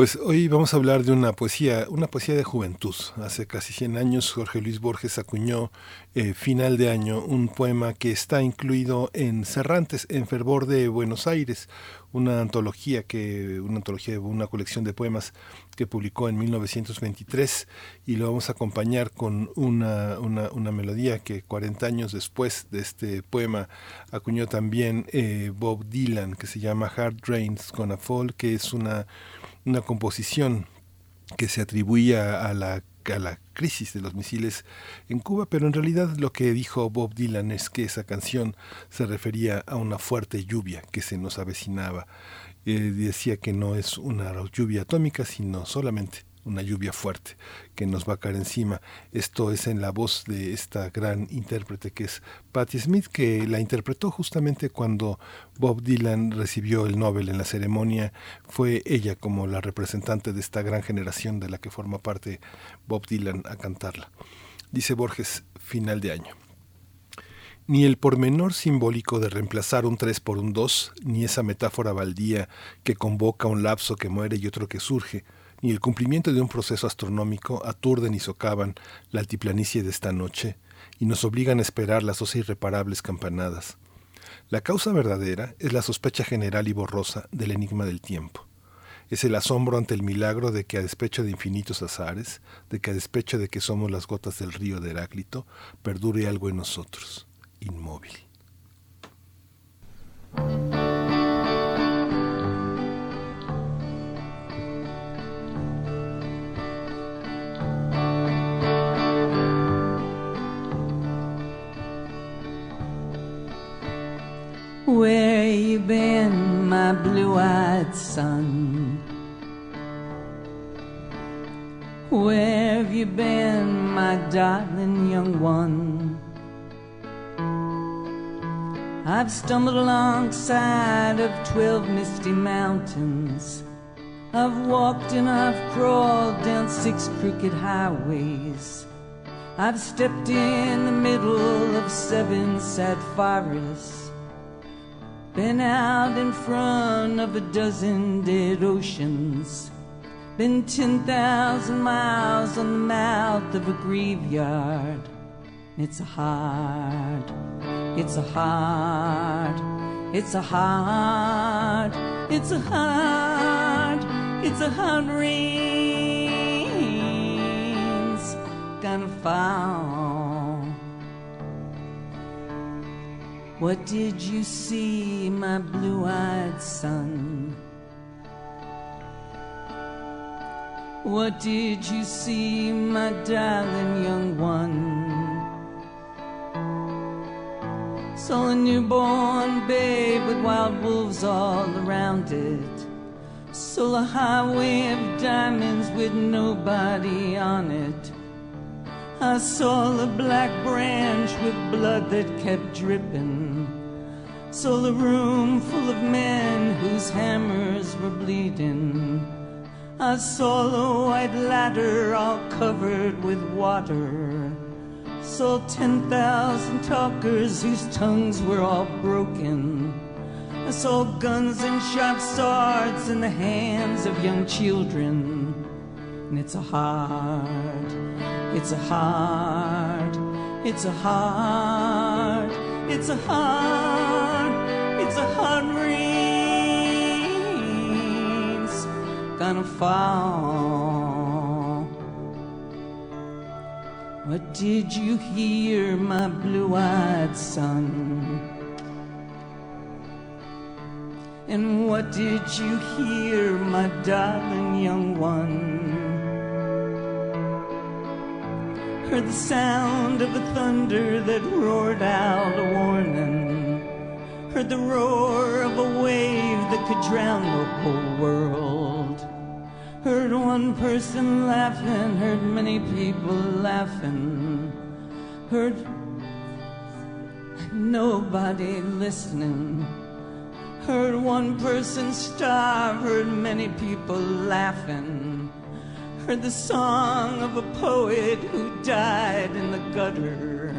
Pues hoy vamos a hablar de una poesía, una poesía de juventud. Hace casi 100 años Jorge Luis Borges acuñó eh, final de año un poema que está incluido en Cerrantes, en Fervor de Buenos Aires, una antología que una antología una colección de poemas que publicó en 1923 y lo vamos a acompañar con una, una, melodía que 40 años después de este poema acuñó también eh, Bob Dylan que se llama Hard Rains Gonna Fall que es una una composición que se atribuía a la, a la crisis de los misiles en Cuba, pero en realidad lo que dijo Bob Dylan es que esa canción se refería a una fuerte lluvia que se nos avecinaba. Eh, decía que no es una lluvia atómica, sino solamente una lluvia fuerte que nos va a caer encima. Esto es en la voz de esta gran intérprete que es Patti Smith, que la interpretó justamente cuando Bob Dylan recibió el Nobel en la ceremonia. Fue ella como la representante de esta gran generación de la que forma parte Bob Dylan a cantarla. Dice Borges, final de año. Ni el pormenor simbólico de reemplazar un 3 por un 2, ni esa metáfora baldía que convoca un lapso que muere y otro que surge, ni el cumplimiento de un proceso astronómico aturden y socavan la altiplanicie de esta noche y nos obligan a esperar las dos irreparables campanadas. La causa verdadera es la sospecha general y borrosa del enigma del tiempo. Es el asombro ante el milagro de que a despecho de infinitos azares, de que a despecho de que somos las gotas del río de Heráclito, perdure algo en nosotros, inmóvil. Where you been, my blue-eyed son? Where have you been, my darling young one? I've stumbled alongside of twelve misty mountains. I've walked and I've crawled down six crooked highways. I've stepped in the middle of seven sad forests. Been out in front of a dozen dead oceans. Been 10,000 miles on the mouth of a graveyard. It's a hard, it's a hard, it's a hard, it's a hard, it's a hard rain's gonna fall. What did you see, my blue eyed son? What did you see, my darling young one? Saw a newborn babe with wild wolves all around it. Saw a highway of diamonds with nobody on it. I saw a black branch with blood that kept dripping. Saw a room full of men whose hammers were bleeding. I saw a white ladder all covered with water. Ten thousand talkers whose tongues were all broken. I saw guns and sharp swords in the hands of young children. And it's a heart, it's a heart, it's a heart, it's a hard, hard rain's gonna fall. What did you hear, my blue-eyed son? And what did you hear, my darling young one? Heard the sound of the thunder that roared out a warning. Heard the roar of a wave that could drown the whole world. Heard one person laughing, heard many people laughing. Heard nobody listening. Heard one person starve, heard many people laughing. Heard the song of a poet who died in the gutter.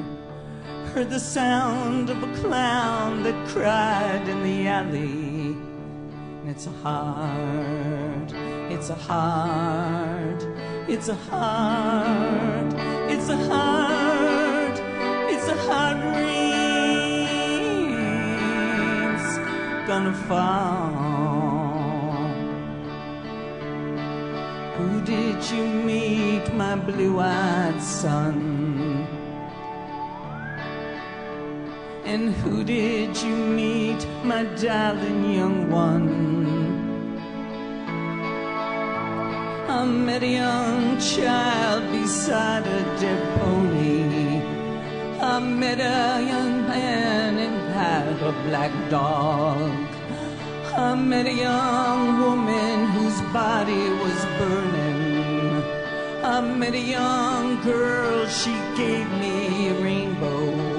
Heard the sound of a clown that cried in the alley. It's a hard, it's a hard, it's a hard, it's a hard, it's a hard rain's gonna fall. Who did you meet, my blue-eyed son? And who did you meet, my darling young one? I met a young child beside a dead pony. I met a young man inside a black dog. I met a young woman whose body was burning. I met a young girl, she gave me a rainbow.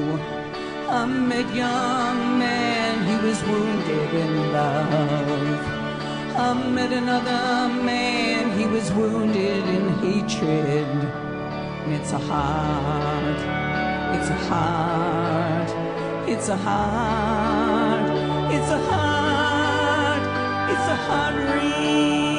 I met young man, he was wounded in love. I met another man, he was wounded in hatred. It's a hard, it's a hard, it's a hard, it's a hard, it's a hard rain's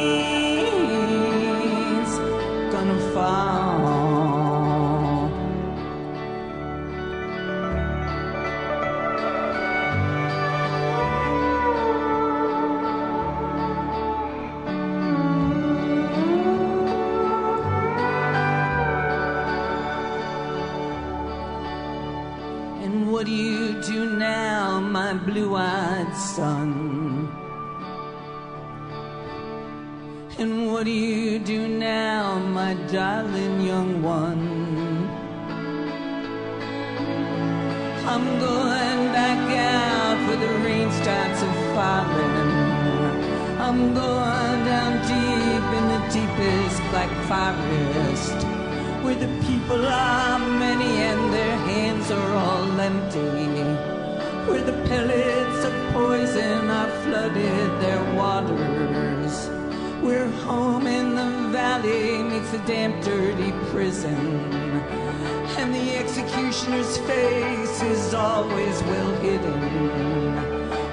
executioner's face is always well hidden.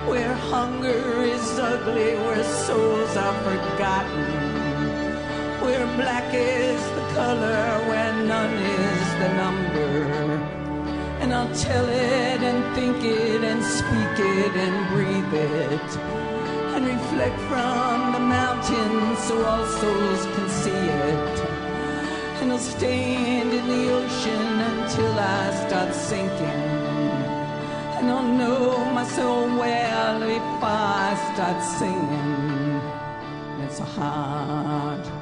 Where hunger is ugly, where souls are forgotten where black is the color, where none is the number. And I'll tell it and think it and speak it and breathe it. And reflect from the mountains so all souls can see it. And I'll stand in the ocean until I start sinking. And I'll know my soul well if I start singing. It's a hard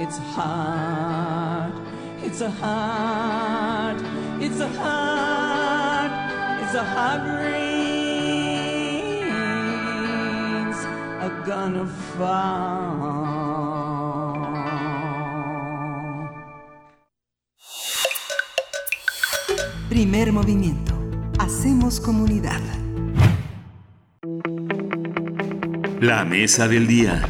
it's a hard, it's a hard, it's a hard, it's a hard rain's are gonna fall. Primer movimiento. Hacemos comunidad. La mesa del día.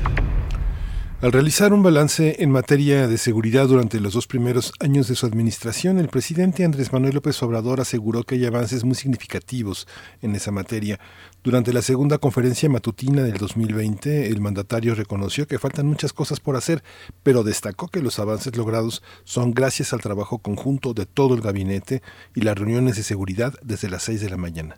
Al realizar un balance en materia de seguridad durante los dos primeros años de su administración, el presidente Andrés Manuel López Obrador aseguró que hay avances muy significativos en esa materia. Durante la segunda conferencia matutina del 2020, el mandatario reconoció que faltan muchas cosas por hacer, pero destacó que los avances logrados son gracias al trabajo conjunto de todo el gabinete y las reuniones de seguridad desde las 6 de la mañana.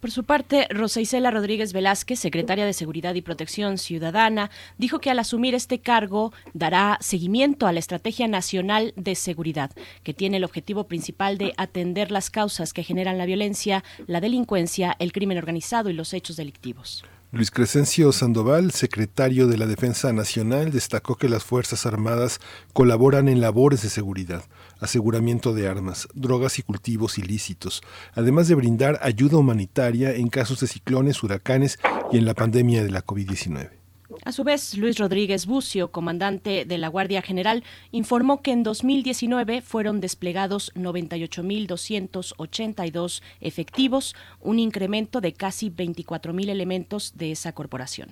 Por su parte, Rosa Isela Rodríguez Velázquez, secretaria de Seguridad y Protección Ciudadana, dijo que al asumir este cargo dará seguimiento a la Estrategia Nacional de Seguridad, que tiene el objetivo principal de atender las causas que generan la violencia, la delincuencia, el crimen organizado y los hechos delictivos. Luis Crescencio Sandoval, secretario de la Defensa Nacional, destacó que las Fuerzas Armadas colaboran en labores de seguridad, aseguramiento de armas, drogas y cultivos ilícitos, además de brindar ayuda humanitaria en casos de ciclones, huracanes y en la pandemia de la COVID-19. A su vez, Luis Rodríguez Bucio, comandante de la Guardia General, informó que en 2019 fueron desplegados 98.282 efectivos, un incremento de casi 24.000 elementos de esa corporación.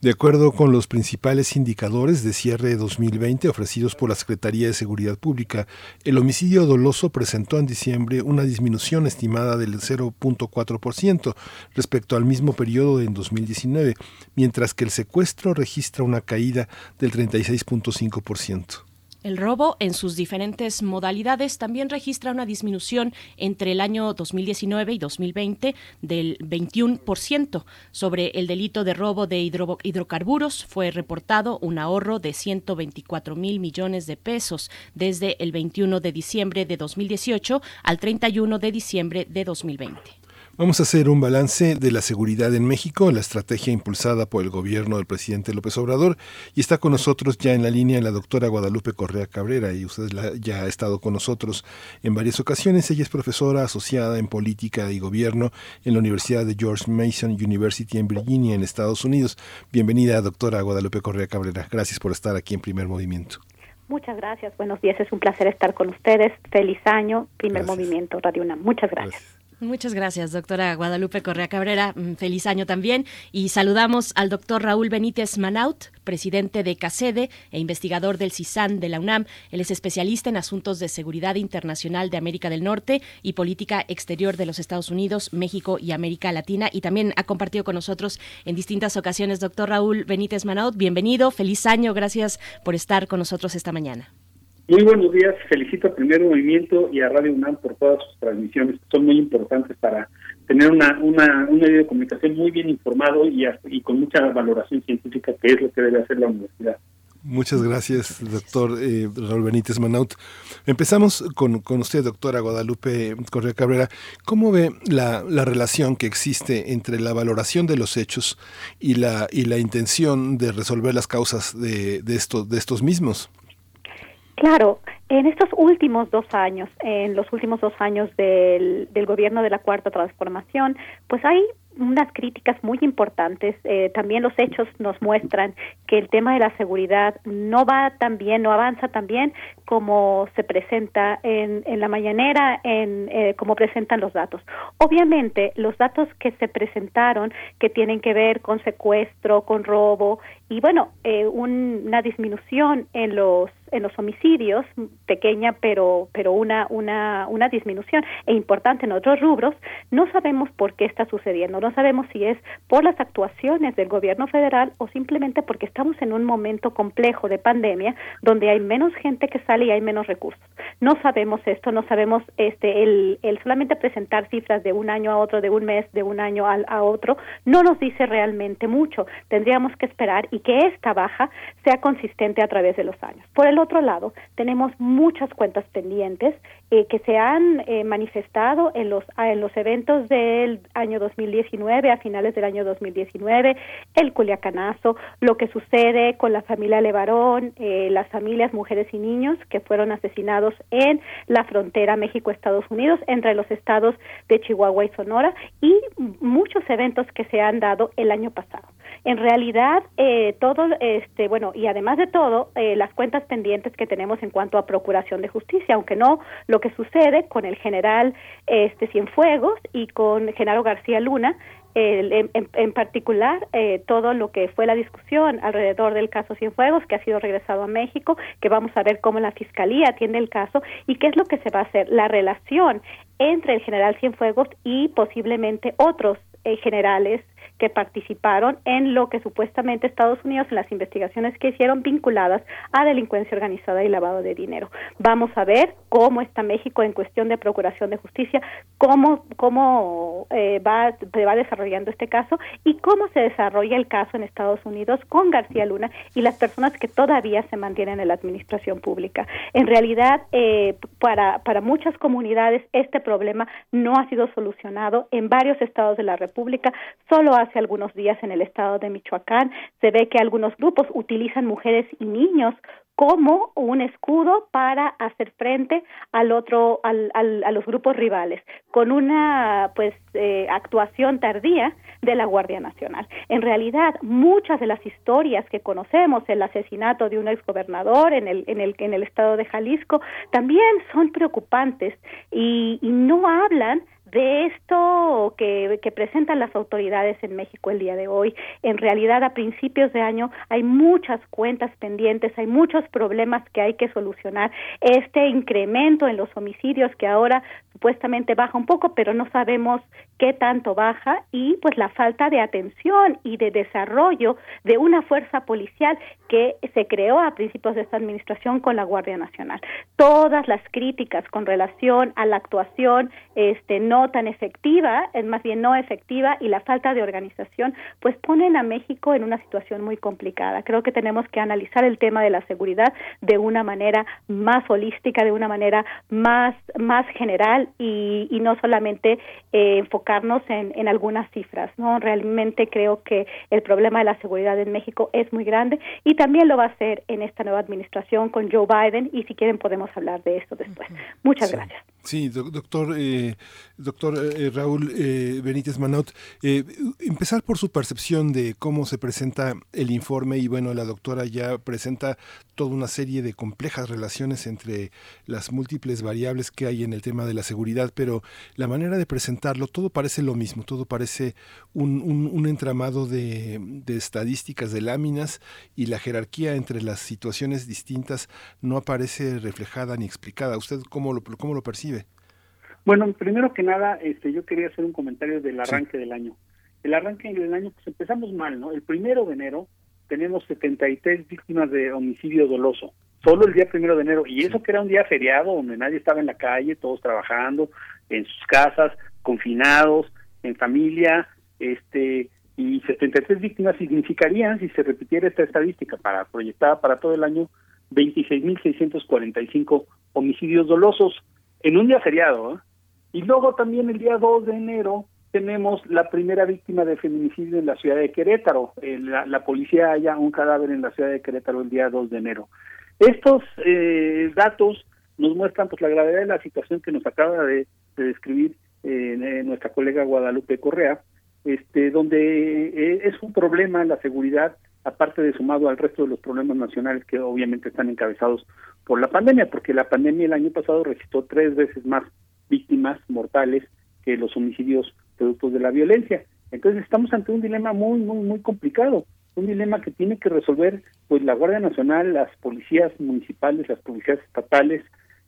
De acuerdo con los principales indicadores de cierre de 2020 ofrecidos por la Secretaría de Seguridad Pública, el homicidio doloso presentó en diciembre una disminución estimada del 0.4% respecto al mismo periodo de 2019, mientras que el secuestro registra una caída del 36.5%. El robo en sus diferentes modalidades también registra una disminución entre el año 2019 y 2020 del 21%. Sobre el delito de robo de hidrocarburos fue reportado un ahorro de 124 mil millones de pesos desde el 21 de diciembre de 2018 al 31 de diciembre de 2020. Vamos a hacer un balance de la seguridad en México, la estrategia impulsada por el gobierno del presidente López Obrador. Y está con nosotros ya en la línea la doctora Guadalupe Correa Cabrera, y usted ya ha estado con nosotros en varias ocasiones. Ella es profesora asociada en política y gobierno en la Universidad de George Mason University en Virginia, en Estados Unidos. Bienvenida, doctora Guadalupe Correa Cabrera. Gracias por estar aquí en Primer Movimiento. Muchas gracias, buenos días, es un placer estar con ustedes. Feliz año, primer movimiento, Radio UNAM. Muchas gracias. Muchas gracias, doctora Guadalupe Correa Cabrera. Mm, feliz año también. Y saludamos al doctor Raúl Benítez Manaut, presidente de CACEDE e investigador del CISAN de la UNAM. Él es especialista en asuntos de seguridad internacional de América del Norte y política exterior de los Estados Unidos, México y América Latina. Y también ha compartido con nosotros en distintas ocasiones. Doctor Raúl Benítez Manaut, bienvenido. Feliz año. Gracias por estar con nosotros esta mañana. Muy buenos días, felicito a Primer Movimiento y a Radio UNAM por todas sus transmisiones, son muy importantes para tener una, una, un medio de comunicación muy bien informado y, y con mucha valoración científica, que es lo que debe hacer la universidad. Muchas gracias, doctor eh, Raúl Benítez Manaut. Empezamos con, con, usted, doctora Guadalupe Correa Cabrera. ¿Cómo ve la, la, relación que existe entre la valoración de los hechos y la, y la intención de resolver las causas de, de, estos, de estos mismos? Claro, en estos últimos dos años, en los últimos dos años del, del gobierno de la Cuarta Transformación, pues hay unas críticas muy importantes. Eh, también los hechos nos muestran que el tema de la seguridad no va tan bien, no avanza tan bien como se presenta en, en la mañanera, en eh, como presentan los datos. Obviamente, los datos que se presentaron, que tienen que ver con secuestro, con robo y bueno, eh, una disminución en los en los homicidios pequeña pero pero una una una disminución e importante en otros rubros no sabemos por qué está sucediendo sabemos si es por las actuaciones del gobierno federal o simplemente porque estamos en un momento complejo de pandemia donde hay menos gente que sale y hay menos recursos no sabemos esto no sabemos este el, el solamente presentar cifras de un año a otro de un mes de un año a, a otro no nos dice realmente mucho tendríamos que esperar y que esta baja sea consistente a través de los años. Por el otro lado, tenemos muchas cuentas pendientes eh, que se han eh, manifestado en los, en los eventos del año 2019, a finales del año 2019, el Culiacanazo, lo que sucede con la familia Levarón, eh, las familias, mujeres y niños que fueron asesinados en la frontera México-Estados Unidos, entre los estados de Chihuahua y Sonora, y muchos eventos que se han dado el año pasado. En realidad, eh, todo, este, bueno, y además de todo, eh, las cuentas pendientes que tenemos en cuanto a procuración de justicia, aunque no lo que sucede con el general este Cienfuegos y con Genaro García Luna, en, en, particular eh, todo lo que fue la discusión alrededor del caso Cienfuegos, que ha sido regresado a México, que vamos a ver cómo la Fiscalía atiende el caso y qué es lo que se va a hacer, la relación entre el general Cienfuegos y posiblemente otros eh, generales que participaron en lo que supuestamente Estados Unidos en las investigaciones que hicieron vinculadas a delincuencia organizada y lavado de dinero. Vamos a ver cómo está México en cuestión de procuración de justicia, cómo cómo eh, va se va desarrollando este caso y cómo se desarrolla el caso en Estados Unidos con García Luna y las personas que todavía se mantienen en la administración pública. En realidad, eh, para para muchas comunidades este problema no ha sido solucionado en varios estados de la República. Solo hace algunos días en el estado de Michoacán se ve que algunos grupos utilizan mujeres y niños como un escudo para hacer frente al otro al, al, a los grupos rivales con una pues eh, actuación tardía de la Guardia Nacional. En realidad, muchas de las historias que conocemos, el asesinato de un exgobernador en el en el en el estado de Jalisco, también son preocupantes y, y no hablan de esto que, presentan las autoridades en México el día de hoy. En realidad, a principios de año hay muchas cuentas pendientes, hay muchos problemas que hay que solucionar. Este incremento en los homicidios que ahora supuestamente baja un poco, pero no sabemos qué tanto baja y pues la falta de atención y de desarrollo de una fuerza policial que se creó a principios de esta administración con la Guardia Nacional. Todas las críticas con relación a la actuación este no tan efectiva, es más bien no efectiva y la falta de organización pues ponen a México en una situación muy complicada. Creo que tenemos que analizar el tema de la seguridad de una manera más holística, de una manera más más general y, y no solamente eh, enfocarnos en, en algunas cifras. no Realmente creo que el problema de la seguridad en México es muy grande y también lo va a hacer en esta nueva administración con Joe Biden y si quieren podemos hablar de esto después. Muchas gracias. Sí, doctor, eh, doctor eh, Raúl eh, Benítez Manot, empezar por su percepción de cómo se presenta el informe y bueno, la doctora ya presenta toda una serie de complejas relaciones entre las múltiples variables que hay en el tema de la seguridad, pero la manera de presentarlo, todo parece lo mismo, todo parece un, un, entramado de, de estadísticas, de láminas y la jerarquía entre las situaciones distintas no aparece reflejada ni explicada. ¿Usted cómo lo, cómo lo percibe? Bueno, primero que nada, este, yo quería hacer un comentario del arranque del año. El arranque del año, pues empezamos mal, ¿no? El primero de enero tenemos 73 víctimas de homicidio doloso, solo el día primero de enero, y eso que era un día feriado donde nadie estaba en la calle, todos trabajando en sus casas, confinados, en familia, este, y 73 víctimas significarían, si se repitiera esta estadística para proyectada para todo el año, 26.645 homicidios dolosos en un día feriado. ¿eh? Y luego también el día 2 de enero tenemos la primera víctima de feminicidio en la ciudad de Querétaro. Eh, la, policía halla un cadáver en la ciudad de Querétaro el día 2 de enero. Estos eh, datos nos muestran pues la gravedad de la situación que nos acaba de, describir eh, nuestra colega Guadalupe Correa, este, donde es un problema la seguridad, aparte de sumado al resto de los problemas nacionales que obviamente están encabezados por la pandemia, porque la pandemia el año pasado registró tres veces más víctimas mortales que los homicidios productos de la violencia. Entonces estamos ante un dilema muy, muy, muy complicado, un dilema que tiene que resolver pues la Guardia Nacional, las policías municipales, las policías estatales,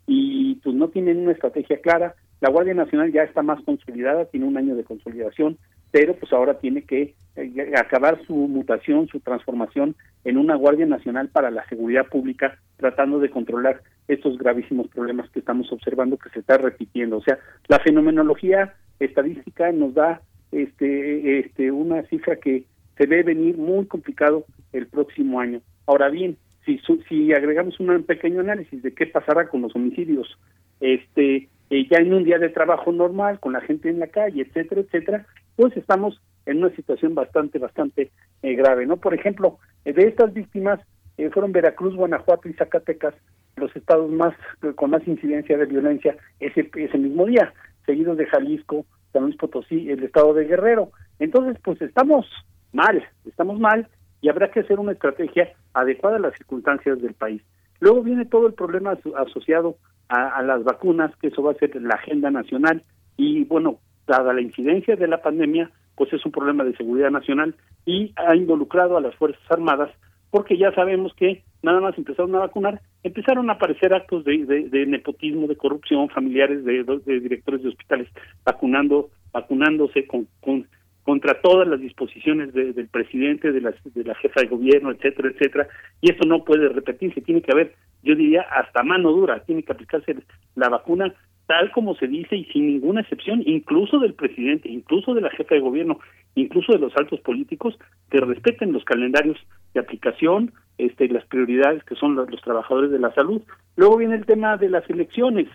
y pues no tienen una estrategia clara. La Guardia Nacional ya está más consolidada, tiene un año de consolidación, pero pues ahora tiene que eh, acabar su mutación, su transformación en una Guardia Nacional para la seguridad pública, tratando de controlar estos gravísimos problemas que estamos observando que se está repitiendo. O sea, la fenomenología estadística nos da este, este, una cifra que se ve venir muy complicado el próximo año. Ahora bien, si, si agregamos un pequeño análisis de qué pasará con los homicidios, este, eh, ya en un día de trabajo normal, con la gente en la calle, etcétera, etcétera, pues estamos en una situación bastante, bastante eh, grave, ¿no? Por ejemplo, eh, de estas víctimas eh, fueron Veracruz, Guanajuato y Zacatecas los estados más con más incidencia de violencia ese ese mismo día, seguidos de Jalisco, San Luis Potosí, el estado de Guerrero. Entonces, pues estamos mal, estamos mal y habrá que hacer una estrategia adecuada a las circunstancias del país. Luego viene todo el problema asociado a, a las vacunas, que eso va a ser la agenda nacional y bueno, dada la incidencia de la pandemia, pues es un problema de seguridad nacional y ha involucrado a las Fuerzas Armadas porque ya sabemos que nada más empezaron a vacunar, empezaron a aparecer actos de, de, nepotismo, de corrupción, familiares de, directores de hospitales vacunando, vacunándose con, con contra todas las disposiciones del presidente, de la, de jefa de gobierno, etcétera, etcétera, y eso no puede repetirse, tiene que haber, yo diría, hasta mano dura, tiene que aplicarse la vacuna tal como se dice y sin ninguna excepción, incluso del presidente, incluso de la jefa de gobierno, incluso de los altos políticos, que respeten los calendarios de aplicación, este, las prioridades que son los, trabajadores de la salud. Luego viene el tema de las elecciones.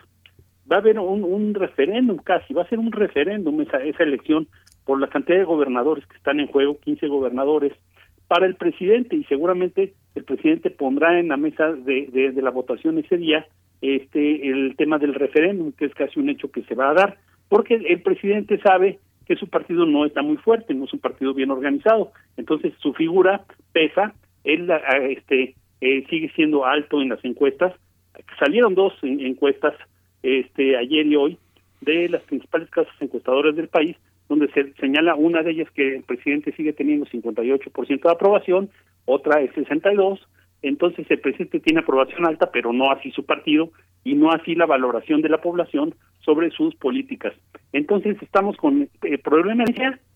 Va a haber un, un referéndum casi, va a ser un referéndum esa, esa elección por la cantidad de gobernadores que están en juego, 15 gobernadores, para el presidente y seguramente el presidente pondrá en la mesa de, de la votación ese día este el tema del referéndum, que es casi un hecho que se va a dar, porque el presidente sabe que su partido no está muy fuerte, no es un partido bien organizado, entonces su figura pesa, él este eh, sigue siendo alto en las encuestas, salieron dos encuestas este ayer y hoy de las principales casas encuestadoras del país, donde se señala una de ellas que el presidente sigue teniendo 58% de aprobación, otra es 62, entonces el presidente tiene aprobación alta, pero no así su partido y no así la valoración de la población sobre sus políticas. Entonces estamos con eh, problema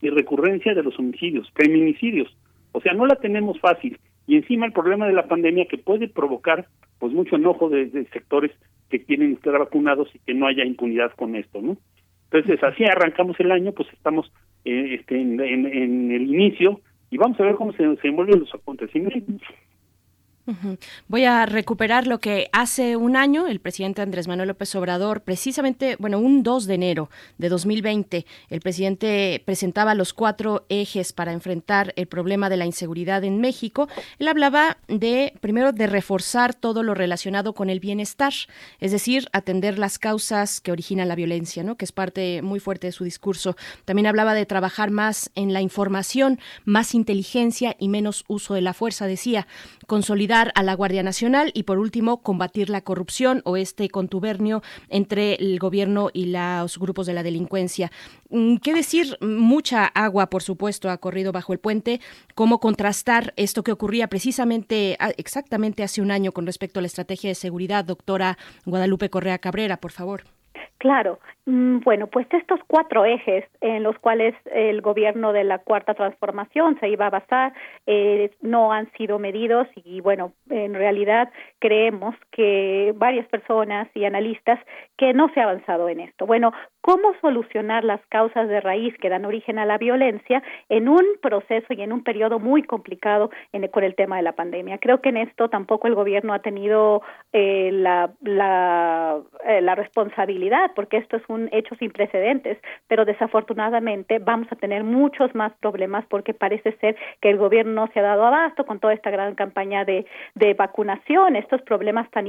y recurrencia de los homicidios, feminicidios. O sea, no la tenemos fácil. Y encima el problema de la pandemia que puede provocar pues mucho enojo de, sectores que quieren estar vacunados y que no haya impunidad con esto, ¿no? Entonces así arrancamos el año, pues estamos eh, este, en, el inicio y vamos a ver cómo se, se envuelven los acontecimientos. Voy a recuperar lo que hace un año el presidente Andrés Manuel López Obrador, precisamente, bueno, un 2 de enero de 2020, el presidente presentaba los cuatro ejes para enfrentar el problema de la inseguridad en México. Él hablaba de, primero, de reforzar todo lo relacionado con el bienestar, es decir, atender las causas que originan la violencia, ¿no? que es parte muy fuerte de su discurso. También hablaba de trabajar más en la información, más inteligencia y menos uso de la fuerza, decía, consolidar a la Guardia Nacional y por último combatir la corrupción o este contubernio entre el gobierno y los grupos de la delincuencia. Mm, ¿Qué decir? Mucha agua, por supuesto, ha corrido bajo el puente. ¿Cómo contrastar esto que ocurría precisamente, ah, exactamente hace un año con respecto a la estrategia de seguridad? Doctora Guadalupe Correa Cabrera, por favor. Claro, bueno, pues estos cuatro ejes en los cuales el gobierno de la Cuarta Transformación se iba a basar eh, no han sido medidos y bueno, en realidad creemos que varias personas y analistas que no se ha avanzado en esto. Bueno, ¿cómo solucionar las causas de raíz que dan origen a la violencia en un proceso y en un periodo muy complicado en, con el tema de la pandemia? Creo que en esto tampoco el gobierno ha tenido eh, la, la, eh, la responsabilidad porque esto es un hecho sin precedentes, pero desafortunadamente vamos a tener muchos más problemas porque parece ser que el gobierno no se ha dado abasto con toda esta gran campaña de, vacunación, estos problemas tan,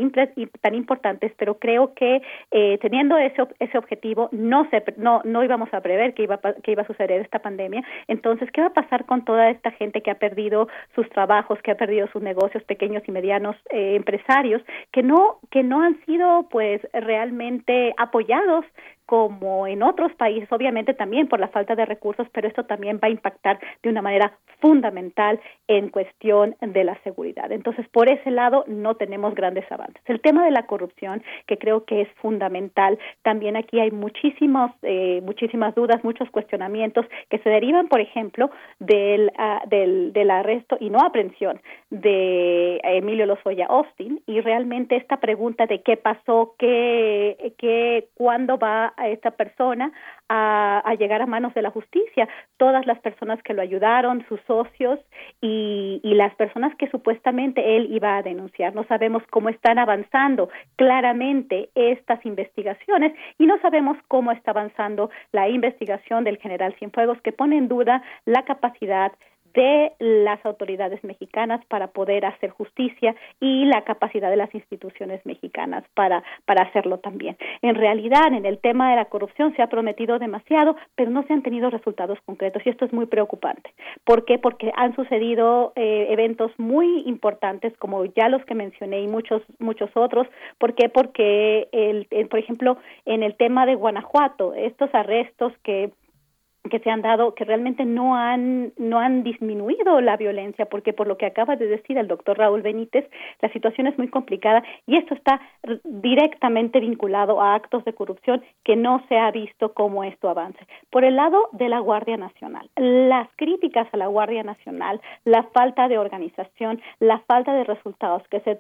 tan importantes, pero creo que eh, teniendo ese, ese objetivo no, se, no, no íbamos a prever que iba, que iba a suceder esta pandemia. Entonces, ¿qué va a pasar con toda esta gente que ha perdido sus trabajos, que ha perdido sus negocios pequeños y medianos eh, empresarios, que no, que no han sido pues realmente apoyados como en otros países, obviamente también por la falta de recursos, pero esto también va a impactar de una manera fundamental en cuestión de la seguridad. Entonces, por ese lado no tenemos grandes avances. El tema de la corrupción, que creo que es fundamental, también aquí hay muchísimos, eh, muchísimas dudas, muchos cuestionamientos que se derivan, por ejemplo, del, uh, del, del arresto y no aprehensión de Emilio Lozoya Austin y realmente esta pregunta de qué pasó, qué, qué cuándo va a esta persona a, llegar a manos de la justicia. Todas las personas que lo ayudaron, sus socios y, y las personas que supuestamente él iba a denunciar. No sabemos cómo están avanzando claramente estas investigaciones y no sabemos cómo está avanzando la investigación del general Cienfuegos que pone en duda la capacidad de las autoridades mexicanas para poder hacer justicia y la capacidad de las instituciones mexicanas para, para hacerlo también. En realidad, en el tema de la corrupción se ha prometido demasiado, pero no se han tenido resultados concretos y esto es muy preocupante. ¿Por qué? Porque han sucedido eh, eventos muy importantes como ya los que mencioné y muchos muchos otros. ¿Por qué? Porque el, por ejemplo en el tema de Guanajuato estos arrestos que que se han dado que realmente no han no han disminuido la violencia porque por lo que acaba de decir el doctor Raúl Benítez la situación es muy complicada y esto está directamente vinculado a actos de corrupción que no se ha visto cómo esto avance. Por el lado de la Guardia Nacional las críticas a la Guardia Nacional la falta de organización la falta de resultados que se,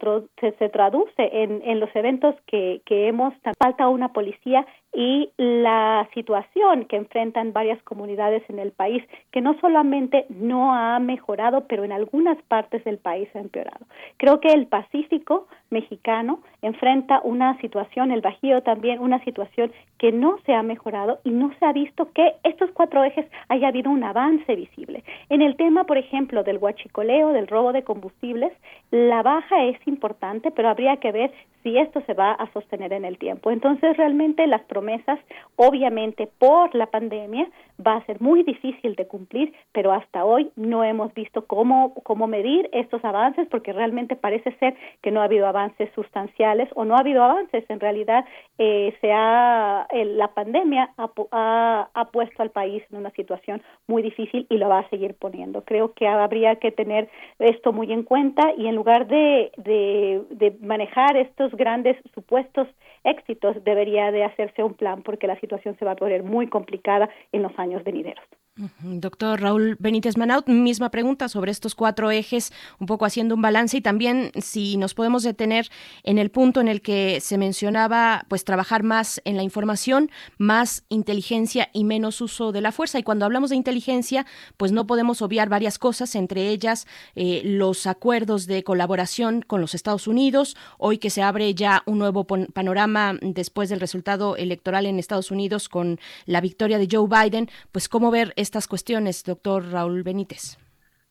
se, traduce en, en los eventos que, que hemos falta una policía y la situación que enfrentan varias comunidades en el país, que no solamente no ha mejorado, pero en algunas partes del país ha empeorado. Creo que el Pacífico mexicano enfrenta una situación, el Bajío también, una situación que no se ha mejorado y no se ha visto que estos cuatro ejes haya habido un avance visible. En el tema, por ejemplo, del huachicoleo, del robo de combustibles, la baja es importante, pero habría que ver si esto se va a sostener en el tiempo. Entonces, realmente las promesas, obviamente por la pandemia, va a ser muy difícil de cumplir, pero hasta hoy no hemos visto cómo, cómo medir estos avances, porque realmente parece ser que no ha habido avances sustanciales o no ha habido avances. En realidad, eh, se ha, la pandemia ha, ha, puesto al país en una situación muy difícil y lo va a seguir poniendo. Creo que habría que tener esto muy en cuenta y en lugar de, de manejar estos grandes supuestos éxitos, debería de hacerse un plan porque la situación se va a poner muy complicada en los años venideros. Doctor Raúl Benítez Manaut, misma pregunta sobre estos cuatro ejes, un poco haciendo un balance y también si nos podemos detener en el punto en el que se mencionaba, pues trabajar más en la información, más inteligencia y menos uso de la fuerza. Y cuando hablamos de inteligencia, pues no podemos obviar varias cosas, entre ellas eh, los acuerdos de colaboración con los Estados Unidos, hoy que se abre ya un nuevo panorama después del resultado electoral en Estados Unidos con la victoria de Joe Biden, pues cómo ver estas cuestiones, doctor Raúl Benítez?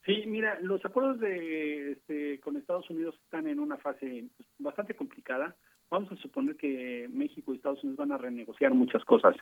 Sí, mira, los acuerdos de, este, con Estados Unidos están en una fase bastante complicada. Vamos a suponer que México y Estados Unidos van a renegociar muchas cosas.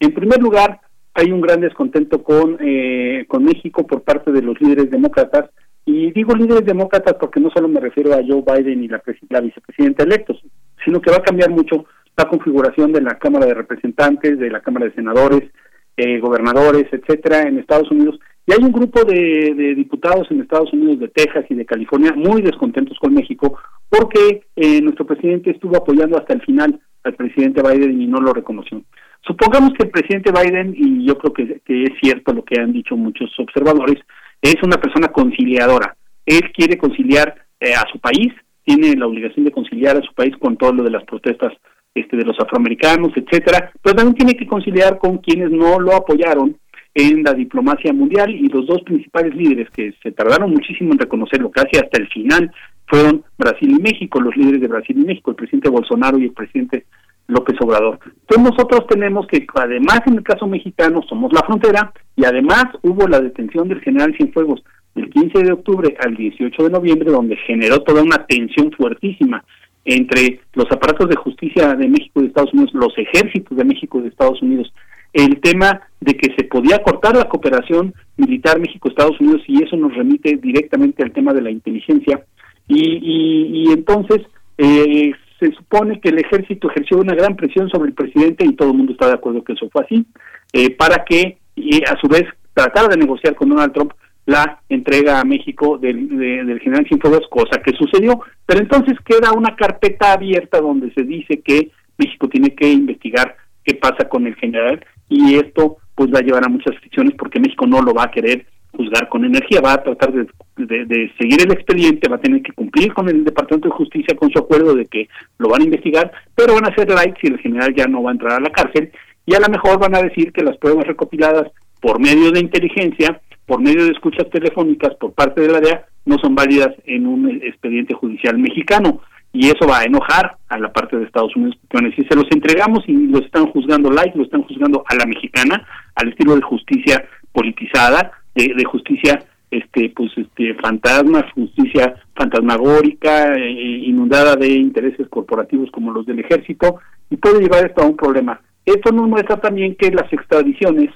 En primer lugar, hay un gran descontento con, eh, con México por parte de los líderes demócratas. Y digo líderes demócratas porque no solo me refiero a Joe Biden y la, la vicepresidenta electos, sino que va a cambiar mucho la configuración de la Cámara de Representantes, de la Cámara de Senadores, eh, gobernadores, etcétera, en Estados Unidos. Y hay un grupo de, diputados en Estados Unidos, de Texas y de California, muy descontentos con México, porque eh, nuestro presidente estuvo apoyando hasta el final al presidente Biden y no lo reconoció. Supongamos que el presidente Biden, y yo creo que, es cierto lo que han dicho muchos observadores, es una persona conciliadora. Él quiere conciliar eh, a su país, tiene la obligación de conciliar a su país con todo lo de las protestas este, de los afroamericanos, etcétera, pero también tiene que conciliar con quienes no lo apoyaron en la diplomacia mundial y los dos principales líderes que se tardaron muchísimo en reconocer lo casi hasta el final fueron Brasil y México, los líderes de Brasil y México, el presidente Bolsonaro y el presidente López Obrador. Entonces nosotros tenemos que, además en el caso mexicano, somos la frontera y además hubo la detención del general Cienfuegos del 15 de octubre al 18 de noviembre, donde generó toda una tensión fuertísima entre los aparatos de justicia de México y de Estados Unidos, los ejércitos de México y de Estados Unidos, el tema de que se podía cortar la cooperación militar México-Estados Unidos y eso nos remite directamente al tema de la inteligencia. Y, y, entonces eh, se supone que el ejército ejerció una gran presión sobre el presidente y todo el mundo está de acuerdo que eso fue así, eh, para que a su vez tratara de negociar con Donald Trump la entrega a México del, del general Cienfuegos, cosa que sucedió. Pero entonces queda una carpeta abierta donde se dice que México tiene que investigar qué pasa con el general y esto pues va a llevar a muchas fricciones porque México no lo va a querer juzgar con energía, va a tratar de, de, seguir el expediente, va a tener que cumplir con el Departamento de Justicia con su acuerdo de que lo van a investigar, pero van a hacer light si el general ya no va a entrar a la cárcel y a lo mejor van a decir que las pruebas recopiladas por medio de inteligencia por medio de escuchas telefónicas por parte de la DEA no son válidas en un expediente judicial mexicano y eso va a enojar a la parte de Estados Unidos porque si se los entregamos y los están juzgando light, lo están juzgando a la mexicana, al estilo de justicia politizada, de, justicia este pues este fantasmas, justicia fantasmagórica, eh, inundada de intereses corporativos como los del ejército y puede llevar esto a un problema. Esto nos muestra también que las extradiciones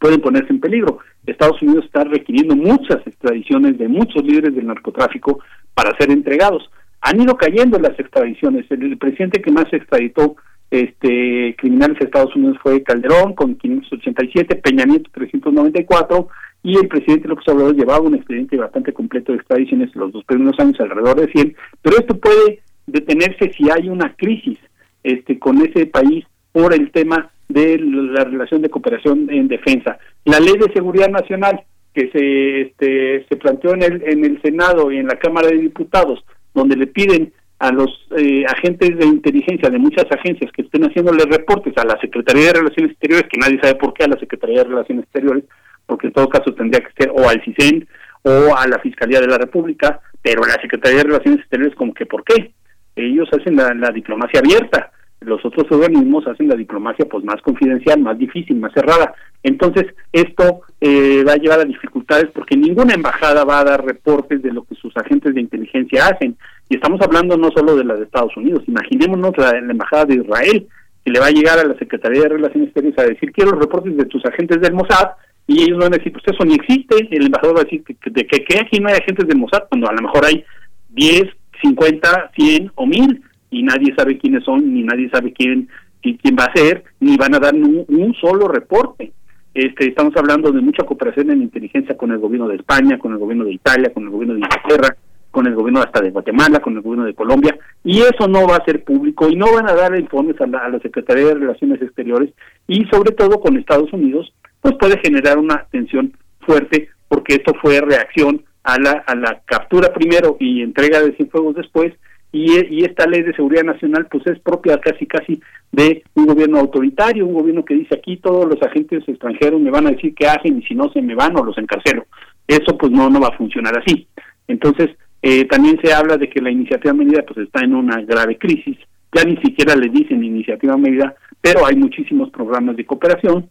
pueden ponerse en peligro. Estados Unidos está requiriendo muchas extradiciones de muchos líderes del narcotráfico para ser entregados. Han ido cayendo las extradiciones. El, presidente que más extraditó este criminales de Estados Unidos fue Calderón con 587, Peña Nieto 394 y el presidente López Obrador llevaba un expediente bastante completo de extradiciones los dos primeros años, alrededor de 100, pero esto puede detenerse si hay una crisis este con ese país por el tema de la relación de cooperación en defensa. La ley de seguridad nacional que se este, se planteó en el en el Senado y en la Cámara de Diputados, donde le piden a los eh, agentes de inteligencia de muchas agencias que estén haciéndole reportes a la Secretaría de Relaciones Exteriores, que nadie sabe por qué a la Secretaría de Relaciones Exteriores, porque en todo caso tendría que ser o al CISEN o a la Fiscalía de la República, pero la Secretaría de Relaciones Exteriores como que por qué. Ellos hacen la, diplomacia abierta, los otros organismos hacen la diplomacia pues más confidencial, más difícil, más cerrada. Entonces, esto eh, va a llevar a dificultades porque ninguna embajada va a dar reportes de lo que sus agentes de inteligencia hacen. Y estamos hablando no solo de la de Estados Unidos, imaginémonos la, embajada de Israel, que le va a llegar a la Secretaría de Relaciones Exteriores a decir, quiero los reportes de tus agentes del Mossad, y ellos van a decir, pues eso ni existe, el embajador va a decir que, de que, aquí no hay agentes del Mossad, cuando a lo mejor hay 10, 50, 100 o 1000, y nadie sabe quiénes son, ni nadie sabe quién, quién va a ser, ni van a dar un, un solo reporte. Este, estamos hablando de mucha cooperación en inteligencia con el gobierno de España, con el gobierno de Italia, con el gobierno de Inglaterra, con el gobierno hasta de Guatemala, con el gobierno de Colombia, y eso no va a ser público y no van a dar informes a la, a la Secretaría de Relaciones Exteriores y sobre todo con Estados Unidos, pues puede generar una tensión fuerte porque esto fue reacción a la, a la captura primero y entrega de Cienfuegos después y, esta ley de seguridad nacional pues es propia casi casi de un gobierno autoritario, un gobierno que dice aquí todos los agentes extranjeros me van a decir qué hacen y si no se me van o los encarcelo. Eso pues no, no va a funcionar así. Entonces, eh, también se habla de que la iniciativa medida pues está en una grave crisis, ya ni siquiera le dicen iniciativa medida, pero hay muchísimos programas de cooperación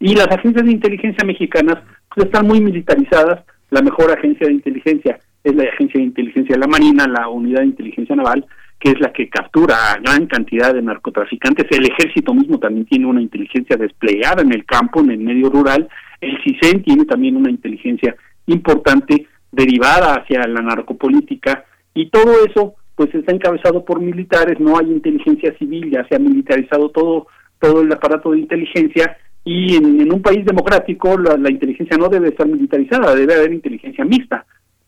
y las agencias de inteligencia mexicanas pues están muy militarizadas, la mejor agencia de inteligencia es la agencia de inteligencia de la Marina, la unidad de inteligencia naval, que es la que captura a gran cantidad de narcotraficantes. El ejército mismo también tiene una inteligencia desplegada en el campo, en el medio rural. El CISEN tiene también una inteligencia importante derivada hacia la narcopolítica y todo eso pues está encabezado por militares, no hay inteligencia civil, ya se ha militarizado todo todo el aparato de inteligencia y en, un país democrático la, inteligencia no debe estar militarizada, debe haber inteligencia mixta,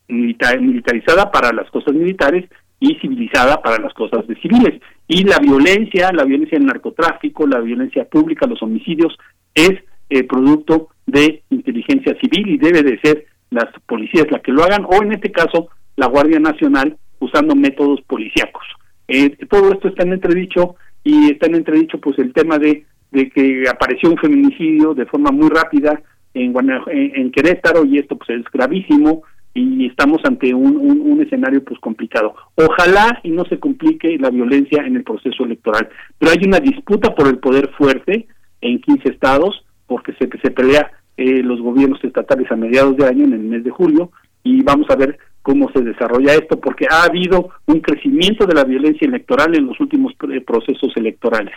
militarizada para las cosas militares y civilizada para las cosas de civiles. Y la violencia, la violencia del narcotráfico, la violencia pública, los homicidios, es eh, producto de inteligencia civil y debe de ser las policías las que lo hagan, o en este caso la Guardia Nacional usando métodos policíacos. Eh, todo esto está en entredicho y está en entredicho pues el tema de, de que apareció un feminicidio de forma muy rápida en, en, Querétaro y esto pues es gravísimo y estamos ante un, un, escenario pues complicado. Ojalá y no se complique la violencia en el proceso electoral, pero hay una disputa por el poder fuerte en 15 estados porque se, se pelea eh, los gobiernos estatales a mediados de año, en el mes de julio, y vamos a ver cómo se desarrolla esto, porque ha habido un crecimiento de la violencia electoral en los últimos eh, procesos electorales.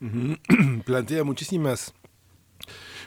Plantea muchísimas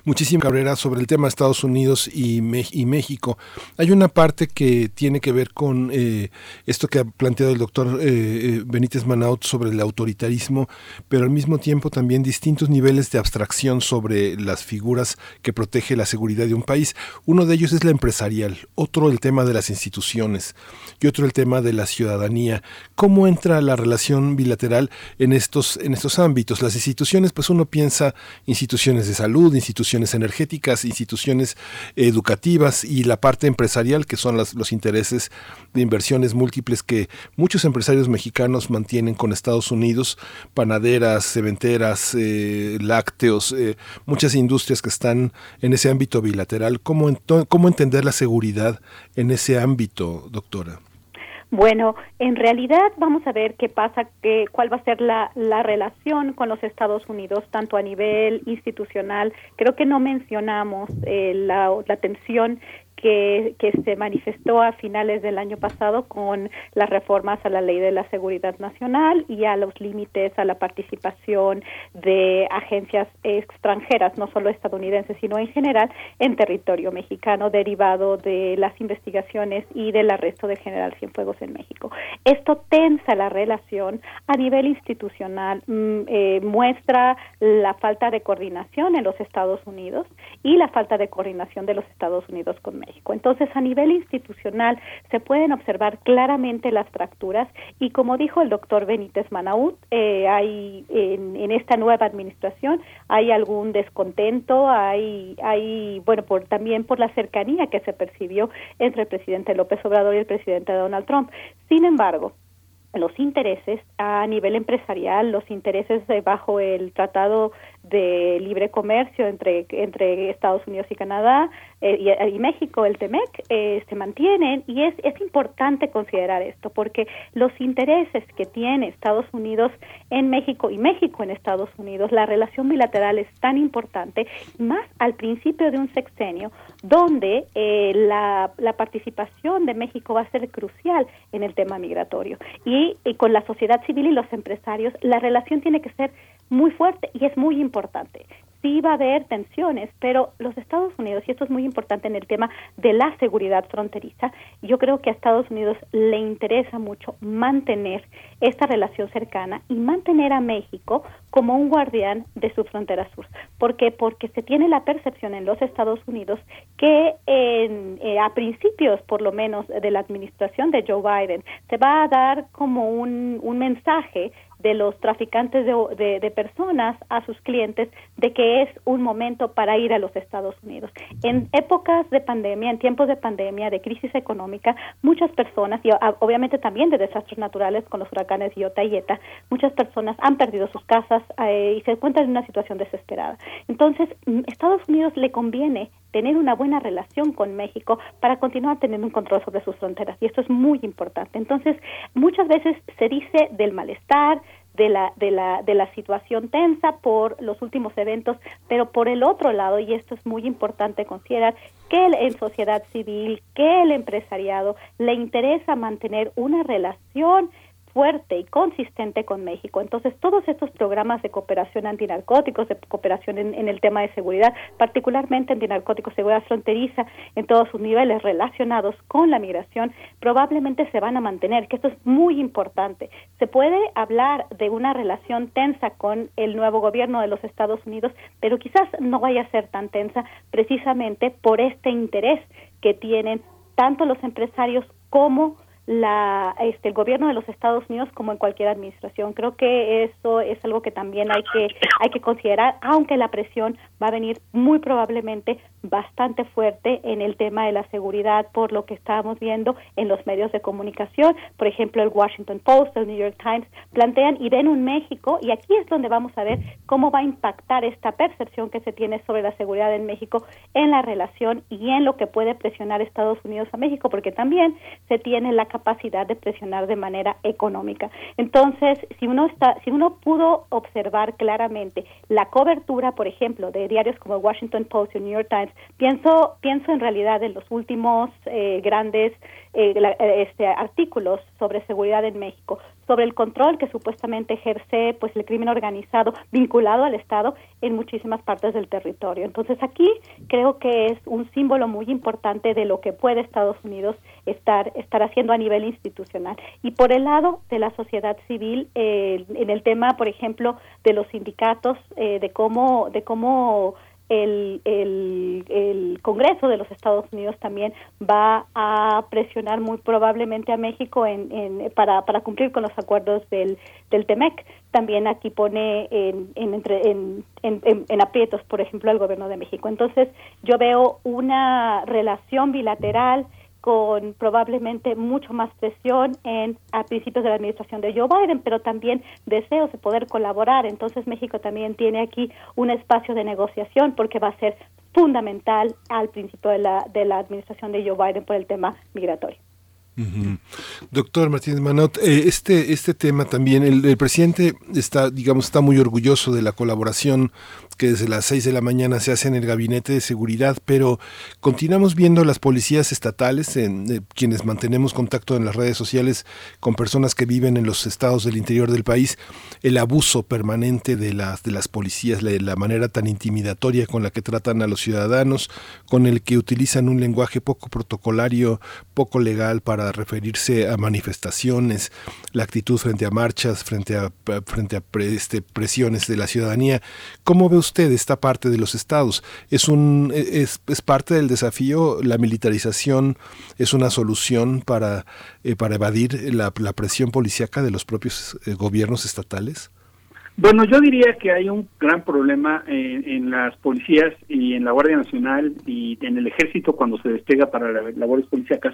muchísima Cabrera sobre el tema de Estados Unidos y, y, México. Hay una parte que tiene que ver con eh, esto que ha planteado el doctor eh, eh, Benítez Manaut sobre el autoritarismo, pero al mismo tiempo también distintos niveles de abstracción sobre las figuras que protege la seguridad de un país. Uno de ellos es la empresarial, otro el tema de las instituciones y otro el tema de la ciudadanía. ¿Cómo entra la relación bilateral en estos, en estos ámbitos? Las instituciones, pues uno piensa instituciones de salud, instituciones energéticas, instituciones educativas y la parte empresarial, que son los intereses de inversiones múltiples que muchos empresarios mexicanos mantienen con Estados Unidos, panaderas, cementeras, eh, lácteos, eh, muchas industrias que están en ese ámbito bilateral. ¿Cómo, ¿Cómo entender la seguridad en ese ámbito, doctora? Bueno, en realidad vamos a ver qué pasa, qué, cuál va a ser la, la relación con los Estados Unidos, tanto a nivel institucional. Creo que no mencionamos eh, la, la tensión que, se manifestó a finales del año pasado con las reformas a la ley de la seguridad nacional y a los límites a la participación de agencias extranjeras, no solo estadounidenses, sino en general en territorio mexicano, derivado de las investigaciones y del arresto del general Cienfuegos en México. Esto tensa la relación a nivel institucional, mm, eh, muestra la falta de coordinación en los Estados Unidos y la falta de coordinación de los Estados Unidos con México. Entonces, a nivel institucional se pueden observar claramente las fracturas y como dijo el doctor Benítez Manaut, eh, hay en, esta nueva administración hay algún descontento, hay, hay bueno, por, también por la cercanía que se percibió entre el presidente López Obrador y el presidente Donald Trump. Sin embargo, los intereses a nivel empresarial, los intereses bajo el Tratado de Libre Comercio entre, entre Estados Unidos y Canadá eh, y, México, el TEMEC, eh, se mantienen y es, es importante considerar esto porque los intereses que tiene Estados Unidos en México y México en Estados Unidos, la relación bilateral es tan importante, más al principio de un sexenio, donde eh, la, la participación de México va a ser crucial en el tema migratorio. Y y, con la sociedad civil y los empresarios, la relación tiene que ser muy fuerte y es muy importante sí va a haber tensiones, pero los Estados Unidos, y esto es muy importante en el tema de la seguridad fronteriza, yo creo que a Estados Unidos le interesa mucho mantener esta relación cercana y mantener a México como un guardián de su frontera sur. ¿Por qué? Porque se tiene la percepción en los Estados Unidos que en, eh, a principios, por lo menos, de la administración de Joe Biden, se va a dar como un, un mensaje de los traficantes de, de, personas a sus clientes de que es un momento para ir a los Estados Unidos. En épocas de pandemia, en tiempos de pandemia, de crisis económica, muchas personas, y obviamente también de desastres naturales con los huracanes Iota y Eta, muchas personas han perdido sus casas eh, y se encuentran en una situación desesperada. Entonces, mm, Estados Unidos le conviene tener una buena relación con México para continuar teniendo un control sobre sus fronteras. Y esto es muy importante. Entonces, muchas veces se dice del malestar, de la, de la, de la situación tensa por los últimos eventos, pero por el otro lado, y esto es muy importante considerar, que en sociedad civil, que el empresariado le interesa mantener una relación fuerte y consistente con México. Entonces, todos estos programas de cooperación antinarcóticos, de cooperación en, el tema de seguridad, particularmente antinarcóticos, seguridad fronteriza, en todos sus niveles relacionados con la migración, probablemente se van a mantener, que esto es muy importante. Se puede hablar de una relación tensa con el nuevo gobierno de los Estados Unidos, pero quizás no vaya a ser tan tensa precisamente por este interés que tienen tanto los empresarios como la, este, el gobierno de los Estados Unidos como en cualquier administración. Creo que eso es algo que también hay que, hay que considerar, aunque la presión va a venir muy probablemente bastante fuerte en el tema de la seguridad por lo que estábamos viendo en los medios de comunicación. Por ejemplo, el Washington Post, el New York Times plantean y ven un México y aquí es donde vamos a ver cómo va a impactar esta percepción que se tiene sobre la seguridad en México en la relación y en lo que puede presionar Estados Unidos a México, porque también se tiene la capacidad de presionar de manera económica. Entonces, si uno está, si uno pudo observar claramente la cobertura, por ejemplo, de diarios como Washington Post y New York Times, pienso, pienso en realidad en los últimos eh, grandes eh, eh, este, artículos sobre seguridad en México, sobre el control que supuestamente ejerce pues el crimen organizado vinculado al Estado en muchísimas partes del territorio. Entonces aquí creo que es un símbolo muy importante de lo que puede Estados Unidos estar estar haciendo a nivel institucional. Y por el lado de la sociedad civil, en el tema, por ejemplo, de los sindicatos, de cómo de cómo el, el, el, Congreso de los Estados Unidos también va a presionar muy probablemente a México en, en, para, para cumplir con los acuerdos del, del TEMEC. También aquí pone en, en, entre, en, en, aprietos, por ejemplo, al gobierno de México. Entonces, yo veo una relación bilateral con probablemente mucho más presión en a principios de la administración de Joe Biden, pero también deseos de poder colaborar. Entonces México también tiene aquí un espacio de negociación porque va a ser fundamental al principio de la, de la administración de Joe Biden por el tema migratorio. Doctor Martínez Manot, eh, este, este tema también, el, el, presidente está, digamos, está muy orgulloso de la colaboración que desde las 6 de la mañana se hace en el gabinete de seguridad, pero continuamos viendo las policías estatales, en, eh, quienes mantenemos contacto en las redes sociales con personas que viven en los estados del interior del país, el abuso permanente de las, de las policías, la, manera tan intimidatoria con la que tratan a los ciudadanos, con el que utilizan un lenguaje poco protocolario, poco legal para referirse a manifestaciones, la actitud frente a marchas, frente a, frente a este, presiones de la ciudadanía. ¿Cómo ve usted esta parte de los estados? ¿Es, un, es, es parte del desafío? ¿La militarización es una solución para, eh, evadir la, presión policíaca de los propios eh, gobiernos estatales? Bueno, yo diría que hay un gran problema en, en, las policías y en la Guardia Nacional y en el ejército cuando se despega para labores policíacas,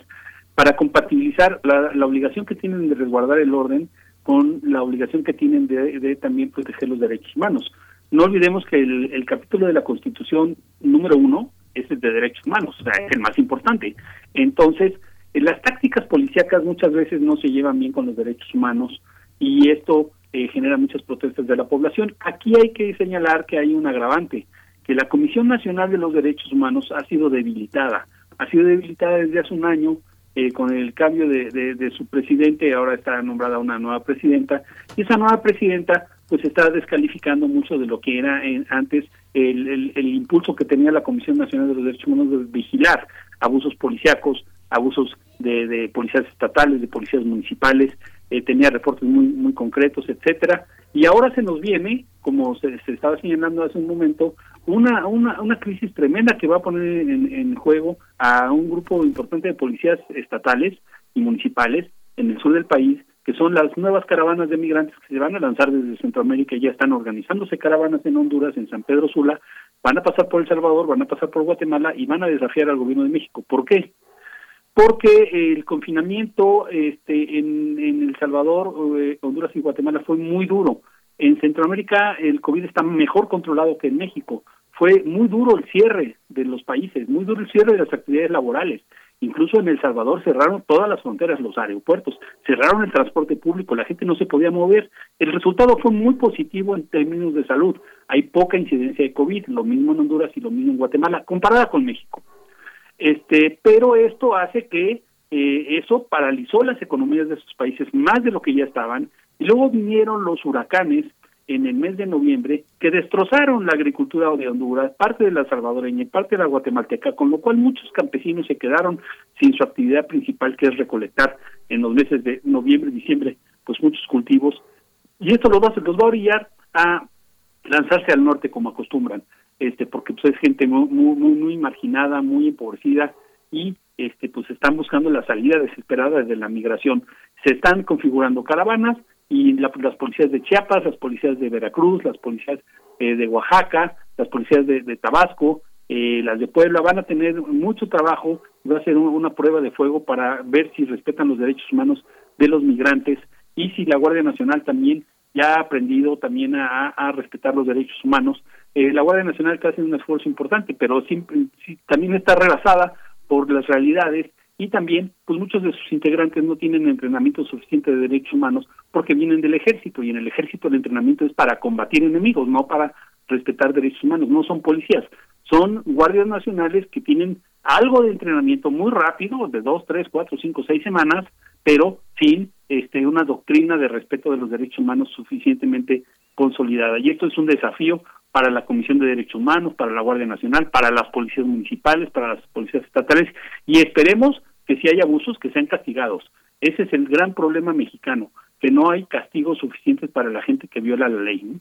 para compatibilizar la, obligación que tienen de resguardar el orden con la obligación que tienen de también proteger los derechos humanos. No olvidemos que el, capítulo de la Constitución número uno es el de derechos humanos, o sea, es el más importante. Entonces, las tácticas policíacas muchas veces no se llevan bien con los derechos humanos y esto eh, genera muchas protestas de la población. Aquí hay que señalar que hay un agravante, que la Comisión Nacional de los Derechos Humanos ha sido debilitada, ha sido debilitada desde hace un año eh, con el cambio de, de, de, su presidente, ahora está nombrada una nueva presidenta, y esa nueva presidenta pues está descalificando mucho de lo que era en, antes el, el, impulso que tenía la Comisión Nacional de los Derechos Humanos de vigilar abusos policíacos, abusos de, de policías estatales, de policías municipales, eh, tenía reportes muy muy concretos, etcétera, y ahora se nos viene, como se, se estaba señalando hace un momento, una, una, una crisis tremenda que va a poner en, en juego a un grupo importante de policías estatales y municipales en el sur del país que son las nuevas caravanas de migrantes que se van a lanzar desde Centroamérica, ya están organizándose caravanas en Honduras, en San Pedro Sula, van a pasar por El Salvador, van a pasar por Guatemala y van a desafiar al gobierno de México. ¿Por qué? Porque el confinamiento este, en, en El Salvador, eh, Honduras y Guatemala fue muy duro. En Centroamérica el COVID está mejor controlado que en México. Fue muy duro el cierre de los países, muy duro el cierre de las actividades laborales. Incluso en El Salvador cerraron todas las fronteras, los aeropuertos, cerraron el transporte público, la gente no se podía mover. El resultado fue muy positivo en términos de salud. Hay poca incidencia de COVID, lo mismo en Honduras y lo mismo en Guatemala, comparada con México. Este, pero esto hace que eh, eso paralizó las economías de esos países más de lo que ya estaban. Y luego vinieron los huracanes en el mes de noviembre que destrozaron la agricultura de Honduras, parte de la salvadoreña y parte de la guatemalteca, con lo cual muchos campesinos se quedaron sin su actividad principal que es recolectar en los meses de noviembre diciembre pues muchos cultivos y esto los va, los va a orillar a lanzarse al norte como acostumbran, este porque pues es gente muy muy muy marginada, muy empobrecida y este pues están buscando la salida desesperada de la migración. Se están configurando caravanas y la, las policías de Chiapas, las policías de Veracruz, las policías eh, de Oaxaca, las policías de, Tabasco, eh, las de Puebla van a tener mucho trabajo, va a ser un, una prueba de fuego para ver si respetan los derechos humanos de los migrantes y si la Guardia Nacional también ya ha aprendido también a, respetar los derechos humanos. Eh, la Guardia Nacional está haciendo un esfuerzo importante, pero sí, también está rebasada por las realidades y también pues muchos de sus integrantes no tienen entrenamiento suficiente de derechos humanos porque vienen del ejército y en el ejército el entrenamiento es para combatir enemigos, no para respetar derechos humanos, no son policías, son guardias nacionales que tienen algo de entrenamiento muy rápido, de dos, tres, cuatro, cinco, seis semanas, pero sin este una doctrina de respeto de los derechos humanos suficientemente consolidada. Y esto es un desafío para la Comisión de Derechos Humanos, para la Guardia Nacional, para las policías municipales, para las policías estatales, y esperemos que si hay abusos, que sean castigados. Ese es el gran problema mexicano, que no hay castigos suficientes para la gente que viola la ley. ¿no?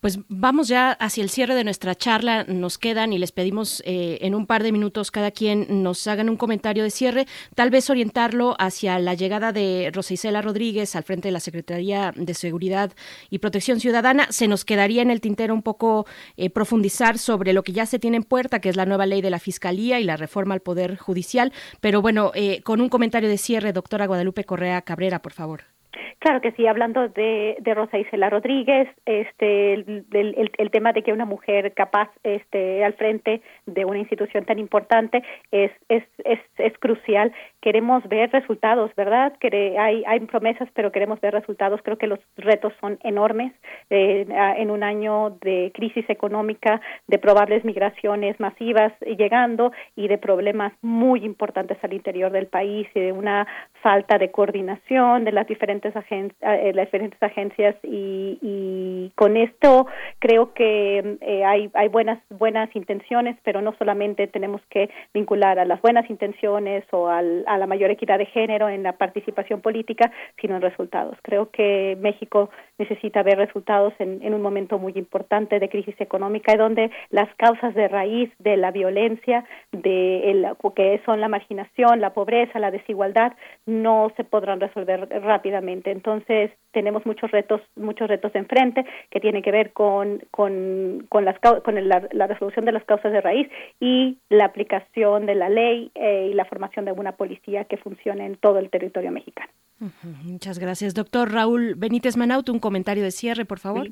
Pues vamos ya hacia el cierre de nuestra charla. Nos quedan y les pedimos eh, en un par de minutos cada quien nos hagan un comentario de cierre, tal vez orientarlo hacia la llegada de Rosa Rodríguez al frente de la Secretaría de Seguridad y Protección Ciudadana. Se nos quedaría en el tintero un poco eh, profundizar sobre lo que ya se tiene en puerta, que es la nueva ley de la Fiscalía y la reforma al Poder Judicial. Pero bueno, eh, con un comentario de cierre, doctora Guadalupe Correa Cabrera, por favor. Claro que sí, hablando de, de Rosa Isela Rodríguez, este, el, tema de que una mujer capaz esté al frente de una institución tan importante es, es, es, es crucial. Queremos ver resultados, ¿verdad? Que hay, hay promesas, pero queremos ver resultados. Creo que los retos son enormes eh, en un año de crisis económica, de probables migraciones masivas llegando y de problemas muy importantes al interior del país y de una falta de coordinación de las diferentes eh, las diferentes agencias y, y, con esto creo que eh, hay, hay buenas buenas intenciones pero no solamente tenemos que vincular a las buenas intenciones o al, a la mayor equidad de género en la participación política sino en resultados. Creo que México necesita ver resultados en, en un momento muy importante de crisis económica y donde las causas de raíz de la violencia de el, que son la marginación la pobreza la desigualdad no se podrán resolver rápidamente entonces tenemos muchos retos, muchos retos enfrente que tienen que ver con, con, con, las, con la, la, resolución de las causas de raíz y la aplicación de la ley eh, y la formación de una policía que funcione en todo el territorio mexicano. Muchas gracias. Doctor Raúl Benítez Manaut, un comentario de cierre, por favor.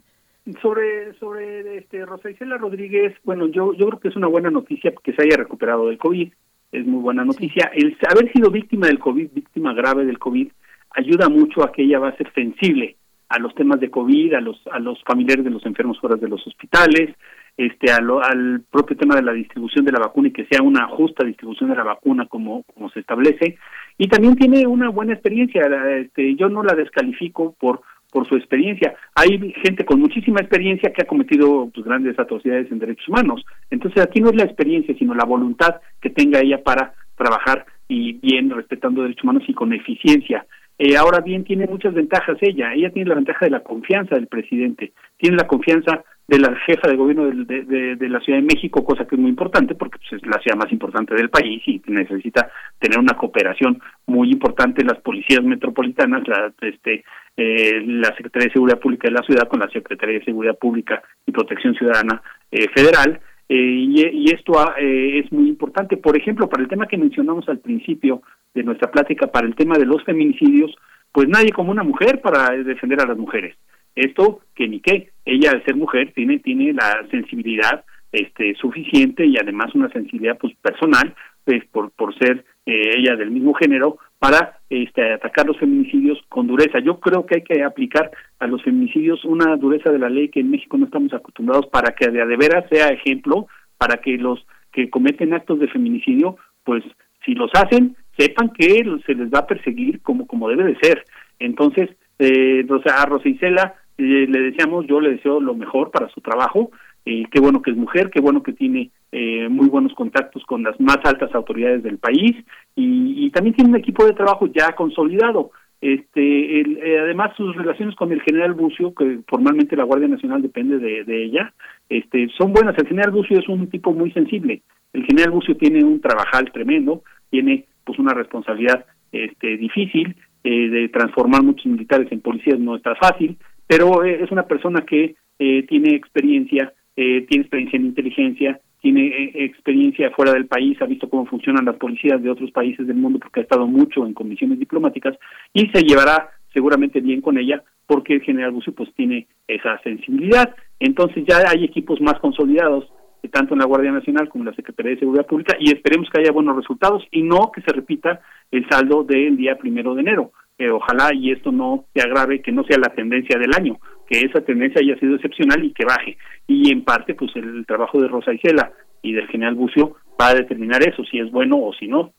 Sobre, sobre este, Rosa Isela Rodríguez, bueno, yo, yo creo que es una buena noticia que se haya recuperado del COVID, es muy buena noticia. El haber sido víctima del COVID, víctima grave del COVID, ayuda mucho a que ella va a ser sensible a los temas de COVID, a los a los familiares de los enfermos fuera de los hospitales, este al propio tema de la distribución de la vacuna y que sea una justa distribución de la vacuna como como se establece. Y también tiene una buena experiencia este, yo no la descalifico por por su experiencia. Hay gente con muchísima experiencia que ha cometido pues, grandes atrocidades en derechos humanos. Entonces aquí no es la experiencia sino la voluntad que tenga ella para trabajar y bien respetando derechos humanos y con eficiencia eh, ahora bien, tiene muchas ventajas ella. Ella tiene la ventaja de la confianza del presidente, tiene la confianza de la jefa de gobierno de, de, la Ciudad de México, cosa que es muy importante porque pues, es la ciudad más importante del país y necesita tener una cooperación muy importante las policías metropolitanas, la, este, eh, la Secretaría de Seguridad Pública de la ciudad con la Secretaría de Seguridad Pública y Protección Ciudadana eh, Federal. Eh, y, esto ah, eh, es muy importante. Por ejemplo, para el tema que mencionamos al principio de nuestra plática, para el tema de los feminicidios, pues nadie como una mujer para defender a las mujeres. Esto que ni qué, ella al ser mujer tiene tiene la sensibilidad este suficiente y además una sensibilidad pues personal pues por por ser eh, ella del mismo género para este, atacar los feminicidios con dureza. Yo creo que hay que aplicar a los feminicidios una dureza de la ley que en México no estamos acostumbrados para que de, veras sea ejemplo, para que los que cometen actos de feminicidio, pues si los hacen, sepan que se les va a perseguir como, como debe de ser. Entonces, eh, a Rosa Isela eh, le deseamos, yo le deseo lo mejor para su trabajo, eh, qué bueno que es mujer, qué bueno que tiene eh, muy buenos contactos con las más altas autoridades del país y, también tiene un equipo de trabajo ya consolidado. Este, eh, además sus relaciones con el general Bucio, que formalmente la Guardia Nacional depende de, ella, este, son buenas. El general Bucio es un tipo muy sensible. El general Bucio tiene un trabajal tremendo, tiene pues una responsabilidad este, difícil eh, de transformar muchos militares en policías no está fácil, pero es una persona que tiene experiencia eh, tiene experiencia en inteligencia, tiene eh, experiencia fuera del país, ha visto cómo funcionan las policías de otros países del mundo porque ha estado mucho en comisiones diplomáticas y se llevará seguramente bien con ella porque el general Bucio pues tiene esa sensibilidad. Entonces ya hay equipos más consolidados eh, tanto en la Guardia Nacional como en la Secretaría de Seguridad Pública y esperemos que haya buenos resultados y no que se repita el saldo del día primero de enero. ojalá y esto no se agrave, que no sea la tendencia del año, que esa tendencia haya sido excepcional y que baje. Y en parte, pues el trabajo de Rosa Isela y del general Bucio va a determinar eso, si es bueno o si no.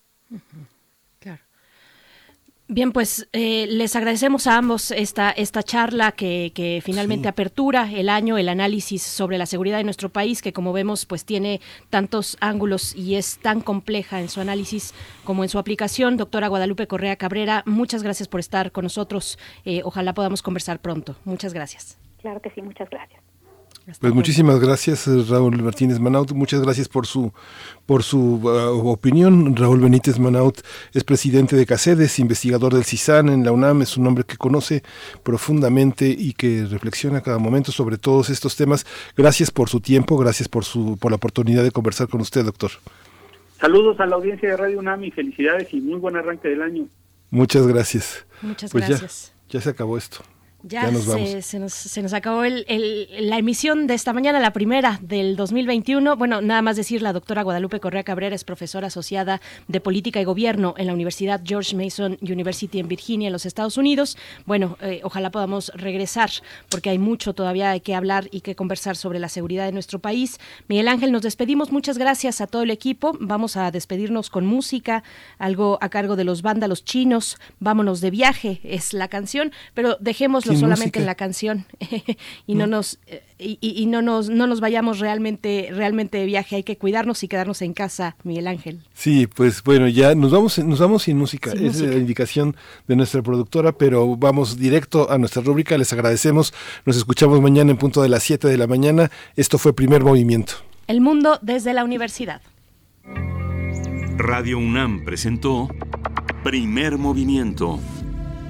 Bien, pues eh, les agradecemos a ambos esta, esta charla que, que finalmente apertura el año, el análisis sobre la seguridad de nuestro país, que como vemos pues tiene tantos ángulos y es tan compleja en su análisis como en su aplicación. Doctora Guadalupe Correa Cabrera, muchas gracias por estar con nosotros. Eh, ojalá podamos conversar pronto. Muchas gracias. Claro que sí, muchas gracias. Pues muchísimas gracias Raúl Martínez Manaut, muchas gracias por su por su uh, opinión. Raúl Benítez Manaut es presidente de CACEDES, investigador del CISAN en la UNAM, es un hombre que conoce profundamente y que reflexiona cada momento sobre todos estos temas. Gracias por su tiempo, gracias por su por la oportunidad de conversar con usted, doctor. Saludos a la audiencia de Radio UNAM y felicidades y muy buen arranque del año. Muchas gracias. Muchas pues gracias. ya se acabó esto. Ya, Se, nos, acabó la emisión de esta mañana, la primera del 2021. Bueno, nada más decir, la doctora Guadalupe Correa Cabrera es profesora asociada de Política y Gobierno en la Universidad George Mason University en Virginia, en los Estados Unidos. Bueno, eh, ojalá podamos regresar, porque hay mucho todavía que hablar y que conversar sobre la seguridad de nuestro país. Miguel Ángel, nos despedimos. Muchas gracias a todo el equipo. Vamos a despedirnos con música, algo a cargo de los vándalos chinos. Vámonos de viaje, es la canción, pero dejémoslo solamente en la canción. Y no, nos y, no nos no nos vayamos realmente realmente de viaje. Hay que cuidarnos y quedarnos en casa Miguel Ángel. Sí pues bueno ya nos vamos nos vamos sin música. Es la indicación de nuestra productora pero vamos directo a nuestra rúbrica. Les agradecemos. Nos escuchamos mañana en punto de las 7 de la mañana. Esto fue primer movimiento. El mundo desde la universidad. Radio UNAM presentó primer movimiento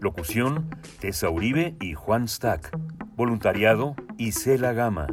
Locución, Tessa Uribe y Juan Stack. Voluntariado, Isela Gama.